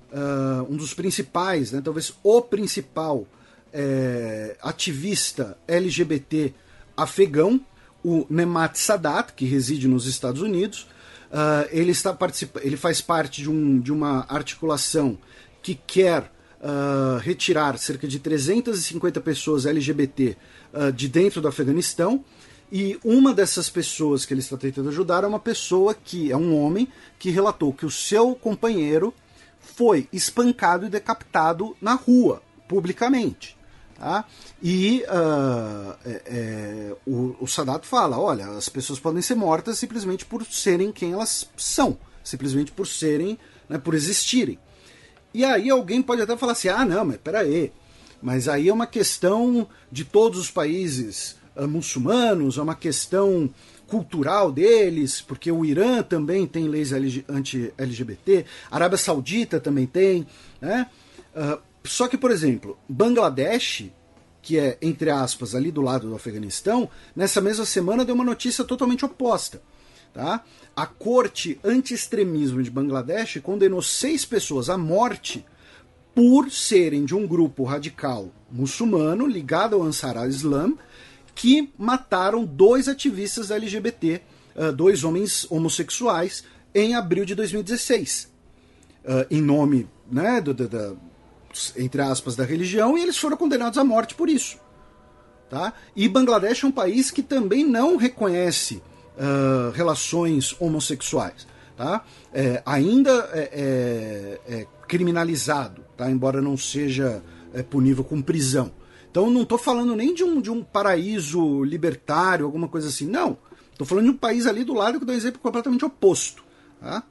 Speaker 3: um dos principais, né, talvez o principal é, ativista LGBT afegão, o Nemat Sadat, que reside nos Estados Unidos. Uh, ele, está ele faz parte de, um, de uma articulação que quer uh, retirar cerca de 350 pessoas LGBT uh, de dentro do Afeganistão. E uma dessas pessoas que ele está tentando ajudar é uma pessoa que é um homem que relatou que o seu companheiro foi espancado e decapitado na rua, publicamente. Tá? E uh, é, é, o, o Sadat fala: olha, as pessoas podem ser mortas simplesmente por serem quem elas são, simplesmente por serem, né, por existirem. E aí alguém pode até falar assim: ah, não, mas peraí, mas aí é uma questão de todos os países uh, muçulmanos, é uma questão cultural deles, porque o Irã também tem leis anti-LGBT, a Arábia Saudita também tem, né? Uh, só que, por exemplo, Bangladesh, que é, entre aspas, ali do lado do Afeganistão, nessa mesma semana deu uma notícia totalmente oposta. Tá? A corte anti-extremismo de Bangladesh condenou seis pessoas à morte por serem de um grupo radical muçulmano ligado ao Ansar al-Islam, que mataram dois ativistas LGBT, uh, dois homens homossexuais, em abril de 2016, uh, em nome, né, do, do, do, entre aspas, da religião, e eles foram condenados à morte por isso. Tá? E Bangladesh é um país que também não reconhece relações homossexuais. Tá? É, ainda é, é, é criminalizado, tá? embora não seja é, punível com prisão. Então não estou falando nem de um, de um paraíso libertário, alguma coisa assim. Não. Estou falando de um país ali do lado que dá um exemplo completamente oposto. Tá?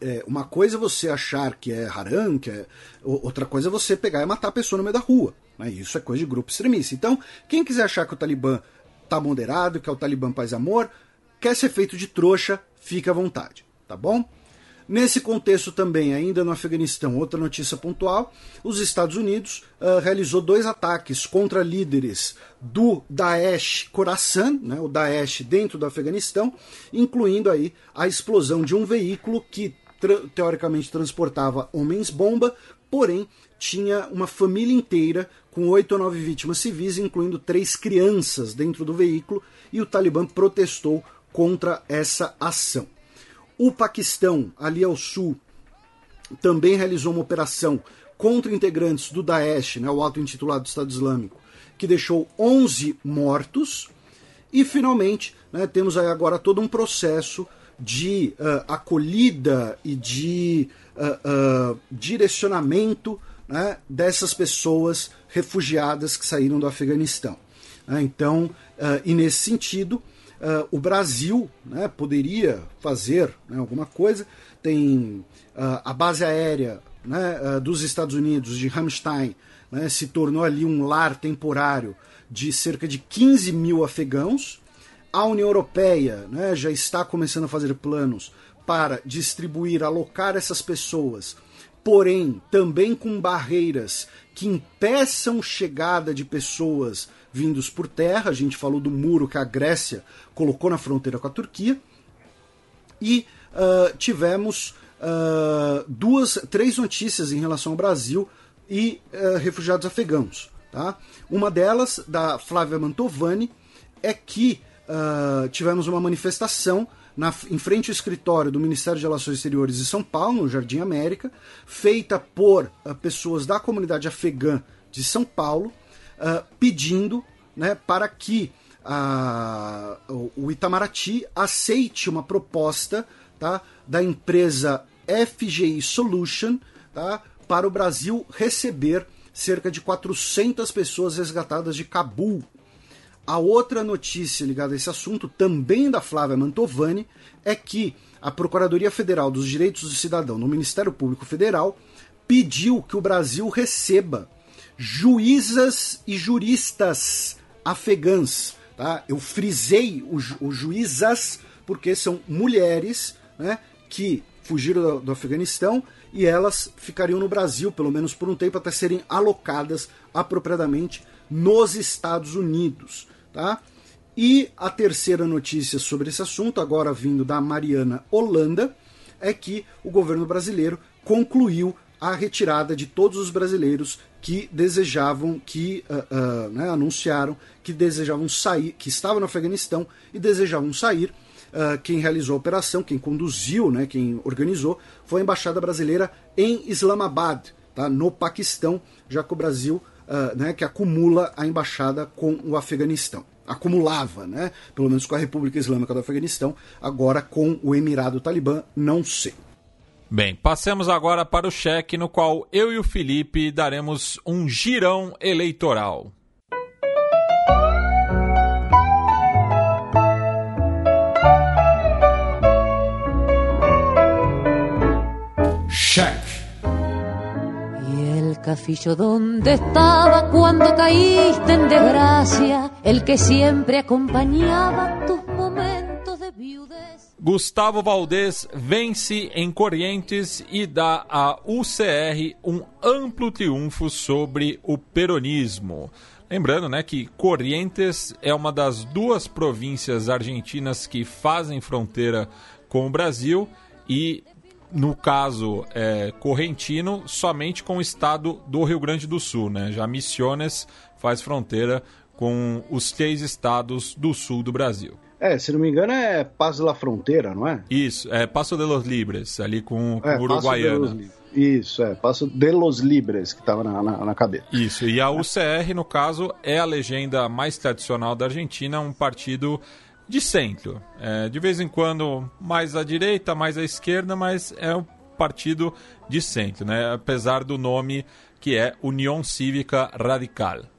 Speaker 3: É, uma coisa é você achar que é haram, que é, outra coisa é você pegar e matar a pessoa no meio da rua. Né? Isso é coisa de grupo extremista. Então, quem quiser achar que o Talibã está moderado, que é o Talibã paz amor, quer ser feito de trouxa, fica à vontade, tá bom? Nesse contexto também, ainda no Afeganistão, outra notícia pontual: os Estados Unidos uh, realizou dois ataques contra líderes do Daesh Khorasan, né, o Daesh dentro do Afeganistão, incluindo aí a explosão de um veículo que tra teoricamente transportava homens-bomba, porém tinha uma família inteira com oito ou nove vítimas civis, incluindo três crianças dentro do veículo, e o Talibã protestou contra essa ação. O Paquistão, ali ao sul, também realizou uma operação contra integrantes do Daesh, né, o auto-intitulado Estado Islâmico, que deixou 11 mortos. E, finalmente, né, temos aí agora todo um processo de uh, acolhida e de uh, uh, direcionamento né, dessas pessoas refugiadas que saíram do Afeganistão. Né, então, e nesse sentido, Uh, o Brasil né, poderia fazer né, alguma coisa. Tem uh, a base aérea né, uh, dos Estados Unidos, de Ramstein, né, se tornou ali um lar temporário de cerca de 15 mil afegãos. A União Europeia né, já está começando a fazer planos para distribuir, alocar essas pessoas, porém também com barreiras que impeçam chegada de pessoas vindos por terra. A gente falou do muro que a Grécia colocou na fronteira com a Turquia. E uh, tivemos uh, duas, três notícias em relação ao Brasil e uh, refugiados afegãos. Tá? Uma delas, da Flávia Mantovani, é que tivemos uma manifestação na, em frente ao escritório do Ministério de Relações Exteriores de São Paulo, no Jardim América, feita por pessoas da comunidade afegã de São Paulo, uh, pedindo né, para que uh, o Itamaraty aceite uma proposta tá, da empresa FGI Solution tá, para o Brasil receber cerca de 400 pessoas resgatadas de Cabul. A outra notícia ligada a esse assunto, também da Flávia Mantovani, é que a Procuradoria Federal dos Direitos do Cidadão no Ministério Público Federal pediu que o Brasil receba juízas e juristas afegãs. Tá? Eu frisei o, o juízas porque são mulheres né, que fugiram do, do Afeganistão e elas ficariam no Brasil, pelo menos por um tempo, até serem alocadas apropriadamente nos Estados Unidos. Tá? E a terceira notícia sobre esse assunto, agora vindo da Mariana Holanda, é que o governo brasileiro concluiu a retirada de todos os brasileiros que desejavam, que uh, uh, né, anunciaram que desejavam sair, que estavam no Afeganistão e desejavam sair. Uh, quem realizou a operação, quem conduziu, né, quem organizou, foi a Embaixada Brasileira em Islamabad, tá, no Paquistão, já que o Brasil né, que acumula a embaixada com o Afeganistão. Acumulava, né, pelo menos com a República Islâmica do Afeganistão, agora com o Emirado Talibã, não sei.
Speaker 2: Bem, passemos agora para o cheque no qual eu e o Felipe daremos um girão eleitoral. Cheque.
Speaker 5: Y el cafillo donde estaba cuando caíste en desgracia, el que siempre acompañaba viudez.
Speaker 2: Gustavo Valdez vence em Corrientes e dá à UCR um amplo triunfo sobre o peronismo. Lembrando né, que Corrientes é uma das duas províncias argentinas que fazem fronteira com o Brasil e, no caso é, correntino, somente com o estado do Rio Grande do Sul. Né? Já Missiones faz fronteira com os três estados do sul do Brasil.
Speaker 6: É, se não me engano é Passo da Fronteira, não é?
Speaker 2: Isso, é Passo de los Libres, ali com, com é, Uruguaiana.
Speaker 6: Isso, é, Passo de los Libres, que estava na, na, na, cabeça.
Speaker 2: Isso, e a UCR, no caso, é a legenda mais tradicional da Argentina, um partido de centro. É, de vez em quando mais à direita, mais à esquerda, mas é um partido de centro, né? apesar do nome que é União Cívica Radical.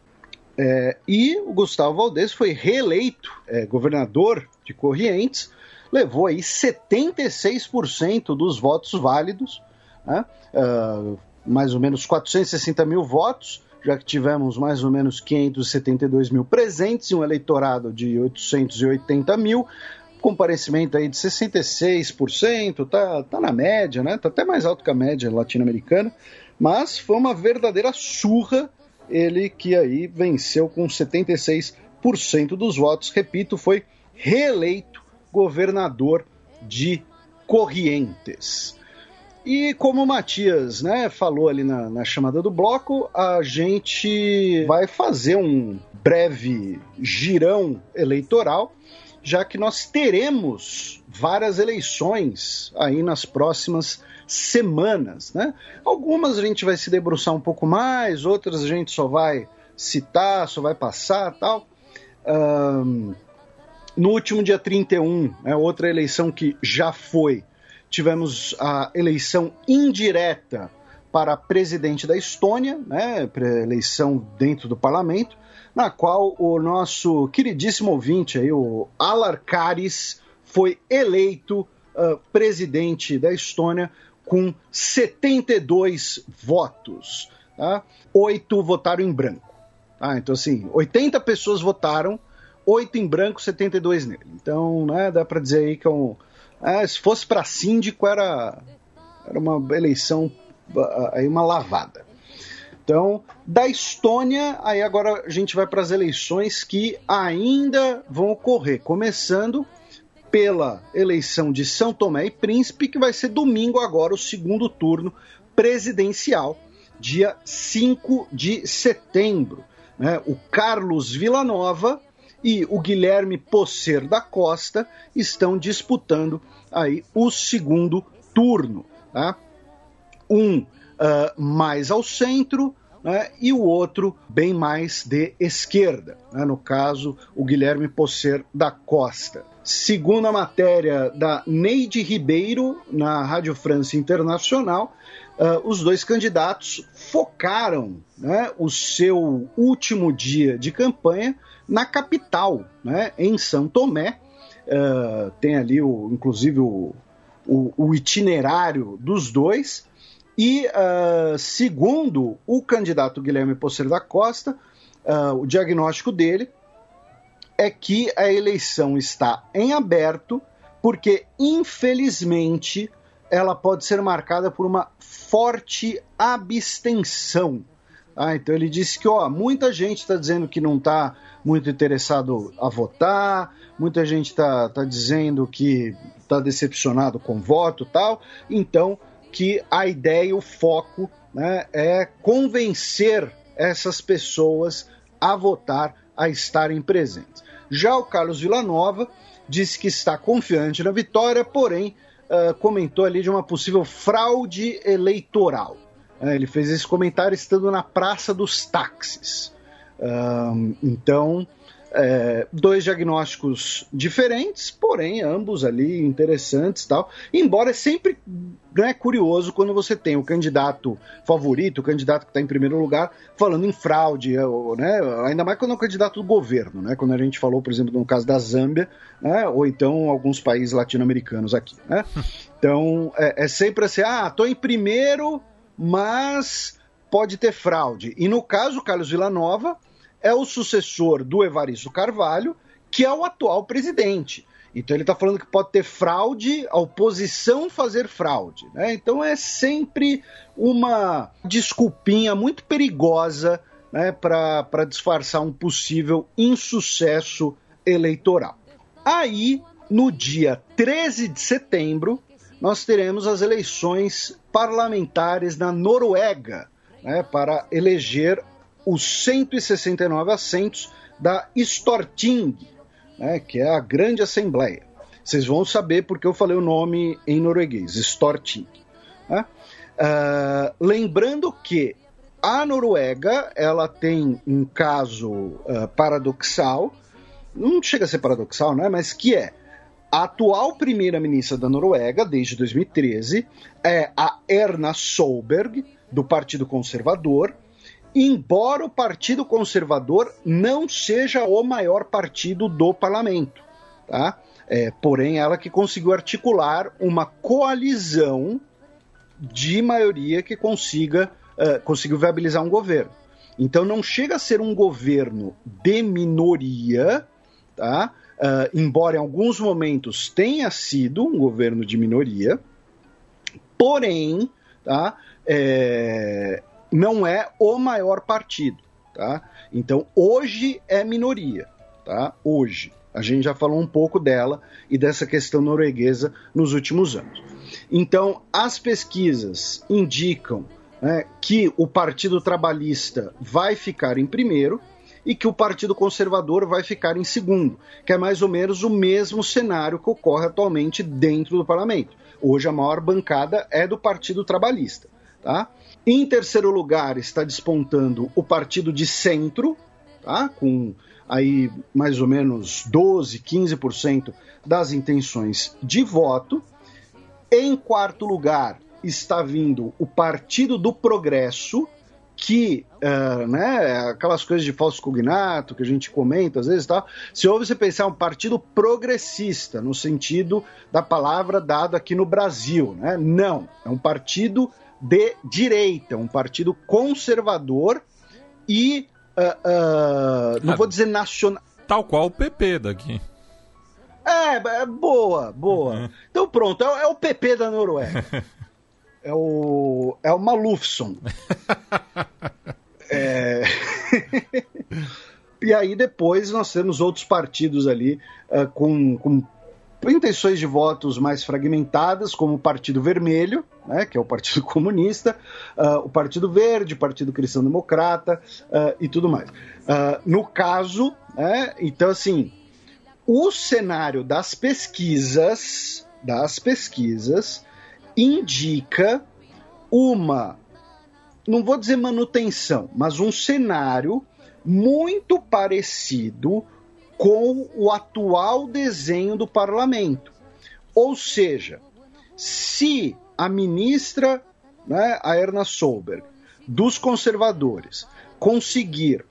Speaker 6: É, e o Gustavo Valdez foi reeleito é, governador de Corrientes, levou aí 76% dos votos válidos, né? uh, mais ou menos 460 mil votos, já que tivemos mais ou menos 572 mil presentes e um eleitorado de 880 mil.
Speaker 3: comparecimento aí de 66%, tá, tá na média, né? Tá até mais alto que a média latino-americana, mas foi uma verdadeira surra ele que aí venceu com 76% dos votos, repito, foi reeleito governador de Corrientes. E como o Matias né, falou ali na, na, chamada do bloco, a gente vai fazer um breve girão eleitoral, já que nós teremos várias eleições aí nas próximas semanas. Né? Algumas a gente vai se debruçar um pouco mais, outras a gente só vai citar, só vai passar tal. Um, no último dia 31, é outra eleição que já foi, tivemos a eleição indireta para presidente da Estônia, né, eleição dentro do parlamento, na qual o nosso queridíssimo ouvinte, aí, o Alarcaris, foi eleito uh, presidente da Estônia com 72 votos. Tá? Oito votaram em branco. Tá? Então, assim, 80 pessoas votaram, oito em branco, 72 nele. Então, né, dá para dizer aí que é um, é, se fosse para síndico, era, era uma eleição, aí uma lavada. Então, da Estônia, aí agora a gente vai para as eleições que ainda vão ocorrer, começando pela eleição de São Tomé e Príncipe, que vai ser domingo agora, o segundo turno presidencial, dia 5 de setembro. Né? O Carlos Villanova e o Guilherme Posser da Costa estão disputando aí o segundo turno. Tá? Um uh, mais ao centro, né, e o outro bem mais de esquerda, né, no caso, o Guilherme Posser da Costa. Segundo a matéria da Neide Ribeiro, na Rádio França Internacional, uh, os dois candidatos focaram né, o seu último dia de campanha na capital, né, em São Tomé. Uh, tem ali, o, inclusive, o, o, o itinerário dos dois. E, uh, segundo o candidato Guilherme Posser da Costa, o diagnóstico dele é que a eleição está em aberto, porque, infelizmente, ela pode ser marcada por uma forte abstenção. Ah, então ele disse que ó, muita gente está dizendo que não está muito interessado a votar, muita gente está tá dizendo que está decepcionado com o voto tal. Então, que a ideia, o foco, né, é convencer essas pessoas a votar, a estarem presentes. Já o Carlos Villanova disse que está confiante na vitória, porém uh, comentou ali de uma possível fraude eleitoral. Uh, ele fez esse comentário estando na Praça dos Táxis. Uh, então, é, dois diagnósticos diferentes, porém ambos ali interessantes tal. Embora é sempre né, curioso quando você tem o candidato favorito, o candidato que está em primeiro lugar, falando em fraude, é, né, ainda mais quando é o candidato do governo, né, quando a gente falou, por exemplo, no caso da Zâmbia, né, ou então alguns países latino-americanos aqui. Né? Então é, é sempre assim: ah, estou em primeiro, mas pode ter fraude. E no caso, Carlos Villanova é o sucessor do Evaristo Carvalho, que é o atual presidente. Então ele está falando que pode ter fraude, a oposição fazer fraude. Né? Então é sempre uma desculpinha muito perigosa né, para disfarçar um possível insucesso eleitoral. Aí, no dia 13 de setembro, nós teremos as eleições parlamentares na Noruega né, para eleger os 169 assentos da Storting, né, que é a grande assembleia. Vocês vão saber porque eu falei o nome em norueguês, Storting. Né? Uh, lembrando que a Noruega ela tem um caso uh, paradoxal, não chega a ser paradoxal, né, mas que é a atual primeira-ministra da Noruega, desde 2013, é a Erna Solberg, do Partido Conservador, embora o Partido Conservador não seja o maior partido do parlamento. Tá? É, porém, ela que conseguiu articular uma coalizão de maioria que consiga uh, conseguiu viabilizar um governo. Então não chega a ser um governo de minoria, tá? uh, embora em alguns momentos tenha sido um governo de minoria, porém, tá, é, não é o maior partido. Tá? Então, hoje é minoria. Tá? Hoje. A gente já falou um pouco dela e dessa questão norueguesa nos últimos anos. Então, as pesquisas indicam né, que o Partido Trabalhista vai ficar em primeiro e que o Partido Conservador vai ficar em segundo, que é mais ou menos o mesmo cenário que ocorre atualmente dentro do parlamento. Hoje a maior bancada é do Partido Trabalhista. Tá? Em terceiro lugar está despontando o Partido de Centro, tá? com aí mais ou menos 12, 15% das intenções de voto. Em quarto lugar está vindo o Partido do Progresso, que, uh, né, aquelas coisas de falso cognato que a gente comenta às vezes tal, se ouve você pensar um partido progressista, no sentido da palavra dada aqui no Brasil, né? Não, é um partido de direita, um partido conservador e, uh, uh, não ah, vou dizer nacional...
Speaker 2: Tal qual o PP daqui.
Speaker 3: É, é boa, boa. Uhum. Então pronto, é, é o PP da Noruega. é o. É o Malufson. é... e aí depois nós temos outros partidos ali uh, com, com intenções de votos mais fragmentadas, como o Partido Vermelho, né, que é o Partido Comunista, uh, o Partido Verde, o Partido Cristão Democrata uh, e tudo mais. Uh, no caso, né, então assim, o cenário das pesquisas, das pesquisas, indica uma, não vou dizer manutenção, mas um cenário muito parecido com o atual desenho do parlamento. Ou seja, se a ministra, né, a Erna Solberg, dos conservadores, conseguir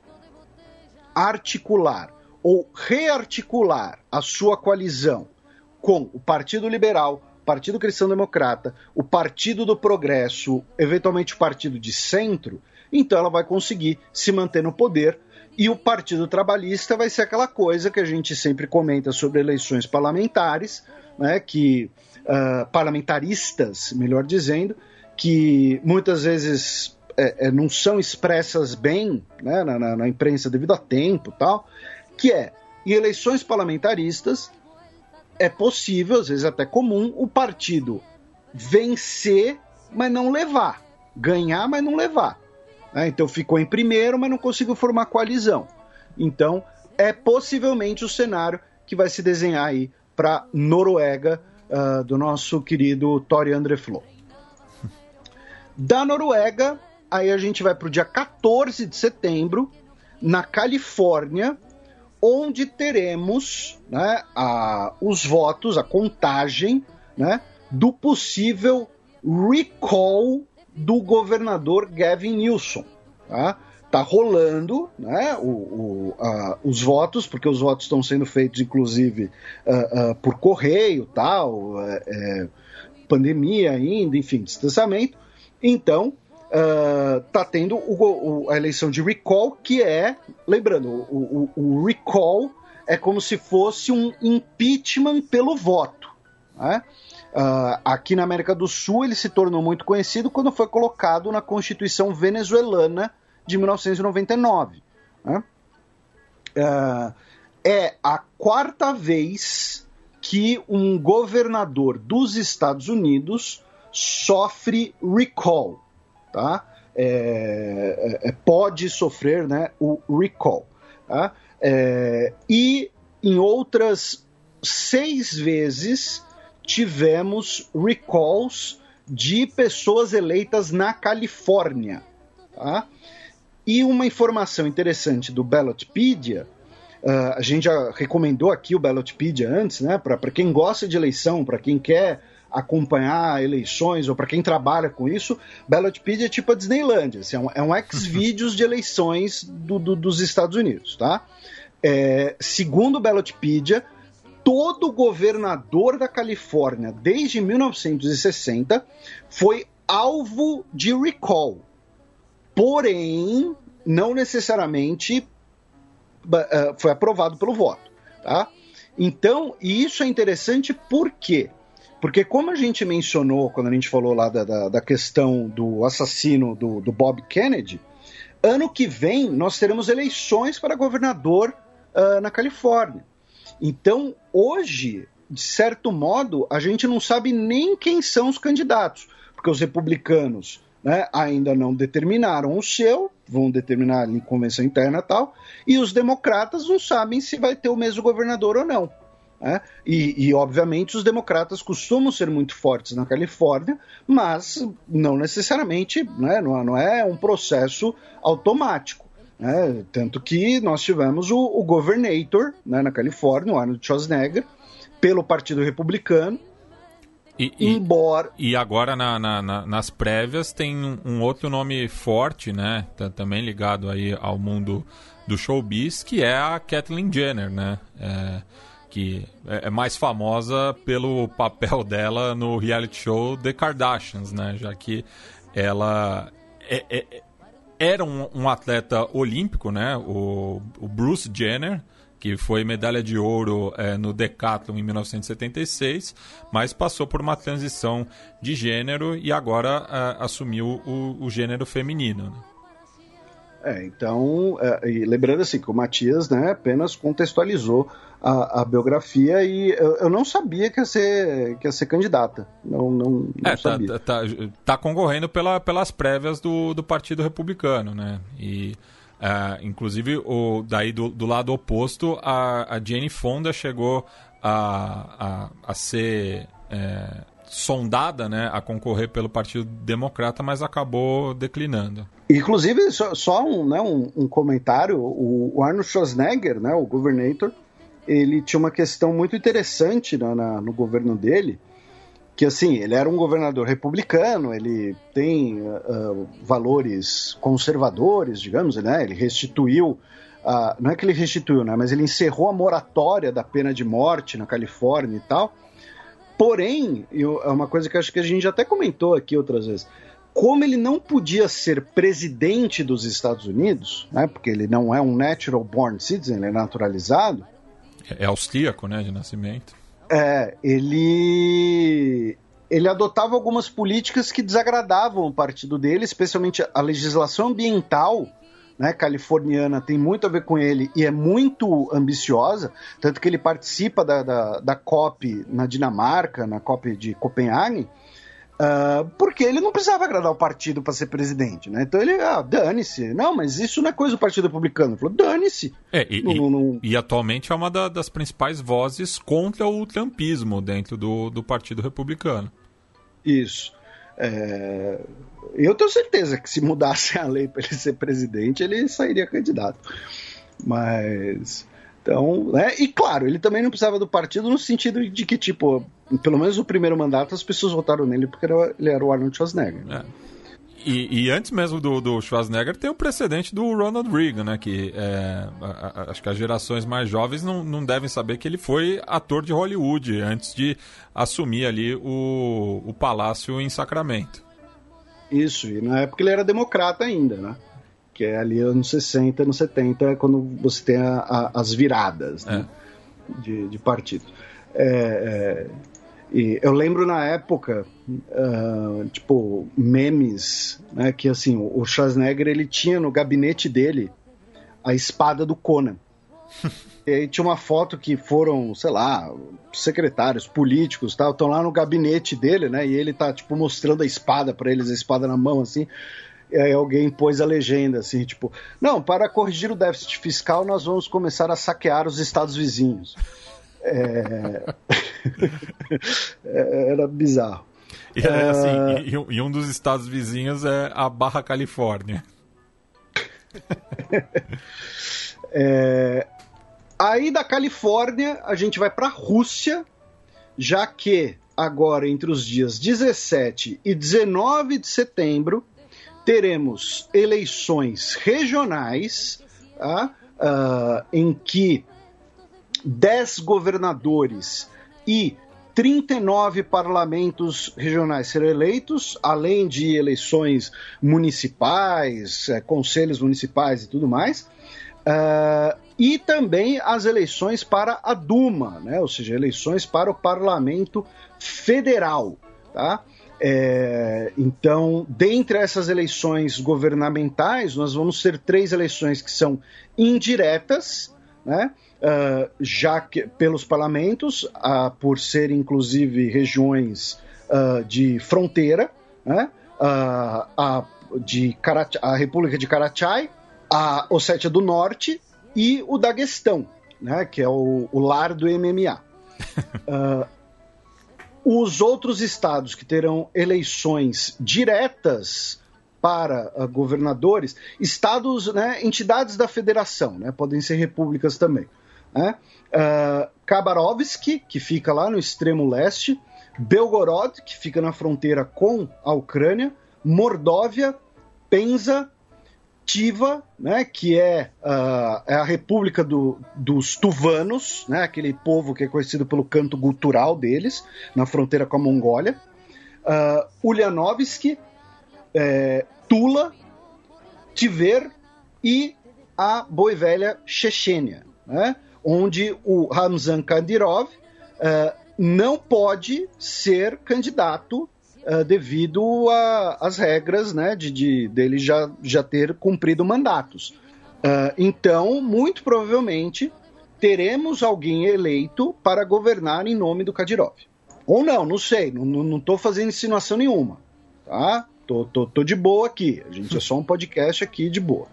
Speaker 3: articular ou rearticular a sua coalizão com o Partido Liberal, Partido Cristão Democrata, o Partido do Progresso, eventualmente o Partido de Centro, então ela vai conseguir se manter no poder. E o Partido Trabalhista vai ser aquela coisa que a gente sempre comenta sobre eleições parlamentares, né, que uh, parlamentaristas, melhor dizendo, que muitas vezes é, é, não são expressas bem né, na, na, na imprensa devido a tempo tal, que é em eleições parlamentaristas é possível, às vezes até comum, o partido vencer, mas não levar. Ganhar, mas não levar. Né? Então ficou em primeiro, mas não conseguiu formar coalizão. Então é possivelmente o cenário que vai se desenhar aí para Noruega uh, do nosso querido Tori André Flo. Da Noruega, aí a gente vai para o dia 14 de setembro, na Califórnia, onde teremos né, a, os votos, a contagem né, do possível recall do governador Gavin Newsom. Tá? Tá rolando né, o, o, a, os votos, porque os votos estão sendo feitos, inclusive, uh, uh, por correio, tal, é, pandemia ainda, enfim, distanciamento. Então, uh, tá tendo o, a eleição de recall, que é, lembrando, o, o, recall é como se fosse um impeachment pelo voto. Né? Uh, aqui na América do Sul ele se tornou muito conhecido quando foi colocado na Constituição venezuelana de 1999. Né? Uh, é a quarta vez que um governador dos Estados Unidos sofre recall tá? É, é, é, pode sofrer né, o recall. Tá? É, e em outras seis vezes tivemos recalls de pessoas eleitas na Califórnia. Tá? E uma informação interessante do Ballotpedia, uh, a gente já recomendou aqui o Ballotpedia antes, né? Para quem gosta de eleição, para quem quer acompanhar eleições, ou para quem trabalha com isso, Ballotpedia é tipo a Disneylandia, assim, é um, é um ex-vídeos de eleições do, do, dos Estados Unidos, tá? É, segundo Ballotpedia, todo governador da Califórnia desde 1960 foi alvo de recall. Porém, não necessariamente uh, foi aprovado pelo voto. Tá? Então, isso é interessante por quê? Porque, como a gente mencionou quando a gente falou lá da, da, da questão do assassino do, do, Bob Kennedy, ano que vem nós teremos eleições para governador uh, na Califórnia. Então, hoje, de certo modo, a gente não sabe nem quem são os candidatos, porque os republicanos né, ainda não determinaram o seu, vão determinar em convenção interna e tal, e os democratas não sabem se vai ter o mesmo governador ou não. Né? E, e, obviamente, os democratas costumam ser muito fortes na Califórnia, mas não necessariamente, né? não, não é um processo automático. Né? Tanto que nós tivemos o, o governador né, na Califórnia, o Arnold Schwarzenegger, pelo Partido Republicano,
Speaker 2: e, embora. E agora na, na, na, nas prévias tem um, um, outro nome forte, né? Também ligado aí ao mundo do showbiz, que é a Kathleen Jenner, né? É, que é, é mais famosa pelo papel dela no reality show The Kardashians, né? Já que ela é, é, era um, um, atleta olímpico, né? O, o Bruce Jenner que foi medalha de ouro é, no Decathlon em 1976, mas passou por uma transição de gênero e agora é, assumiu o, o, gênero feminino. Né?
Speaker 3: É, então, é, lembrando assim que o Matias né, apenas contextualizou a, a biografia e eu, eu, não sabia que ia ser, que ia ser candidata. Não, não, não é, tá,
Speaker 2: sabia. Tá, tá, tá, concorrendo pela, pelas prévias do, do Partido Republicano, né? E Uh, inclusive, o, daí do, do lado oposto, a, a Jane Fonda chegou a, a, a ser é, sondada né, a concorrer pelo Partido Democrata, mas acabou declinando.
Speaker 3: Inclusive, só, só um, né, um, um, comentário: o, Arnold Schwarzenegger, né, o governador, ele tinha uma questão muito interessante na, na, no governo dele que assim, ele era um governador republicano, ele tem uh, valores conservadores, digamos, né? Ele restituiu, uh, não é que ele restituiu, né? Mas ele encerrou a moratória da pena de morte na Califórnia e tal. Porém, eu, é uma coisa que acho que a gente até comentou aqui outras vezes. Como ele não podia ser presidente dos Estados Unidos, né? Porque ele não é um natural born citizen, ele é naturalizado.
Speaker 2: É, é austríaco, né, de nascimento
Speaker 3: é, ele ele adotava algumas políticas que desagradavam o partido dele, especialmente a legislação ambiental né, californiana tem muito a ver com ele e é muito ambiciosa, tanto que ele participa da, da, da COP na Dinamarca, na COP de Copenhague, Uh, porque ele não precisava agradar o partido para ser presidente, né? Então ele, ah, dane-se. Não, mas isso não é coisa do Partido Republicano. Ele falou, dane-se.
Speaker 2: É, e, e, e, atualmente é uma da, das principais vozes contra o trumpismo dentro do, do Partido Republicano.
Speaker 3: Isso. É... Eu tenho certeza que se mudasse a lei para ele ser presidente, ele sairia candidato. Mas então, né? E claro, ele também não precisava do partido no sentido de que, tipo, pelo menos no primeiro mandato as pessoas votaram nele porque ele era o Arnold Schwarzenegger. É.
Speaker 2: E, e, antes mesmo do, do, Schwarzenegger tem o precedente do Ronald Reagan, né? Que é, a, a, acho que as gerações mais jovens não, não devem saber que ele foi ator de Hollywood antes de assumir ali o, o palácio em Sacramento.
Speaker 3: Isso, e na época ele era democrata ainda, né? Que é ali anos 60, anos 70, quando você tem a, a, as viradas né, é. de, de partido. É, é, e eu lembro na época, uh, tipo, memes, né, que assim, o Schwarzenegger ele tinha no gabinete dele a espada do Conan. e aí tinha uma foto que foram, sei lá, secretários, políticos, tal, estão lá no gabinete dele, né? E ele tá tipo mostrando a espada para eles, a espada na mão assim. Aí alguém pôs a legenda assim, tipo, não, para corrigir o déficit fiscal nós vamos começar a saquear os estados vizinhos. É... é era bizarro.
Speaker 2: E, é, assim, uh... e, e, um dos estados vizinhos é a Barra Califórnia.
Speaker 3: é... Aí da Califórnia a gente vai para a Rússia, já que agora entre os dias 17 e 19 de setembro teremos eleições regionais tá? uh, em que 10 governadores e 39 parlamentos regionais serão eleitos, além de eleições municipais, é, conselhos municipais e tudo mais. Uh, e também as eleições para a Duma, né? ou seja, eleições para o Parlamento Federal. Tá? É, então, dentre essas eleições governamentais, nós vamos ter três eleições que são indiretas, né? Uh, já que pelos parlamentos, uh, por serem inclusive regiões uh, de fronteira, né? a, de a República de Karachay, a Ossétia do Norte e o Daguestão, né? que é o, o lar do MMA. os outros estados que terão eleições diretas para uh, governadores, estados, né, entidades da federação, né, podem ser repúblicas também. Né? Uh, Khabarovsk, que fica lá no extremo leste, Belgorod, que fica na fronteira com a Ucrânia, Mordóvia, Penza, Tiva, né, que é, uh, é a república do, dos tuvanos, né, aquele povo que é conhecido pelo canto gutural deles, na fronteira com a Mongólia, uh, Ulyanovsk, é, Tula, Tiver e a boi velha Chechênia, né? onde o Ramzan Kadyrov uh, não pode ser candidato uh, devido às regras né, de, de, dele já, já ter cumprido mandatos. Uh, então, muito provavelmente, teremos alguém eleito para governar em nome do Kadyrov. Ou não, não sei, não estou fazendo insinuação nenhuma. Tá? Tô, tô, tô de boa aqui. A gente é só um podcast aqui de boa.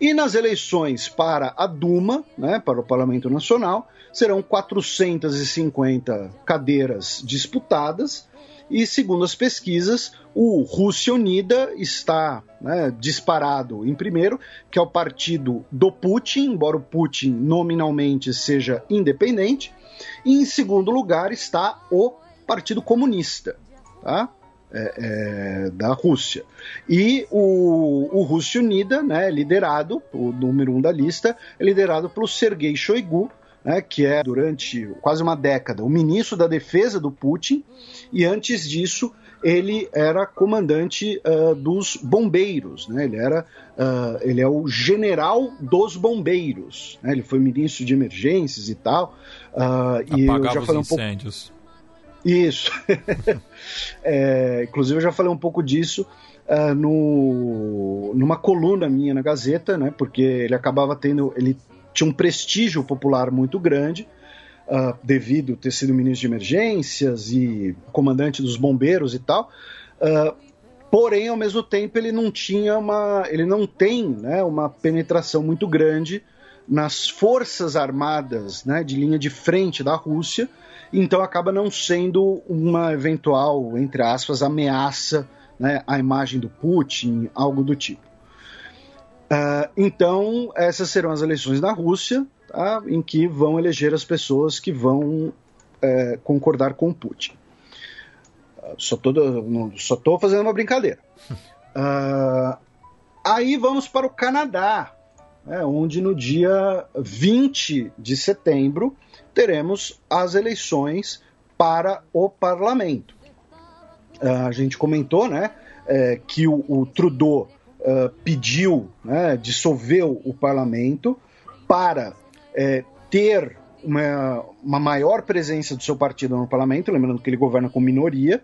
Speaker 3: E nas eleições para a Duma, né, para o Parlamento Nacional, serão 450 cadeiras disputadas. E segundo as pesquisas, o Rússia Unida está né, disparado em primeiro, que é o partido do Putin, embora o Putin nominalmente seja independente. E em segundo lugar está o Partido Comunista. Tá? é, é, da Rússia. E o, o Rússia Unida, né, liderado, o número um da lista, é liderado pelo Sergei Shoigu, né, que é durante quase uma década o ministro da defesa do Putin, e antes disso ele era comandante uh, dos bombeiros, né? ele, era, uh, ele é o general dos bombeiros, né? ele foi ministro de emergências e tal.
Speaker 2: Uh, e eu já falei um pouco
Speaker 3: incêndios. Isso. é, inclusive, eu já falei um pouco disso uh, no, numa coluna minha na Gazeta, né? Porque ele acabava tendo. Ele tinha um prestígio popular muito grande. Uh, devido ter sido ministro de emergências e comandante dos bombeiros e tal, uh, porém ao mesmo tempo ele não tinha uma, ele não tem, né, uma penetração muito grande nas forças armadas, né, de linha de frente da Rússia, então acaba não sendo uma eventual, entre aspas, ameaça né, à imagem do Putin, algo do tipo. Uh, então, essas serão as eleições na Rússia, tá, em que vão eleger as pessoas que vão é, concordar com o Putin. Uh, só estou fazendo uma brincadeira. Uh, aí vamos para o Canadá, né, onde no dia 20 de setembro teremos as eleições para o parlamento. A gente comentou né, é, que o, o Trudeau uh, pediu, né, dissolveu o parlamento para é, ter uma, uma, maior presença do seu partido no parlamento, lembrando que ele governa com minoria,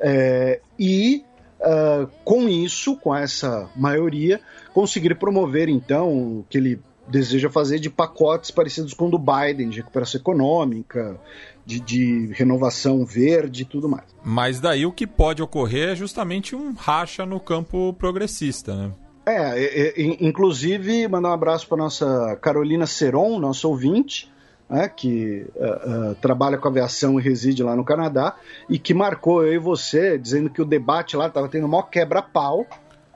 Speaker 3: é, e uh, com isso, com essa maioria, conseguir promover então o que ele deseja fazer de pacotes parecidos com o do Biden, de recuperação econômica, de, de, renovação verde e tudo mais.
Speaker 2: Mas daí o que pode ocorrer é justamente um racha no campo progressista, né?
Speaker 3: É, é, é inclusive mandar um abraço para nossa Carolina Seron, nosso ouvinte, né, que uh, uh, trabalha com aviação e reside lá no Canadá, e que marcou eu e você, dizendo que o debate lá estava tendo maior quebra-pau,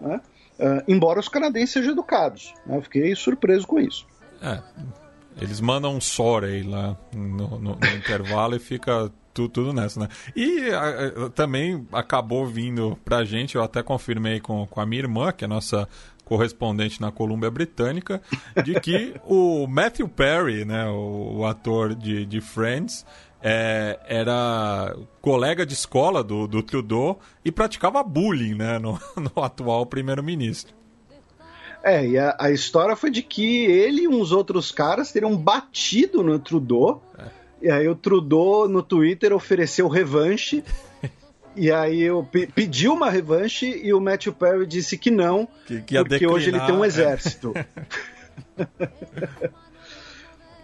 Speaker 3: né? Uh, embora os canadenses sejam educados. Né? Eu fiquei surpreso com isso.
Speaker 2: É, eles mandam um sorry lá no, no, no intervalo e fica tudo, tudo nessa, né? E uh, também acabou vindo pra gente, eu até confirmei com, com a minha irmã, que é nossa correspondente na Colômbia Britânica, de que o Matthew Perry, né, o, o ator de, de Friends, é, era colega de escola do, do Trudeau e praticava bullying né, no, no atual primeiro-ministro.
Speaker 3: É, e a, a, história foi de que ele e uns outros caras teriam batido no Trudeau. É. E aí o Trudeau no Twitter ofereceu revanche. e aí eu pediu uma revanche e o Matthew Perry disse que não, que, que porque declinar, hoje ele tem um é. exército.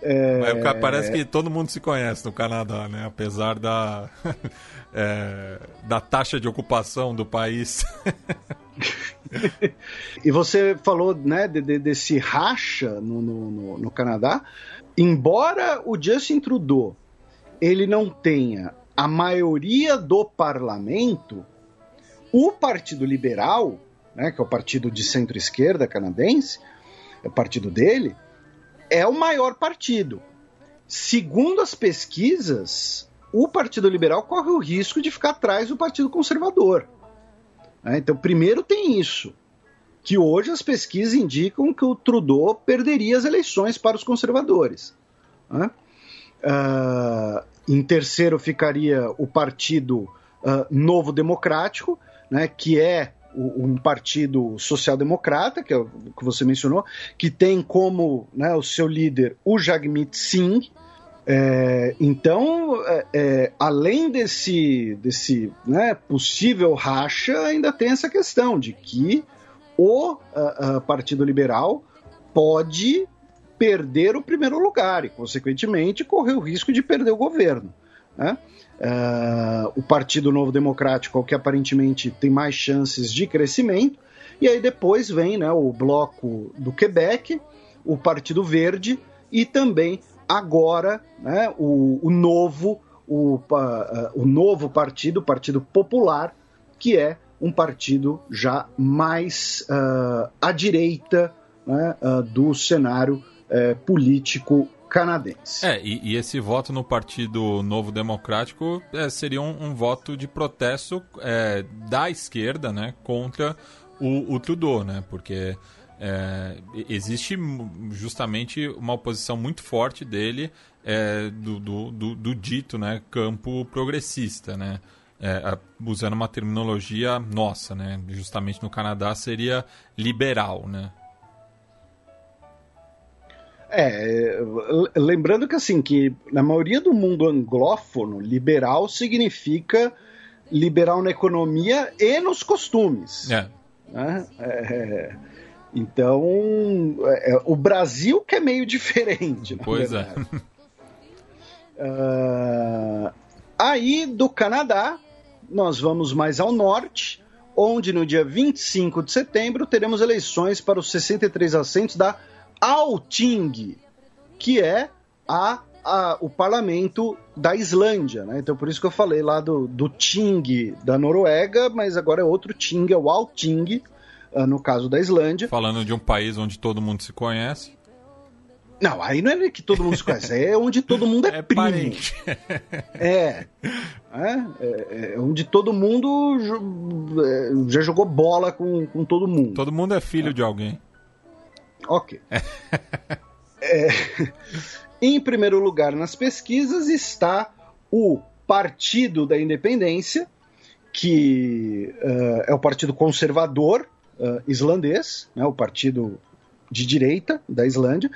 Speaker 2: é... Parece que todo mundo se conhece no Canadá, né? Apesar da, é, da taxa de ocupação do país.
Speaker 3: e você falou né, de, de, desse racha no, no, no, Canadá. Embora o Justin Trudeau ele não tenha a maioria do parlamento, o Partido Liberal, né, que é o partido de centro-esquerda canadense, é o partido dele, é o maior partido. Segundo as pesquisas, o Partido Liberal corre o risco de ficar atrás do Partido Conservador. Né? Então, primeiro tem isso, que hoje as pesquisas indicam que o Trudeau perderia as eleições para os conservadores. Né? Uh, em terceiro ficaria o Partido uh, Novo Democrático, né, que é um partido social-democrata, que é o que você mencionou, que tem como né, o seu líder o Jagmeet Singh, é, então, é, é, além desse, desse né, possível racha, ainda tem essa questão de que o Partido Liberal pode perder o primeiro lugar e, consequentemente, correr o risco de perder o governo. Né? Uh, o Partido Novo Democrático, que aparentemente tem mais chances de crescimento, e aí depois vem né, o Bloco do Quebec, o Partido Verde e também agora né, o, o novo o, uh, o novo partido, o Partido Popular, que é um partido já mais uh, à direita né, uh, do cenário político canadense.
Speaker 2: É, e, e, esse voto no Partido Novo Democrático é, seria um, um, voto de protesto é, da esquerda né, contra o, o Trudeau, né? Porque é, existe justamente uma oposição muito forte dele é, do, do, do, do, dito né, campo progressista, né? É, usando uma terminologia nossa, né? Justamente no Canadá seria liberal, né?
Speaker 3: É, lembrando que assim, que na maioria do mundo anglófono, liberal significa liberal na economia e nos costumes. É. Né? é então, é, é, o Brasil que é meio diferente,
Speaker 2: Pois
Speaker 3: verdade. é. Uh, aí, do Canadá, nós vamos mais ao norte, onde no dia 25 de setembro teremos eleições para os 63 assentos da Alting, que é a, a, o parlamento da Islândia. Né? Então, por isso que eu falei lá do, do Ting da Noruega, mas agora é outro Ting, é o Alting, no caso da Islândia.
Speaker 2: Falando de um país onde todo mundo se conhece.
Speaker 3: Não, aí não é que todo mundo se conhece, é onde todo mundo é, é primo. É, é, é, é, onde todo mundo é, já jogou bola com, com todo mundo.
Speaker 2: Todo mundo é filho de alguém.
Speaker 3: Ok. É, em primeiro lugar nas pesquisas está o Partido da Independência, que uh, é o partido conservador uh, islandês, né, o partido de direita da Islândia,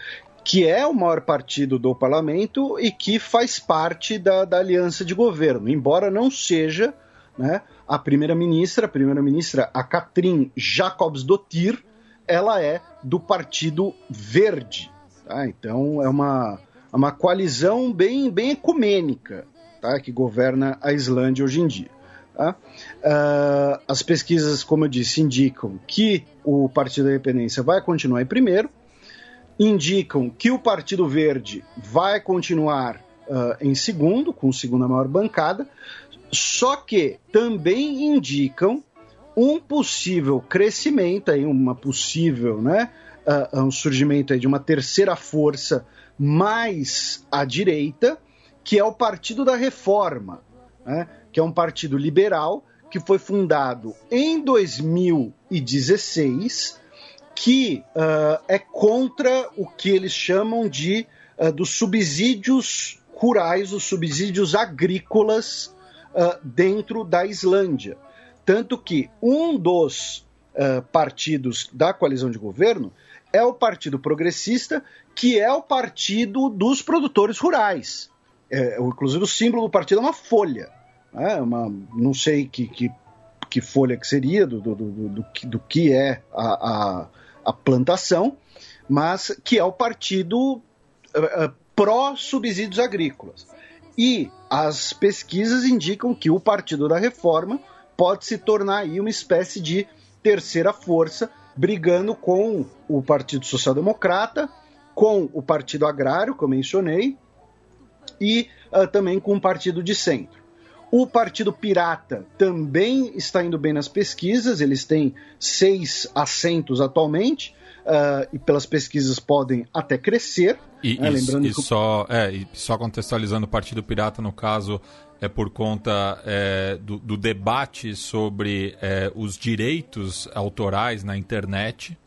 Speaker 3: que é o maior partido do parlamento e que faz parte da, da aliança de governo, embora não seja né, a primeira-ministra, a primeira-ministra, a Katrin Jacobsdottir, ela é do Partido Verde. Tá? Então é uma, é uma coalizão bem, bem ecumênica tá? que governa a Islândia hoje em dia. Tá? Uh, as pesquisas, como eu disse, indicam que o Partido da Independência vai continuar em primeiro, indicam que o Partido Verde vai continuar uh, em segundo, com segunda maior bancada, só que também indicam um possível crescimento, aí, uma possível, né, uh, um surgimento aí de uma terceira força mais à direita, que é o Partido da Reforma, né, que é um partido liberal que foi fundado em 2016, que uh, é contra o que eles chamam de uh, dos subsídios rurais, os subsídios agrícolas dentro da Islândia. Tanto que um dos uh, partidos da coalizão de governo é o Partido Progressista, que é o partido dos produtores rurais. É, inclusive, o símbolo do partido é uma folha. Né? Uma, não sei que, que, que, folha que seria, do, do, do, do, do que é a, a, a, plantação, mas que é o partido uh, pró-subsídios agrícolas. E as pesquisas indicam que o Partido da Reforma pode se tornar aí uma espécie de terceira força, brigando com o Partido Social Democrata, com o Partido Agrário, que eu mencionei, e uh, também com o Partido de Centro. O Partido Pirata também está indo bem nas pesquisas, eles têm seis assentos atualmente, uh, e pelas pesquisas podem até crescer.
Speaker 2: E, né? Lembrando e que... só, é, e só contextualizando o Partido Pirata, no caso, é por conta é, do, do, debate sobre é, os direitos autorais na internet.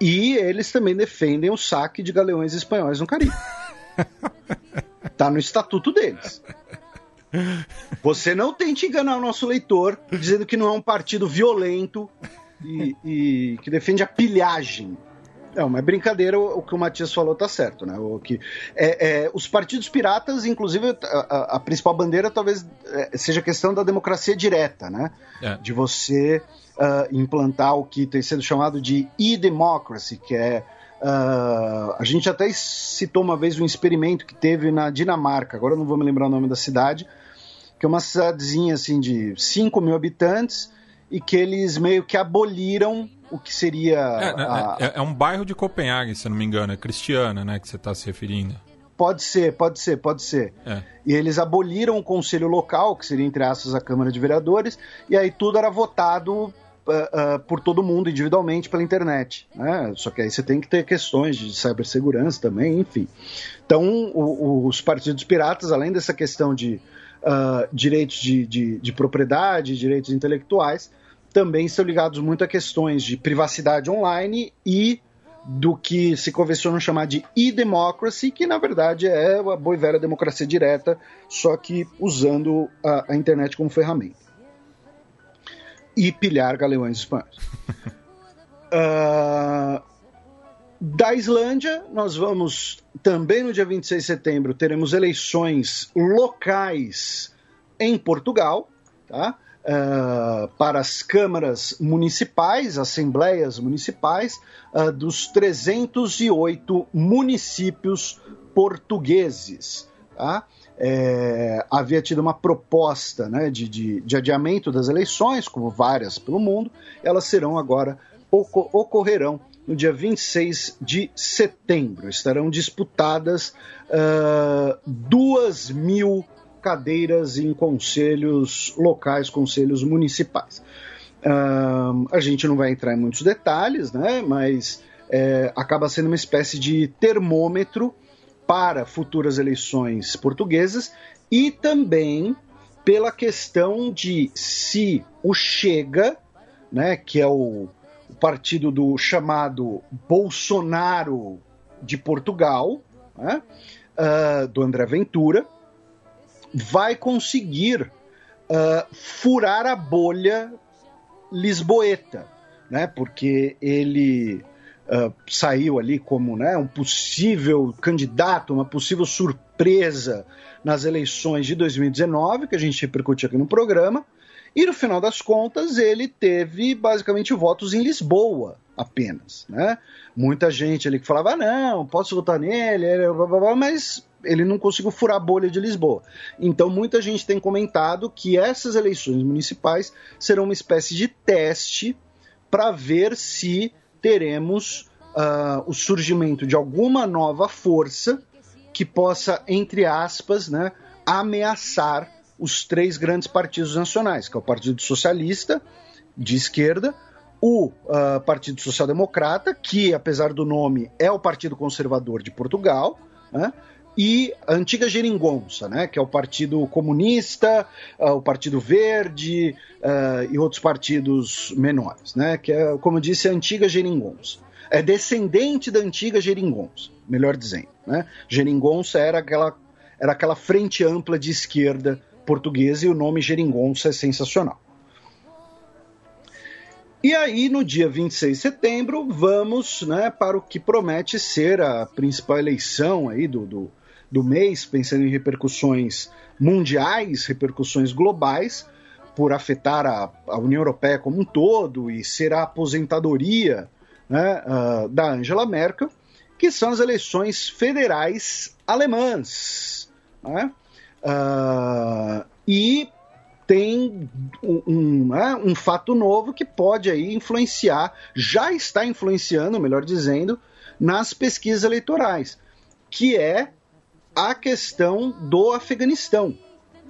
Speaker 3: E eles também defendem o saque de galeões espanhóis no Caribe. tá no estatuto deles. Você não tente enganar o nosso leitor dizendo que não é um partido violento e, e que defende a pilhagem não, mas brincadeira, o, que o Matias falou tá certo, né? O que, é, é os partidos piratas, inclusive, a, a, principal bandeira talvez é, seja a questão da democracia direta, né? É. De você uh, implantar o que tem sido chamado de e-democracy, que é. Uh, a gente até citou uma vez um experimento que teve na Dinamarca, agora não vou me lembrar o nome da cidade, que é uma cidadezinha assim de 5 mil habitantes e que eles meio que aboliram o que seria. É,
Speaker 2: a... é, é, um bairro de Copenhague, se não me engano, é Cristiana, né, que você está se referindo.
Speaker 3: Pode ser, pode ser, pode ser. É. E eles aboliram o conselho local, que seria, entre aspas, a Câmara de Vereadores, e aí tudo era votado uh, por todo mundo individualmente pela internet. Né? Só que aí você tem que ter questões de cibersegurança também, enfim. Então, o, os partidos piratas, além dessa questão de uh, direitos de, de, de propriedade, direitos intelectuais, também estão ligados muito a questões de privacidade online e do que se convenciona chamar de e-democracy, que na verdade é a boa e velha democracia direta, só que usando a, a internet como ferramenta. E pilhar galeões espanhóis. uh, da Islândia, nós vamos também no dia 26 de setembro, teremos eleições locais em Portugal, tá? uh, para as câmaras municipais, assembleias municipais, uh, dos 308 municípios portugueses. Tá? É, havia tido uma proposta né, de, de, de, adiamento das eleições, como várias pelo mundo, elas serão agora, ocorrerão no dia 26 de setembro. Estarão disputadas uh, duas mil cadeiras em conselhos locais, conselhos municipais. Uh, a gente não vai entrar em muitos detalhes, né? Mas é, acaba sendo uma espécie de termômetro para futuras eleições portuguesas e também pela questão de se o Chega, né, que é o, o partido do chamado Bolsonaro de Portugal, né, uh, do André Ventura, vai conseguir uh, furar a bolha lisboeta, né? Porque ele uh, saiu ali como né, um possível candidato, uma possível surpresa nas eleições de 2019, que a gente repercutiu aqui no programa, e no final das contas ele teve basicamente votos em Lisboa apenas, né? Muita gente ali que falava, ah, não, posso votar nele, mas ele não conseguiu furar a bolha de Lisboa. Então, muita gente tem comentado que essas eleições municipais serão uma espécie de teste para ver se teremos uh, o surgimento de alguma nova força que possa, entre aspas, né, ameaçar os três grandes partidos nacionais, que é o Partido Socialista, de esquerda, o uh, Partido Social Democrata, que, apesar do nome, é o Partido Conservador de Portugal, né? E a antiga Geringonça, né, que é o Partido Comunista, uh, o Partido Verde uh, e outros partidos menores, né, que é, como eu disse, a antiga Geringonça. É descendente da antiga Geringonça, melhor dizendo. Né? Geringonça era aquela, era aquela frente ampla de esquerda portuguesa e o nome Geringonça é sensacional. E aí, no dia 26 de setembro, vamos né, para o que promete ser a principal eleição aí do, do, do mês, pensando em repercussões mundiais, repercussões globais, por afetar a, a União Europeia como um todo e ser a aposentadoria né, uh, da Angela Merkel, que são as eleições federais alemãs. Né? Uh, e tem um, um, né, um, fato novo que pode aí influenciar, já está influenciando, melhor dizendo, nas pesquisas eleitorais, que é a questão do Afeganistão.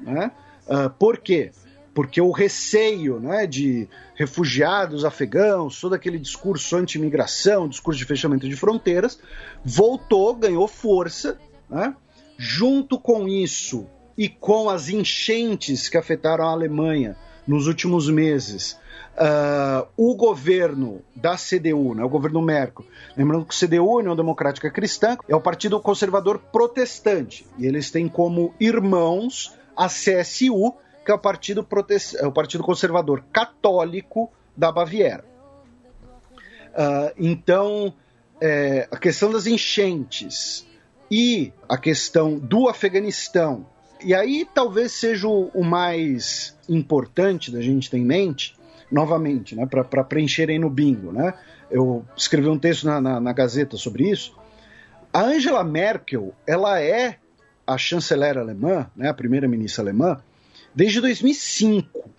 Speaker 3: Né? Uh, por quê? Porque o receio né, de refugiados afegãos, todo aquele discurso anti-imigração, discurso de fechamento de fronteiras, voltou, ganhou força. Né? Junto com isso, e com as enchentes que afetaram a Alemanha nos últimos meses, uh, o governo da CDU, né, o governo Merkel, lembrando que o CDU, União Democrática Cristã, é o Partido Conservador Protestante, e eles têm como irmãos a CSU, que é o Partido, Protest... é o partido Conservador Católico da Baviera. Uh, então, é, a questão das enchentes e a questão do Afeganistão. E aí talvez seja o, mais importante da gente ter em mente, novamente, né, para preencher aí no bingo. Né? Eu escrevi um texto na, na, na Gazeta sobre isso. A Angela Merkel, ela é a chanceler alemã, né, a primeira-ministra alemã, desde 2005.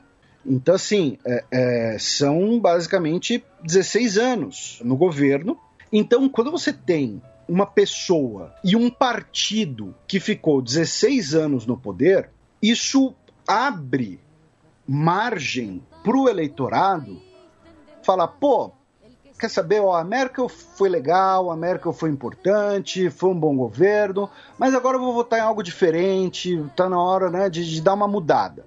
Speaker 3: Então, assim, é, é, são basicamente 16 anos no governo. Então, quando você tem uma pessoa e um partido que ficou 16 anos no poder, isso abre margem para o eleitorado falar: pô, quer saber? Ó, a Merkel foi legal, a Merkel foi importante, foi um bom governo, mas agora eu vou votar em algo diferente, está na hora né, de, de, dar uma mudada.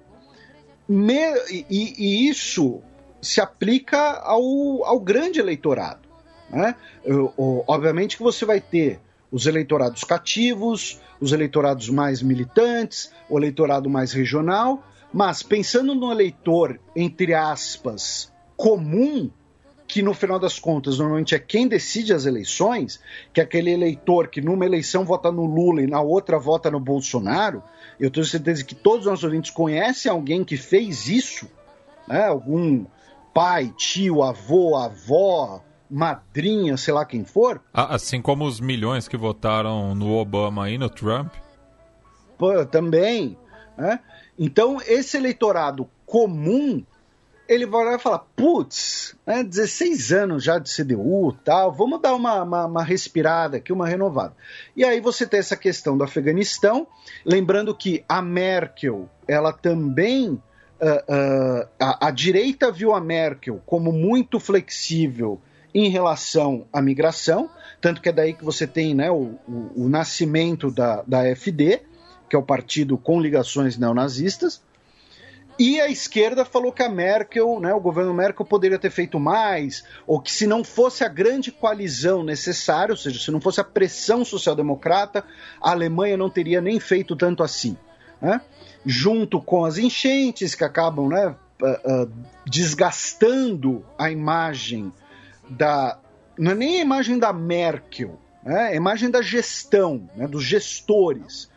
Speaker 3: Me, e, e, isso se aplica ao, ao grande eleitorado. Né? obviamente que você vai ter os eleitorados cativos, os eleitorados mais militantes, o eleitorado mais regional, mas pensando no eleitor, entre aspas, comum, que no final das contas normalmente é quem decide as eleições, que é aquele eleitor que numa eleição vota no Lula e na outra vota no Bolsonaro, eu tenho certeza que todos os nossos ouvintes conhecem alguém que fez isso, né? algum pai, tio, avô, avó, madrinha, sei lá quem for.
Speaker 2: Assim como os milhões que votaram no Obama e no Trump.
Speaker 3: Pô, também. Né? Então, esse eleitorado comum, ele vai falar, putz, né, 16 anos já de CDU tal, vamos dar uma, uma, uma, respirada aqui, uma renovada. E aí você tem essa questão do Afeganistão, lembrando que a Merkel, ela também... Uh, uh, a, a direita viu a Merkel como muito flexível em relação à migração, tanto que é daí que você tem né, o, o, o nascimento da, da FD, que é o partido com ligações neonazistas, e a esquerda falou que a Merkel, né, o governo Merkel poderia ter feito mais, ou que se não fosse a grande coalizão necessária, ou seja, se não fosse a pressão social-democrata, a Alemanha não teria nem feito tanto assim. Né? Junto com as enchentes que acabam né, uh, uh, desgastando a imagem da. Não é nem a imagem da Merkel, né? é a imagem da gestão, né? dos gestores.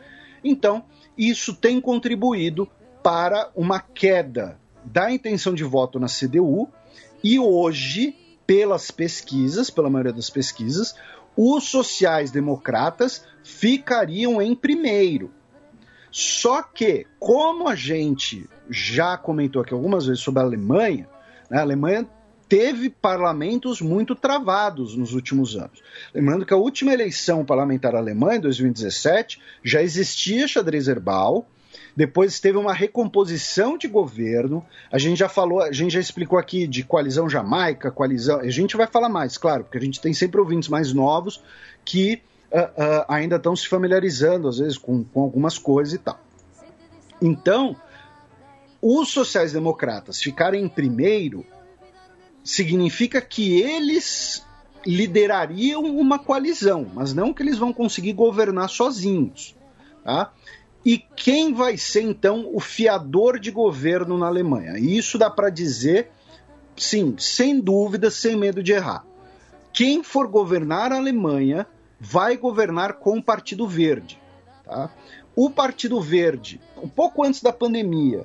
Speaker 3: Então, isso tem contribuído para uma queda da intenção de voto na CDU e hoje, pelas pesquisas, pela maioria das pesquisas, os sociais-democratas ficariam em primeiro. Só que, como a gente já comentou aqui algumas vezes sobre a Alemanha, né, a Alemanha teve parlamentos muito travados nos últimos anos. Lembrando que a última eleição parlamentar alemã, em 2017, já existia xadrez herbal, depois teve uma recomposição de governo. A gente já falou, a gente já explicou aqui de coalizão jamaica, coalizão. A gente vai falar mais, claro, porque a gente tem sempre ouvintes mais novos que uh, uh, ainda estão se familiarizando, às vezes, com, com algumas coisas e tal. Então, os sociais-democratas ficarem em primeiro significa que eles liderariam uma coalizão, mas não que eles vão conseguir governar sozinhos. Tá? E quem vai ser então o fiador de governo na Alemanha? Isso dá para dizer sim, sem dúvida, sem medo de errar. Quem for governar a Alemanha vai governar com o Partido Verde. Tá? O Partido Verde, um pouco antes da pandemia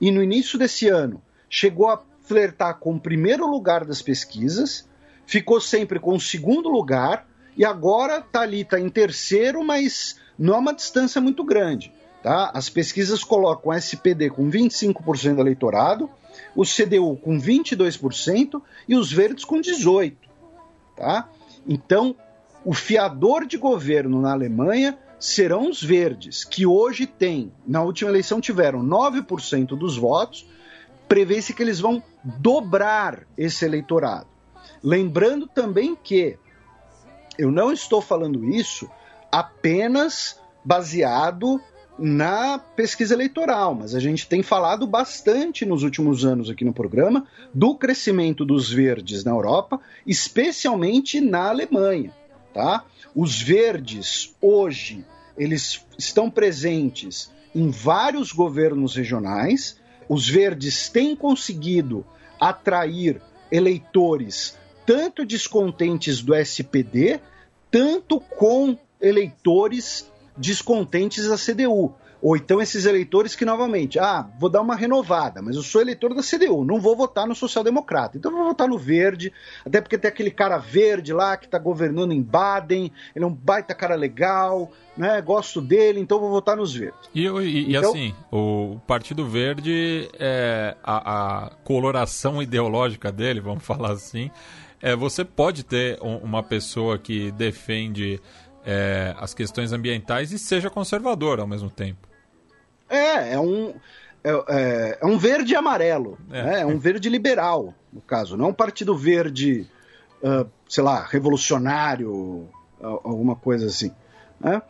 Speaker 3: e no início desse ano, chegou a flertar com o primeiro lugar das pesquisas, ficou sempre com o segundo lugar e agora está ali, está em terceiro, mas não é uma distância muito grande. Tá? As pesquisas colocam o SPD com 25% do eleitorado, o CDU com 22% e os verdes com 18%. Tá? Então, o fiador de governo na Alemanha serão os verdes, que hoje têm, na última eleição tiveram 9% dos votos, prevê-se que eles vão dobrar esse eleitorado. Lembrando também que eu não estou falando isso apenas baseado na pesquisa eleitoral, mas a gente tem falado bastante nos últimos anos aqui no programa do crescimento dos verdes na Europa, especialmente na Alemanha, tá? Os verdes hoje eles estão presentes em vários governos regionais. Os verdes têm conseguido atrair eleitores tanto descontentes do SPD, tanto com eleitores descontentes da CDU. Ou então esses eleitores que, novamente, ah, vou dar uma renovada, mas eu sou eleitor da CDU, não vou votar no social-democrata. Então eu vou votar no verde, até porque tem aquele cara verde lá que está governando em Baden, ele é um baita cara legal, né? Gosto dele, então vou votar nos verdes.
Speaker 2: E, e, então, e assim, o Partido Verde, é, a, a coloração ideológica dele, vamos falar assim, é, você pode ter um, uma pessoa que defende é, as questões ambientais e seja conservador ao mesmo tempo.
Speaker 3: É, é um, é, é, é um verde amarelo, é. Né? é um verde liberal, no caso, não um partido verde, uh, sei lá, revolucionário, alguma coisa assim. Né?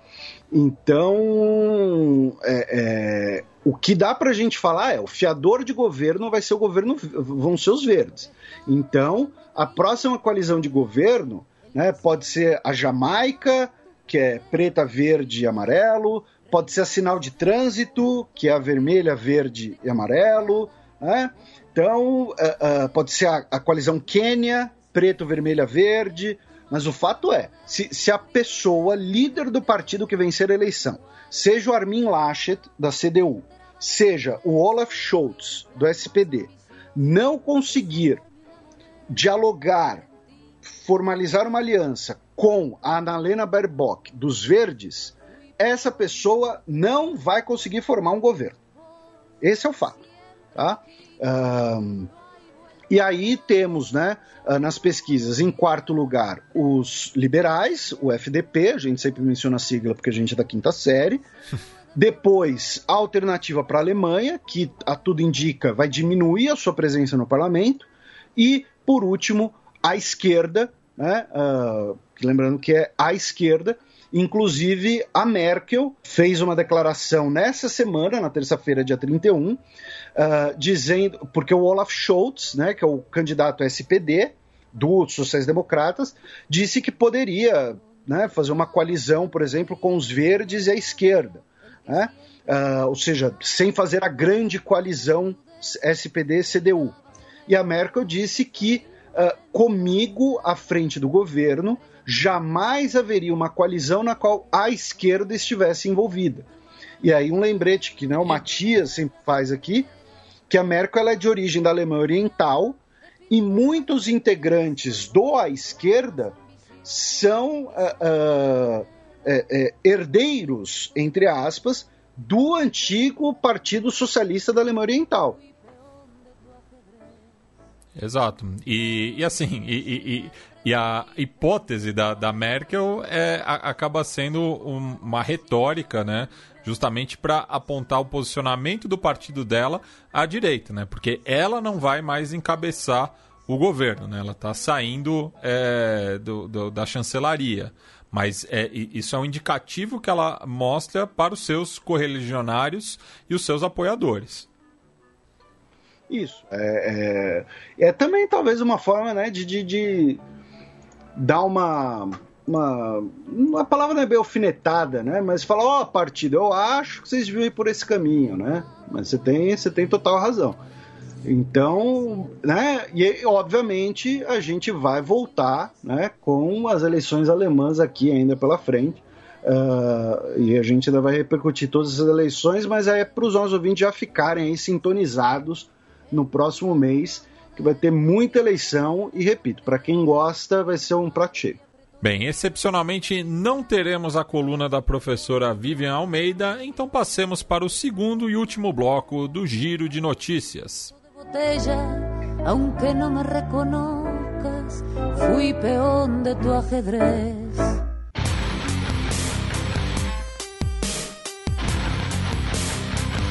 Speaker 3: Então, é, é, o que dá para a gente falar é o fiador de governo vai ser o governo, vão ser os verdes. Então, a próxima coalizão de governo né, pode ser a Jamaica, que é preta, verde e amarelo, pode ser sinal de trânsito, que é a vermelha, verde e amarelo, né? Então, uh, uh, pode ser a, a, coalizão Quênia, preto, vermelha, verde, mas o fato é, se, se, a pessoa, líder do partido que vencer a eleição, seja o Armin Laschet, da CDU, seja o Olaf Scholz, do SPD, não conseguir dialogar, formalizar uma aliança com a Annalena Baerbock dos Verdes, essa pessoa não vai conseguir formar um governo. Esse é o fato. Tá? Um, e aí temos, né, ah, nas pesquisas, em quarto lugar, os liberais, o FDP, a gente sempre menciona a sigla porque a gente é da quinta série. Depois, a alternativa para a Alemanha, que a tudo indica vai diminuir a sua presença no parlamento. E, por último, a esquerda, né, uh, lembrando que é a esquerda. Inclusive, a Merkel fez uma declaração nessa semana, na terça-feira, dia 31, uh, dizendo. Porque o Olaf Scholz, né, que é o candidato SPD dos sociais-democratas, disse que poderia né, fazer uma coalizão, por exemplo, com os verdes e a esquerda. Né? Uh, ou seja, sem fazer a grande coalizão SPD-CDU. E a Merkel disse que uh, comigo à frente do governo jamais haveria uma coalizão na qual a esquerda estivesse envolvida. E aí um lembrete que né, o Matias sempre faz aqui, que a Merkel é de origem da Alemanha Oriental e muitos integrantes do à esquerda são uh, uh, uh, herdeiros, entre aspas, do antigo Partido Socialista da Alemanha Oriental.
Speaker 2: Exato. E, e assim, e, e, e, a hipótese da, da Merkel é, a, acaba sendo um, uma retórica, né? Justamente para apontar o posicionamento do partido dela à direita, né? Porque ela não vai mais encabeçar o governo, né? Ela está saindo é, do, do, da chancelaria. Mas é, isso é um indicativo que ela mostra para os seus correligionários e os seus apoiadores.
Speaker 3: Isso. É, é, é, também talvez uma forma né, de, de, de dar uma, uma. A palavra não é bem alfinetada, né? Mas falar, ó, oh, partido, eu acho que vocês deviam ir por esse caminho, né? Mas você tem, você tem total razão. Então, né, e obviamente a gente vai voltar né, com as eleições alemãs aqui ainda pela frente. Uh, e a gente ainda vai repercutir todas essas eleições, mas é para os nossos ouvintes já ficarem aí sintonizados no próximo mês, que vai ter muita eleição e, repito, para quem gosta, vai ser um prato cheio.
Speaker 2: Bem, excepcionalmente não teremos a coluna da professora Vivian Almeida, então passemos para o segundo e último bloco do Giro de Notícias. aunque no me reconozcas, fui peón de tu ajedrez.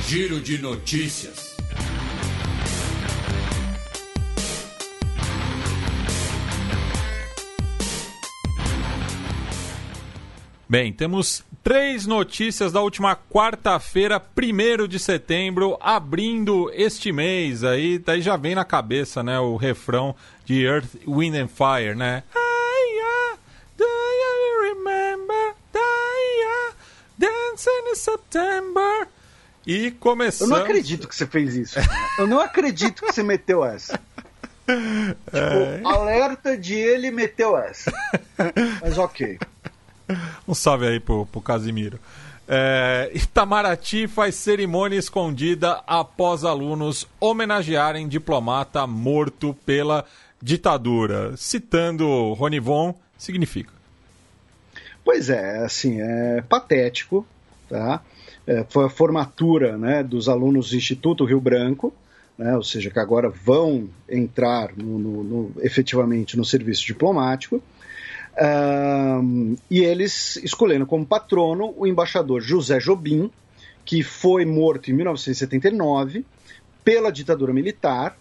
Speaker 2: Giro de Notícias. Bem, temos três notícias da última quarta-feira, 1 de setembro, abrindo este mês. Aí daí já vem na cabeça, né, o refrão de Earth, Wind and Fire, né? Do you remember? Dancing in September. E começando.
Speaker 3: Eu não acredito que você fez isso. Eu não acredito que você meteu essa. Tipo, é... alerta de ele meteu essa. Mas ok.
Speaker 2: Um salve aí pro, pro Casimiro. É, Itamaraty faz cerimônia escondida após alunos homenagearem diplomata morto pela ditadura. Citando Ronivon, significa.
Speaker 3: Pois é, assim, é patético, tá? É, foi a formatura né, dos alunos do Instituto Rio Branco, né, ou seja, que agora vão entrar no, no, no, efetivamente no serviço diplomático. E eles escolheram como patrono o embaixador José Jobim, que foi morto em 1979 pela ditadura militar,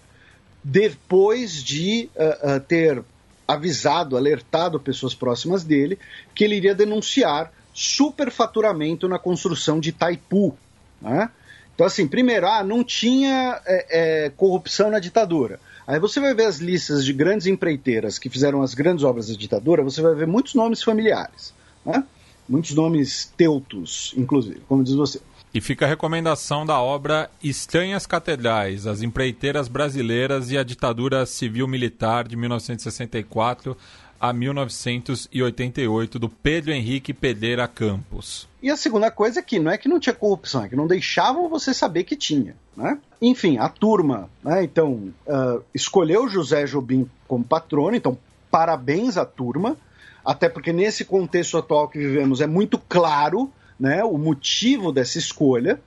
Speaker 3: depois de uh, uh, ter avisado, alertado pessoas próximas dele que ele iria denunciar superfaturamento na construção de Itaipu. Né? Então, assim, primeiro, ah, não tinha é, é, corrupção na ditadura. Aí você vai ver as listas de grandes empreiteiras que fizeram as grandes obras da ditadura, você vai ver muitos nomes familiares, né? Muitos nomes teutos, inclusive, como diz você.
Speaker 2: E fica a recomendação da obra Estranhas Catedrais, as empreiteiras brasileiras e a ditadura civil-militar de 1964 a 1988 do Pedro Henrique Pereira Campos.
Speaker 3: E a segunda coisa é que não é que não tinha corrupção, é que não deixavam você saber que tinha. Né? Enfim, a turma, né, então, uh, escolheu José Jobim como patrono, então parabéns à turma, até porque nesse contexto atual que vivemos é muito claro né, o motivo dessa escolha.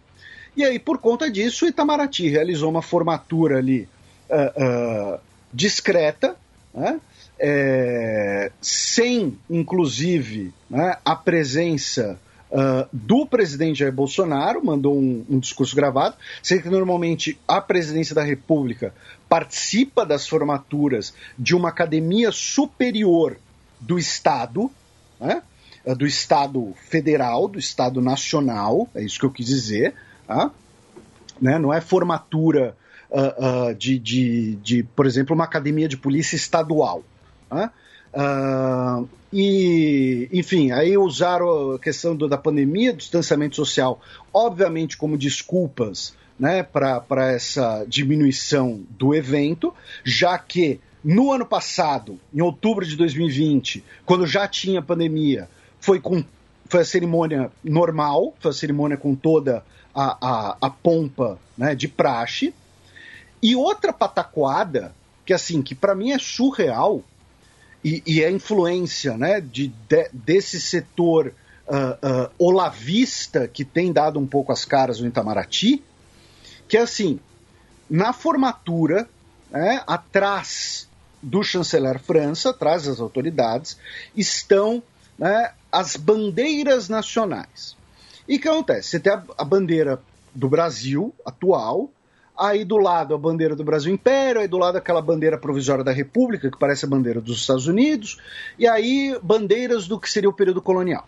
Speaker 3: E aí, por conta disso, Itamaraty realizou uma formatura ali uh, uh, discreta, né, é, sem, inclusive, né, a presença uh, do presidente Jair Bolsonaro, mandou um, um, discurso gravado, sendo que normalmente a presidência da República participa das formaturas de uma academia superior do Estado, né, uh, do Estado federal, do Estado nacional, é isso que eu quis dizer, tá? né, não é formatura uh, de, de, de, por exemplo, uma academia de polícia estadual. Né? Uh, e, enfim, aí usaram a questão do, da pandemia, do distanciamento social, obviamente como desculpas né, para essa diminuição do evento, já que no ano passado, em outubro de 2020, quando já tinha pandemia, foi, com, foi a cerimônia normal, foi a cerimônia com toda a, a, a pompa né, de praxe. E outra pataquada, que assim, que para mim é surreal, e, e a influência né, de, de desse setor uh, uh, olavista que tem dado um pouco as caras no Itamaraty, que é assim, na formatura, né, atrás do chanceler França, atrás das autoridades, estão né, as bandeiras nacionais. E o que acontece? Você tem a, a bandeira do Brasil atual, aí do lado a bandeira do Brasil Império, aí do lado aquela bandeira provisória da República, que parece a bandeira dos Estados Unidos, e aí bandeiras do que seria o período colonial.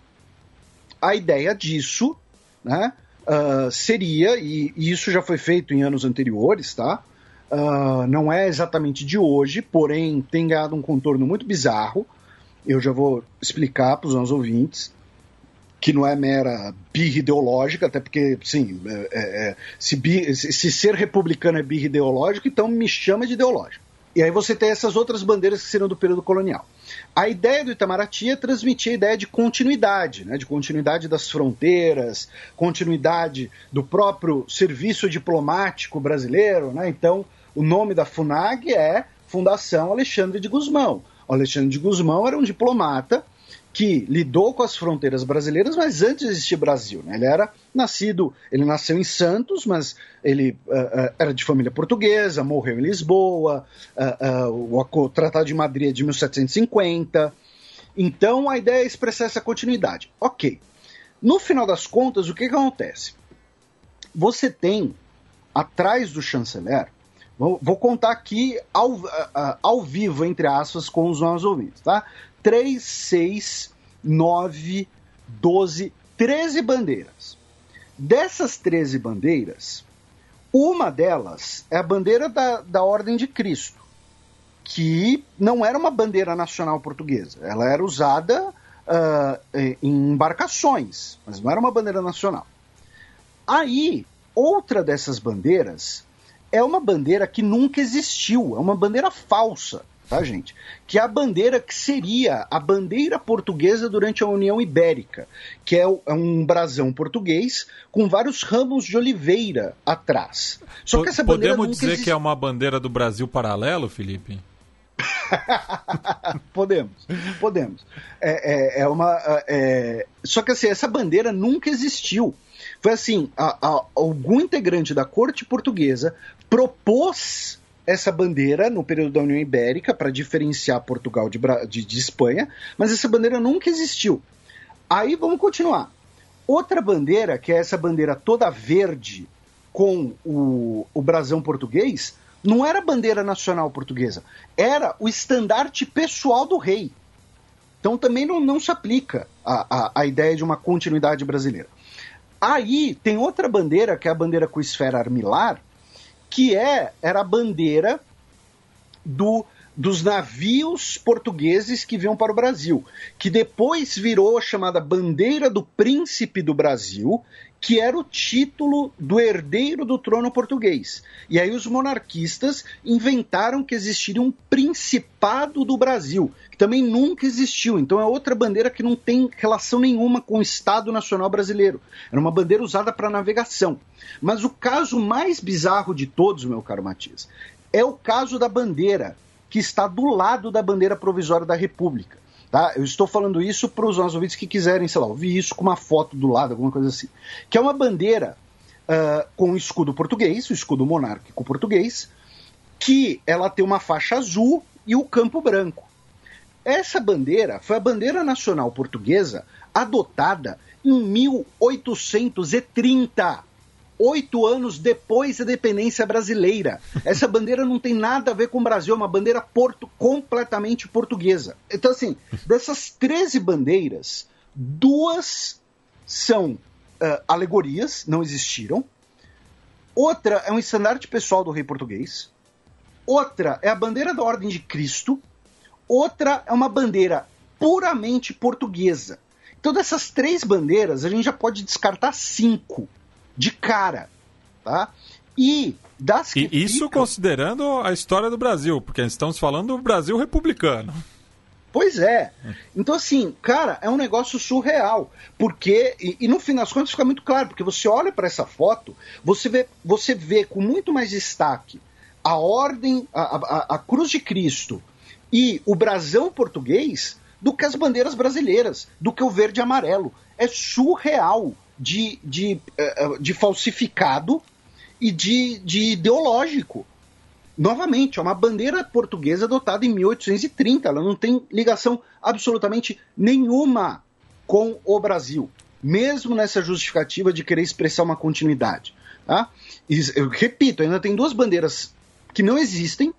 Speaker 3: A ideia disso né, uh, seria, e, e, isso já foi feito em anos anteriores, tá? Uh, não é exatamente de hoje, porém tem ganhado um contorno muito bizarro. Eu já vou explicar para os nossos ouvintes. Que não é mera birra ideológica, até porque, sim, é, é, se, bi, se, ser republicano é birra ideológica, então me chama de ideológico. E aí você tem essas outras bandeiras que serão do período colonial. A ideia do Itamaraty é transmitir a ideia de continuidade, né, de continuidade das fronteiras, continuidade do próprio serviço diplomático brasileiro. Né? Então, o nome da FUNAG é Fundação Alexandre de Guzmão. O Alexandre de Guzmão era um diplomata que lidou com as fronteiras brasileiras, mas antes de existir Brasil. Né? Ele era nascido, ele nasceu em Santos, mas ele uh, uh, era de família portuguesa, morreu em Lisboa, uh, o Tratado de Madrid é de 1750. Então a ideia é expressar essa continuidade. Ok. No final das contas, o que, que acontece? Você tem, atrás do chanceler, vou, vou contar aqui ao, ao vivo, entre aspas, com os nossos ouvintes, tá? 3, 6, 9, 12, 13 bandeiras. Dessas 13 bandeiras, uma delas é a bandeira da, da Ordem de Cristo, que não era uma bandeira nacional portuguesa. Ela era usada uh, em embarcações, mas não era uma bandeira nacional. Aí, outra dessas bandeiras é uma bandeira que nunca existiu, é uma bandeira falsa tá, gente? Que é a bandeira que seria a bandeira portuguesa durante a União Ibérica, que é, é um brasão português com vários ramos de oliveira atrás.
Speaker 2: Só que essa bandeira Podemos dizer existe... que é uma bandeira do Brasil paralelo, Felipe?
Speaker 3: podemos, podemos. É, é, é uma. É... Só que assim, essa bandeira nunca existiu. Foi assim: a, a, algum integrante da corte portuguesa propôs essa bandeira no período da União Ibérica para diferenciar Portugal de, de, de, Espanha, mas essa bandeira nunca existiu. Aí vamos continuar. Outra bandeira, que é essa bandeira toda verde com o, o brasão português, não era bandeira nacional portuguesa, era o estandarte pessoal do rei. Então também não, não se aplica a, a, a ideia de uma continuidade brasileira. Aí tem outra bandeira, que é a bandeira com esfera armilar, que é era a bandeira do dos navios portugueses que vinham para o Brasil, que depois virou a chamada bandeira do príncipe do Brasil, que era o título do herdeiro do trono português. E aí os monarquistas inventaram que existiria um principado do Brasil, que também nunca existiu. Então é outra bandeira que não tem relação nenhuma com o Estado Nacional Brasileiro. Era uma bandeira usada para navegação. Mas o caso mais bizarro de todos, meu caro Matias, é o caso da bandeira que está do lado da bandeira provisória da República. Tá? Eu estou falando isso para os nossos ouvintes que quiserem, sei lá, ouvir isso com uma foto do lado, alguma coisa assim. Que é uma bandeira uh, com escudo português, o escudo monárquico português, que ela tem uma faixa azul e o campo branco. Essa bandeira foi a bandeira nacional portuguesa adotada em 1830 oito anos depois da independência brasileira. Essa bandeira não tem nada a ver com o Brasil, é uma bandeira porto, completamente portuguesa. Então, assim, dessas 13 bandeiras, duas são uh, alegorias, não existiram. Outra é um estandarte pessoal do rei português. Outra é a bandeira da Ordem de Cristo. Outra é uma bandeira puramente portuguesa. Então, dessas três bandeiras, a gente já pode descartar cinco de cara, tá?
Speaker 2: E das e isso ficam... considerando a história do Brasil, porque estamos falando do Brasil republicano.
Speaker 3: Pois é. Então, assim, cara, é um negócio surreal. Porque, e, e no fim das contas fica muito claro, porque você olha para essa foto, você vê, você vê com muito mais destaque a ordem, a, a, a cruz de Cristo e o brasão português do que as bandeiras brasileiras, do que o verde e amarelo. É surreal de, de, eh, eh, de falsificado e de, de ideológico. Novamente, é uma bandeira portuguesa adotada em 1830. Ela não tem ligação absolutamente nenhuma com o Brasil, mesmo nessa justificativa de querer expressar uma continuidade. Tá? E, eu repito, ainda tem duas bandeiras que não existem.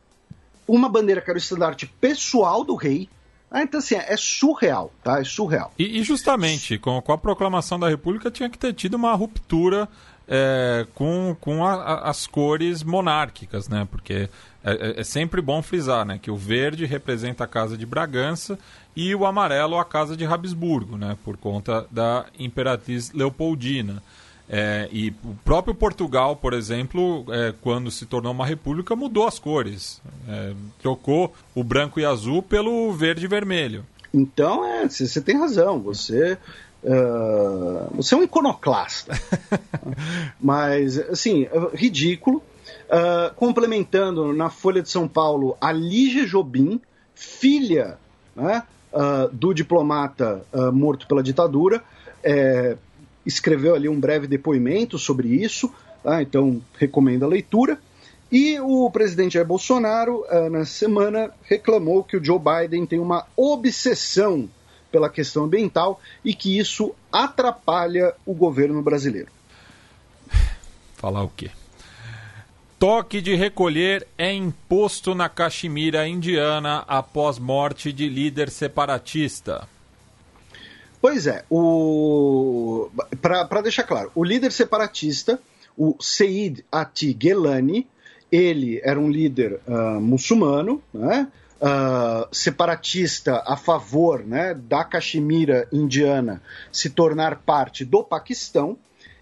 Speaker 3: Uma bandeira que era o estandarte pessoal do rei, ah, então, assim, é surreal, tá? É surreal.
Speaker 2: E, e justamente, com, com, a proclamação da República, tinha que ter tido uma ruptura é, com, com a, a, as cores monárquicas, né? Porque é, é, é, sempre bom frisar né, que o verde representa a Casa de Bragança e o amarelo a Casa de Habsburgo, né, por conta da Imperatriz Leopoldina. É, e o próprio Portugal, por exemplo, é, quando se tornou uma república, mudou as cores. É, trocou o branco e azul pelo verde e vermelho.
Speaker 3: Então, é, você tem razão. Você Uh, você é um iconoclasta. Mas, assim, ridículo. Uh, complementando na Folha de São Paulo a Lígia Jobim, filha né, uh, do diplomata morto pela ditadura, é, escreveu ali um breve depoimento sobre isso, tá? então recomendo a leitura. E o presidente Jair Bolsonaro, na semana, reclamou que o Joe Biden tem uma obsessão pela questão ambiental e que isso atrapalha o governo brasileiro.
Speaker 2: Falar o quê? Toque de recolher é imposto na Caxemira indiana após morte de líder separatista.
Speaker 3: Pois é, o... para deixar claro, o líder separatista, o Seid Ati Gelani, ele era um líder uh, muçulmano, né? uh, separatista a favor né, da Caxemira indiana se tornar parte do Paquistão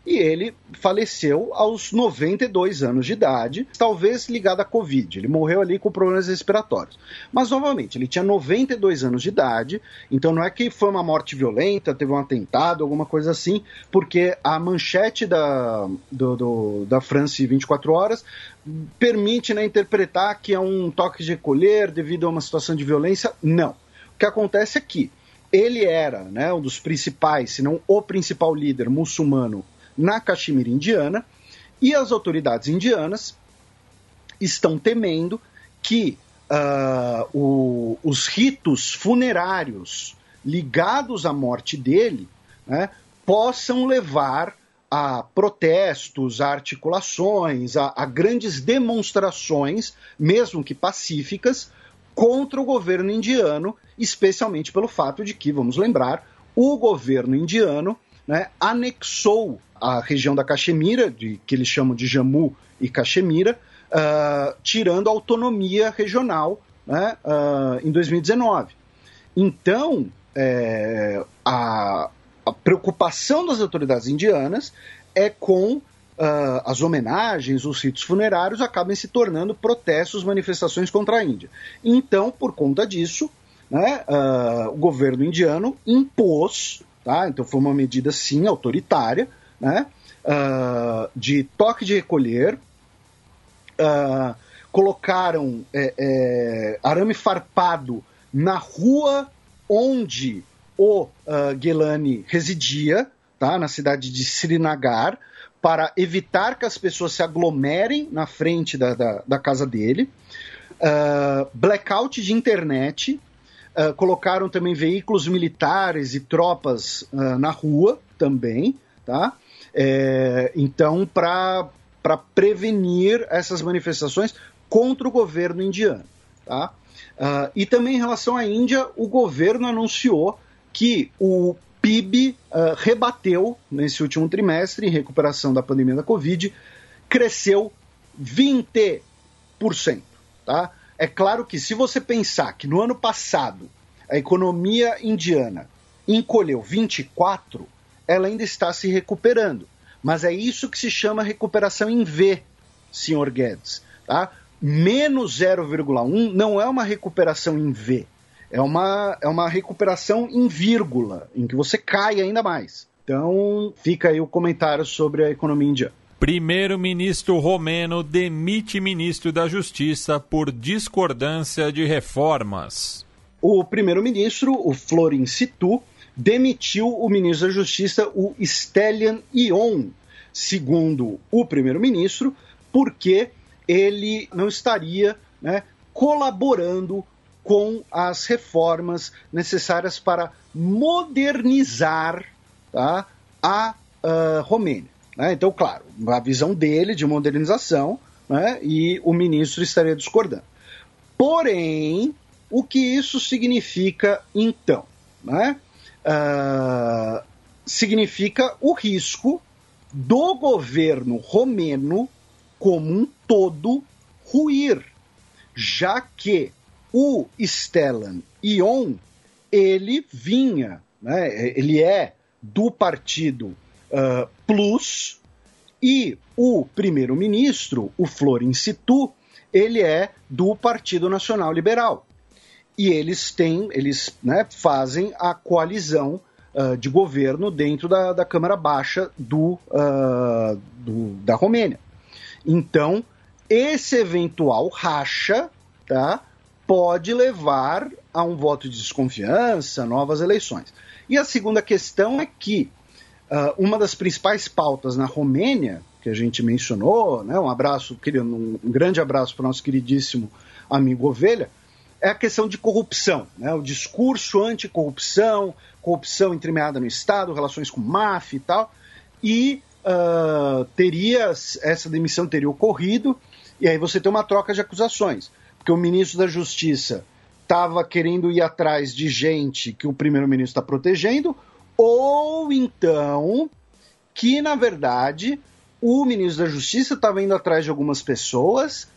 Speaker 3: e ele faleceu aos 92 anos de idade, talvez ligado à Covid. Ele morreu ali com problemas respiratórios. Mas, novamente, ele tinha 92 anos de idade, então não é que foi uma morte violenta, teve um atentado, alguma coisa assim, porque a manchete da, do, do, da France 24 Horas permite né, interpretar que é um toque de recolher devido a uma situação de violência. Não. O que acontece é que ele era né, um dos principais, se não o principal líder muçulmano na Caxemira indiana, e as autoridades indianas estão temendo que uh, o, os ritos funerários ligados à morte dele né, possam levar a protestos, a articulações, a, a, grandes demonstrações, mesmo que pacíficas, contra o governo indiano, especialmente pelo fato de que, vamos lembrar, o governo indiano né, anexou a região da Caxemira, de, que eles chamam de Jammu e Caxemira, uh, tirando a autonomia regional né, uh, em 2019. Então, é, a, a preocupação das autoridades indianas é com uh, as homenagens, os ritos funerários acabem se tornando protestos, manifestações contra a Índia. Então, por conta disso, né, o governo indiano impôs, tá? então foi uma medida sim autoritária, né, uh, de toque de recolher, colocaram é, é, arame farpado na rua onde o uh, Gelani residia, tá, na cidade de Srinagar, para evitar que as pessoas se aglomerem na frente da, da, da casa dele. Uh, blackout de internet, uh, colocaram também veículos militares e tropas uh, na rua também, tá? É, então, para prevenir essas manifestações contra o governo indiano, tá? e também em relação à Índia, o governo anunciou que o PIB uh, rebateu nesse último trimestre, em recuperação da pandemia da Covid, cresceu 20%. Tá? É claro que se você pensar que no ano passado a economia indiana encolheu 24, ela ainda está se recuperando. Mas é isso que se chama recuperação em V, senhor Guedes. Tá? Menos 0,1 não é uma recuperação em V é uma, é uma recuperação em vírgula, em que você cai ainda mais. Então, fica aí o comentário sobre a economia indiana.
Speaker 2: Primeiro-ministro romeno demite ministro da Justiça por discordância de reformas.
Speaker 3: O primeiro-ministro, o Florin Situ, demitiu o ministro da Justiça, o Stelian Ion, segundo o primeiro-ministro, porque ele não estaria né, colaborando com as reformas necessárias para modernizar tá, a uh, Romênia. Né? Então, claro, a visão dele de modernização né, e o ministro estaria discordando. Porém, o que isso significa então? Né? Uh, significa o risco do governo romeno como um todo ruir já que o Stellan Ion, ele vinha, né, ele é do partido uh, Plus, e o primeiro-ministro, o Florin Situ, ele é do Partido Nacional Liberal. E eles têm, eles né, fazem a coalizão uh, de governo dentro da, da Câmara Baixa do, uh, do, da Romênia. Então, esse eventual racha tá, pode levar a um voto de desconfiança, novas eleições. E a segunda questão é que uh, uma das principais pautas na Romênia, que a gente mencionou, né, um abraço, um grande abraço para o nosso queridíssimo amigo Ovelha, é a questão de corrupção, né, o discurso anticorrupção, corrupção entremeada no Estado, relações com máfia e tal, e uh, teria, essa demissão teria ocorrido, e aí você tem uma troca de acusações. Porque o ministro da Justiça estava querendo ir atrás de gente que o primeiro-ministro está protegendo, ou então que, na verdade, o ministro da Justiça estava indo atrás de algumas pessoas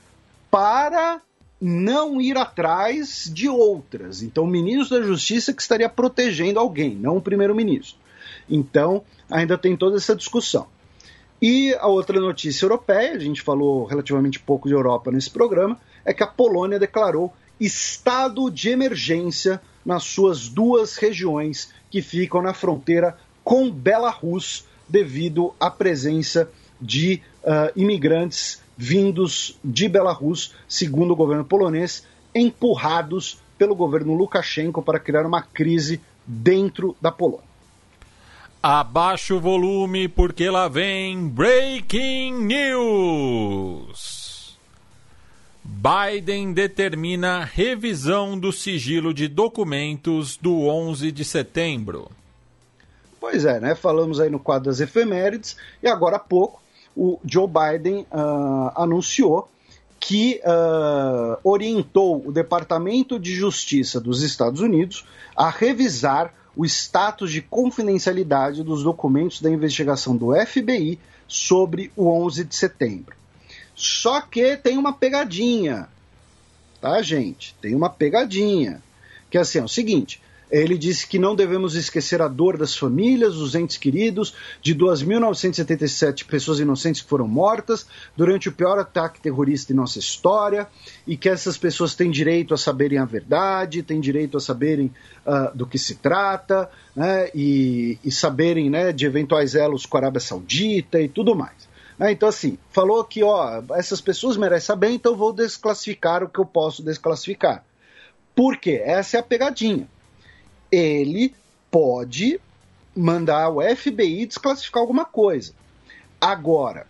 Speaker 3: para não ir atrás de outras. Então, o ministro da Justiça que estaria protegendo alguém, não o primeiro-ministro. Então, ainda tem toda essa discussão. E a outra notícia europeia, a gente falou relativamente pouco de Europa nesse programa, é que a Polônia declarou estado de emergência nas suas duas regiões que ficam na fronteira com Belarus, devido à presença de uh, imigrantes vindos de Belarus, segundo o governo polonês, empurrados pelo governo Lukashenko para criar uma crise dentro da Polônia.
Speaker 2: Abaixa o volume porque lá vem Breaking News. Biden determina revisão do sigilo de documentos do 11 de setembro.
Speaker 3: Pois é, né? Falamos aí no quadro das efemérides e agora há pouco o Joe Biden uh, anunciou que uh, orientou o Departamento de Justiça dos Estados Unidos a revisar o status de confidencialidade dos documentos da investigação do FBI sobre o 11 de setembro. Só que tem uma pegadinha, tá, gente? Tem uma pegadinha. Que é assim, é o seguinte: ele disse que não devemos esquecer a dor das famílias, dos entes queridos, de 2.977 pessoas inocentes que foram mortas durante o pior ataque terrorista em nossa história, e que essas pessoas têm direito a saberem a verdade, têm direito a saberem uh, do que se trata, né, e, e saberem né, de eventuais elos com a Arábia Saudita e tudo mais. Né? Então, assim, falou que ó, essas pessoas merecem saber, então vou desclassificar o que eu posso desclassificar. Por quê? Essa é a pegadinha. Ele pode mandar o FBI desclassificar alguma coisa. Agora,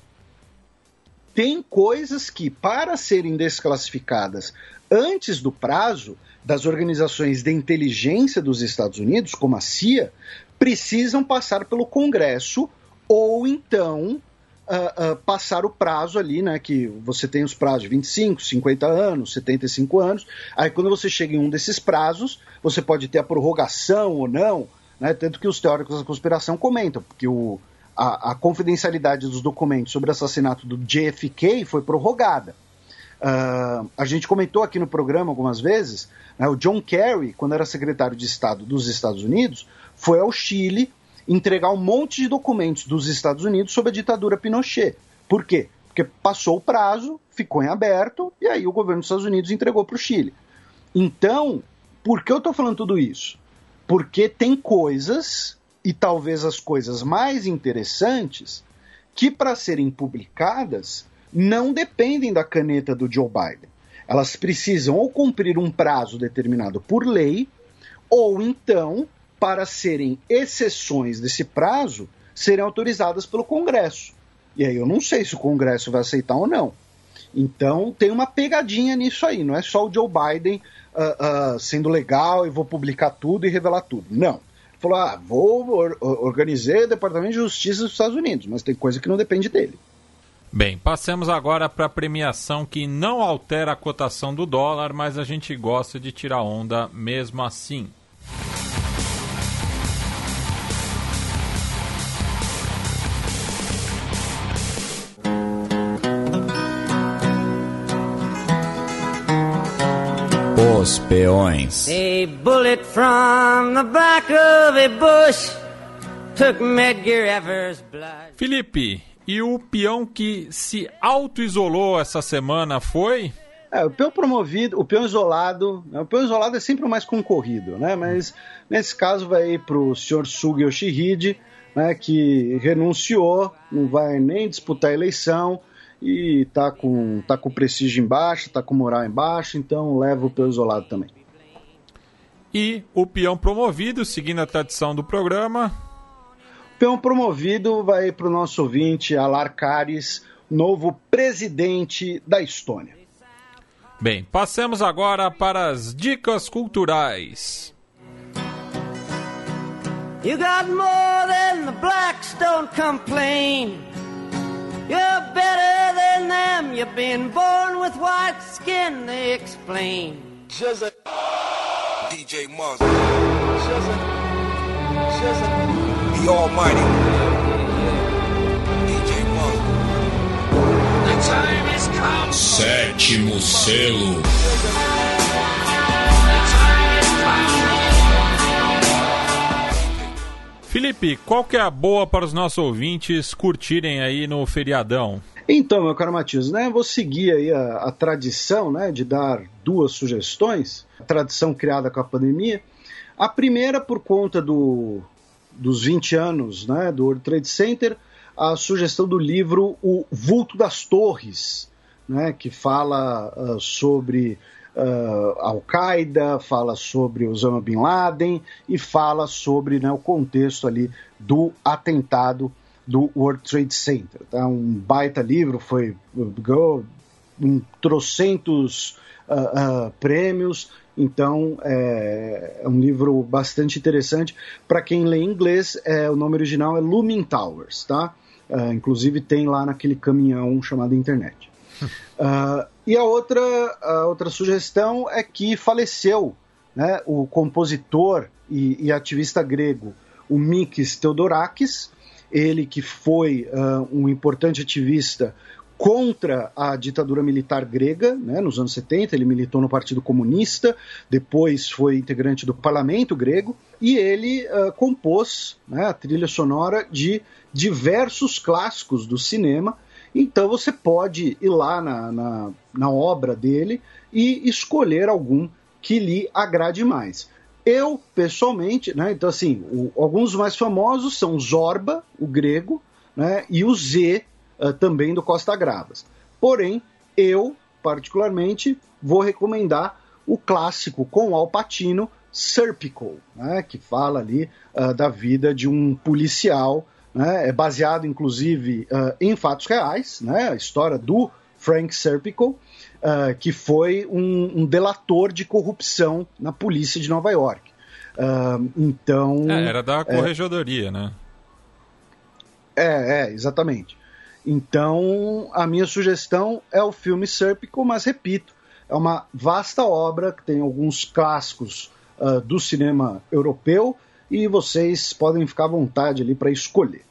Speaker 3: tem coisas que, para serem desclassificadas antes do prazo das organizações de inteligência dos Estados Unidos, como a CIA, precisam passar pelo Congresso ou então uh, uh, passar o prazo ali, né? Que você tem os prazos de 25, 50 anos, 75 anos. Aí quando você chega em um desses prazos, você pode ter a prorrogação ou não, né? Tanto que os teóricos da conspiração comentam, porque o, a, a confidencialidade dos documentos sobre o assassinato do JFK foi prorrogada. Uh, a gente comentou aqui no programa algumas vezes, né, o John Kerry, quando era secretário de Estado dos Estados Unidos, foi ao Chile entregar um monte de documentos dos Estados Unidos sobre a ditadura Pinochet. Por quê? Porque passou o prazo, ficou em aberto, e aí o governo dos Estados Unidos entregou para o Chile. Então, por que eu estou falando tudo isso? Porque tem coisas, e talvez as coisas mais interessantes, que para serem publicadas não dependem da caneta do Joe Biden. Elas precisam ou cumprir um prazo determinado por lei, ou então para serem exceções desse prazo, serem autorizadas pelo Congresso. E aí eu não sei se o Congresso vai aceitar ou não. Então tem uma pegadinha nisso aí, não é só o Joe Biden uh, uh, sendo legal e vou publicar tudo e revelar tudo. Não. Ele falou: ah, vou or organizar o Departamento de Justiça dos Estados Unidos, mas tem coisa que não depende dele.
Speaker 2: Bem, passemos agora para a premiação que não altera a cotação do dólar, mas a gente gosta de tirar onda mesmo assim.
Speaker 1: Os peões.
Speaker 7: A bullet from the back of a bush took Medgar Evers' blood.
Speaker 2: Felipe, e o peão que se auto-isolou essa semana foi?
Speaker 3: É, o peão promovido, o peão isolado, né, o peão isolado é sempre o mais concorrido, né? Mas nesse caso vai para o senhor Sugi Yoshihide, né, que renunciou, não vai nem disputar a eleição e tá com, tá com prestígio embaixo, tá com moral embaixo, então leva o peão isolado também.
Speaker 2: E o peão promovido, seguindo a tradição do programa.
Speaker 3: O peão promovido vai para o nosso ouvinte Alar Cares, novo presidente da Estônia.
Speaker 2: Bem, passemos agora para as dicas culturais.
Speaker 7: You got more than the blacks, don't complain. You're better than them, you've been born with white skin, they explain.
Speaker 8: DJ Muzz. The Almighty. DJ Muzz. The time has come.
Speaker 1: Sétimo selo.
Speaker 2: Felipe, qual que é a boa para os nossos ouvintes curtirem aí no feriadão?
Speaker 3: Então, meu caro Matias, né, vou seguir aí a, a tradição né, de dar duas sugestões, a tradição criada com a pandemia. A primeira, por conta do, dos 20 anos né, do World Trade Center, a sugestão do livro O Vulto das Torres, né, que fala uh, sobre uh, Al-Qaeda, fala sobre Osama Bin Laden e fala sobre né, o contexto ali do atentado do World Trade Center. Tá? Um baita livro, foi ganhou um trocentos uh, uh, prêmios, então é, é, um livro bastante interessante. Para quem lê inglês, é, o nome original é Looming Towers, tá? Uh, inclusive tem lá naquele caminhão chamado internet. Uh, e a outra, a outra sugestão é que faleceu né, o compositor e, e ativista grego, o Mikis Theodorakis, ele que foi uh, um importante ativista contra a ditadura militar grega, né, nos anos 70, ele militou no Partido Comunista, depois foi integrante do parlamento grego, e ele uh, compôs né, a trilha sonora de diversos clássicos do cinema, então você pode ir lá na, na, na obra dele e escolher algum que lhe agrade mais. Eu, pessoalmente, né, então assim, o, alguns mais famosos são Zorba, o grego, né, e o Z, uh, também do Costa Gravas. Porém, eu, particularmente, vou recomendar o clássico com Al Pacino, Serpico, né, que fala ali uh, da vida de um policial né? é baseado inclusive uh, em fatos reais, né? a história do Frank Serpico, uh, que foi um, um, delator de corrupção na polícia de Nova York. Uh, então.
Speaker 2: É, era da corregedoria, é, né?
Speaker 3: É, é, exatamente. Então, a minha sugestão é o filme Serpico, mas repito, é uma vasta obra que tem alguns clássicos do cinema europeu e vocês podem ficar à vontade ali para escolher.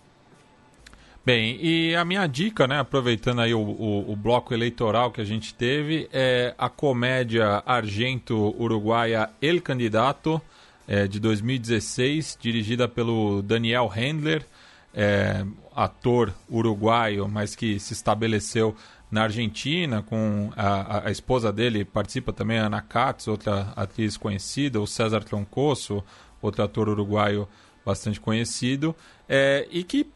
Speaker 2: Bem, e a minha dica, né, aproveitando aí o, o, o, bloco eleitoral que a gente teve, é a comédia argento-uruguaia El Candidato, é, de 2016, dirigida pelo Daniel Handler, é, ator uruguaio, mas que se estabeleceu na Argentina, com a, a, esposa dele participa também, a Ana Katz, outra atriz conhecida, o César Troncoso, outro ator uruguaio bastante conhecido, é, e que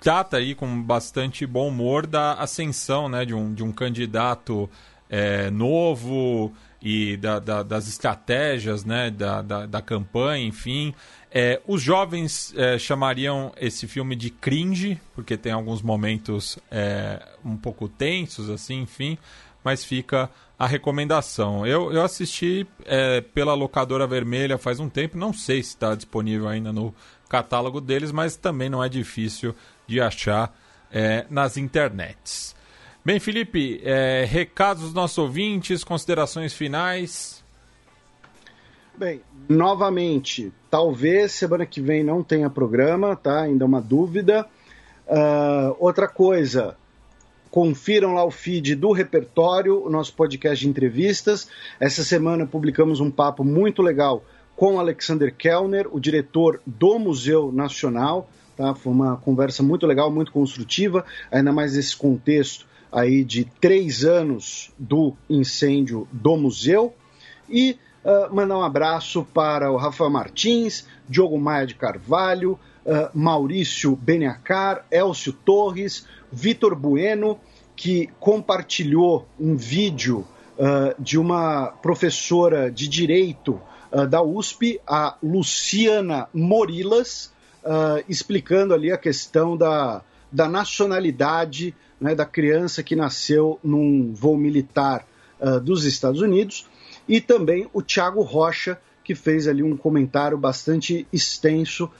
Speaker 2: trata aí com bastante bom humor da ascensão né, de, um, de um candidato é, novo e da, da, das estratégias né, da, da, da campanha, enfim. É, os jovens é, chamariam esse filme de cringe, porque tem alguns momentos é, um pouco tensos, assim, enfim, mas fica a recomendação. Eu, eu assisti é, pela locadora vermelha faz um tempo, não sei se está disponível ainda no catálogo deles, mas também não é difícil de achar é, nas internets. Bem, Felipe, é, recados dos nossos ouvintes, considerações finais.
Speaker 3: Bem, novamente, talvez semana que vem não tenha programa, tá? Ainda é uma dúvida. Uh, outra coisa, Confiram lá o feed do repertório, o nosso podcast de entrevistas. Essa semana publicamos um papo muito legal com Alexander Kellner, o diretor do Museu Nacional. Tá? Foi uma conversa muito legal, muito construtiva, ainda mais nesse contexto aí de três anos do incêndio do museu. E uh, mandar um abraço para o Rafael Martins, Diogo Maia de Carvalho, uh, Maurício Beniacar, Elcio Torres, Vitor Bueno, que compartilhou um vídeo uh, de uma professora de direito uh, da USP, a Luciana Morilas, explicando ali a questão da, da nacionalidade né, da criança que nasceu num voo militar dos Estados Unidos, e também o Tiago Rocha, que fez ali um comentário bastante extenso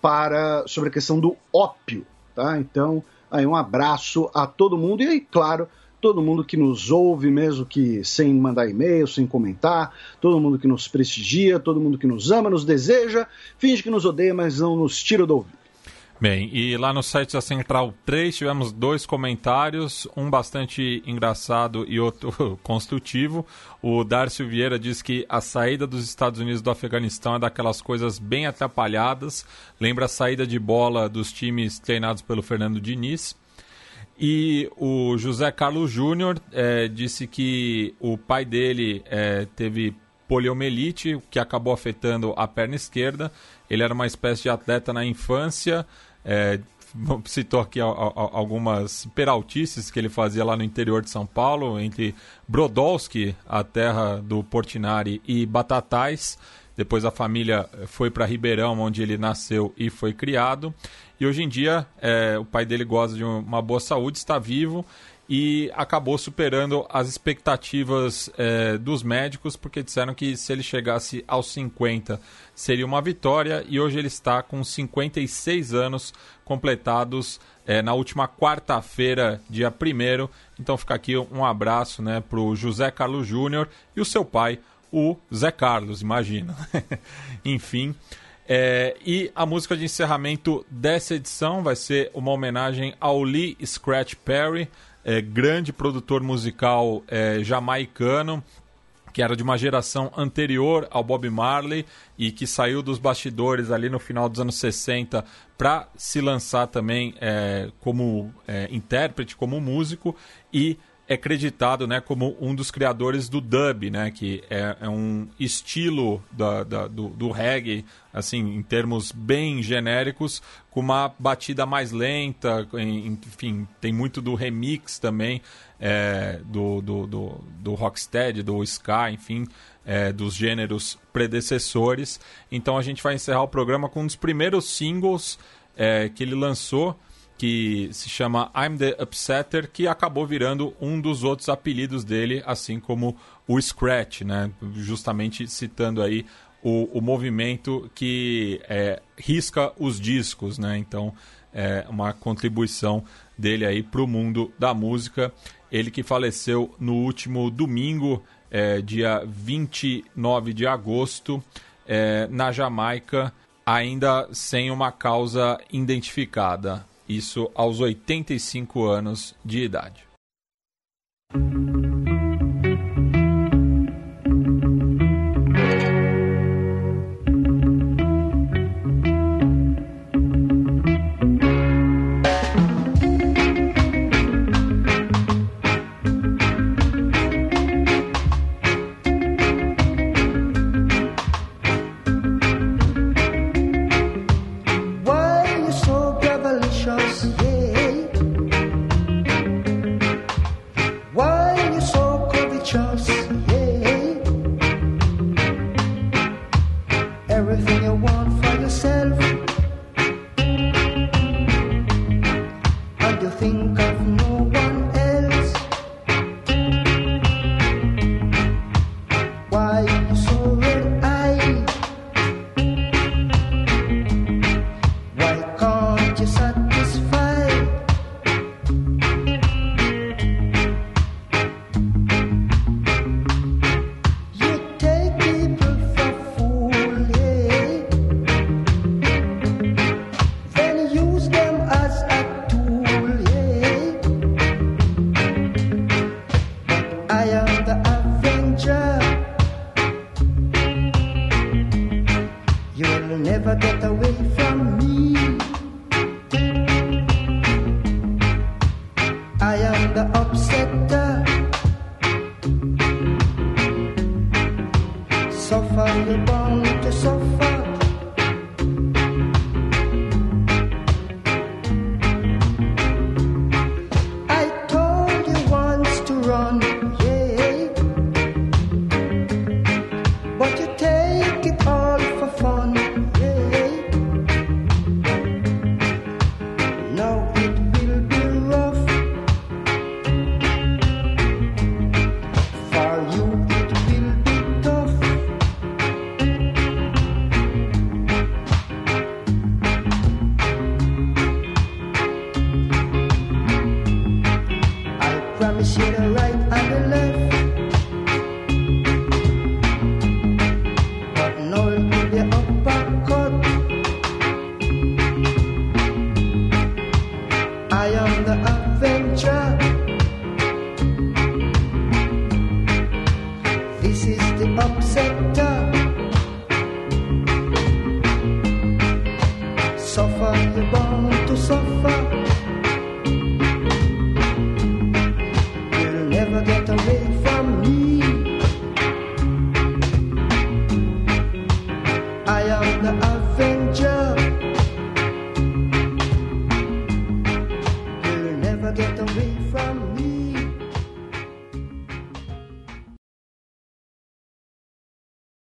Speaker 3: para sobre a questão do ópio. Tá? Então, Aí um abraço a todo mundo e aí, claro, todo mundo que nos ouve, mesmo que sem mandar e-mail, sem comentar, todo mundo que nos prestigia, todo mundo que nos ama, nos deseja, finge que nos odeia, mas não nos tira do ouvido.
Speaker 2: Bem, e lá no site da Central 3 tivemos dois comentários, um bastante engraçado e outro construtivo. O Darcio Vieira diz que a saída dos Estados Unidos do Afeganistão é daquelas coisas bem atrapalhadas, lembra a saída de bola dos times treinados pelo Fernando Diniz. E o José Carlos Júnior é, disse que o pai dele é, teve poliomielite, que acabou afetando a perna esquerda. Ele era uma espécie de atleta na infância, é, citou aqui algumas peraltices que ele fazia lá no interior de São Paulo, entre Brodowski, a terra do Portinari, e Batatais. Depois a família foi para Ribeirão, onde ele nasceu e foi criado. E hoje em dia é, o pai dele goza de uma boa saúde, está vivo e acabou superando as expectativas é, dos médicos, porque disseram que se ele chegasse aos 50 seria uma vitória, e hoje ele está com 56 anos completados é, na última quarta-feira, dia 1 Então fica aqui um abraço né, para o José Carlos Júnior e o seu pai, o Zé Carlos, imagina. Enfim. É, e a música de encerramento dessa edição vai ser uma homenagem ao Lee Scratch Perry, é, grande produtor musical é, jamaicano, que era de uma geração anterior ao Bob Marley e que saiu dos bastidores ali no final dos anos 60 para se lançar também é, como é, intérprete, como músico e é creditado né, como um dos criadores do dub, né, que é, é um estilo da, da, do, do, reggae, assim, em termos bem genéricos, com uma batida mais lenta, enfim, tem muito do remix também é, do, do, do, do rocksteady, do ska, enfim, é, dos gêneros predecessores. Então a gente vai encerrar o programa com um dos primeiros singles é, que ele lançou, que se chama I'm the Upsetter, que acabou virando um dos outros apelidos dele, assim como o Scratch, né? Justamente citando aí o, o movimento que é, risca os discos, né? Então, é uma contribuição dele aí para o mundo da música. Ele que faleceu no último domingo, é, dia 29 de agosto, é, na Jamaica, ainda sem uma causa identificada. Isso aos 85 anos de idade.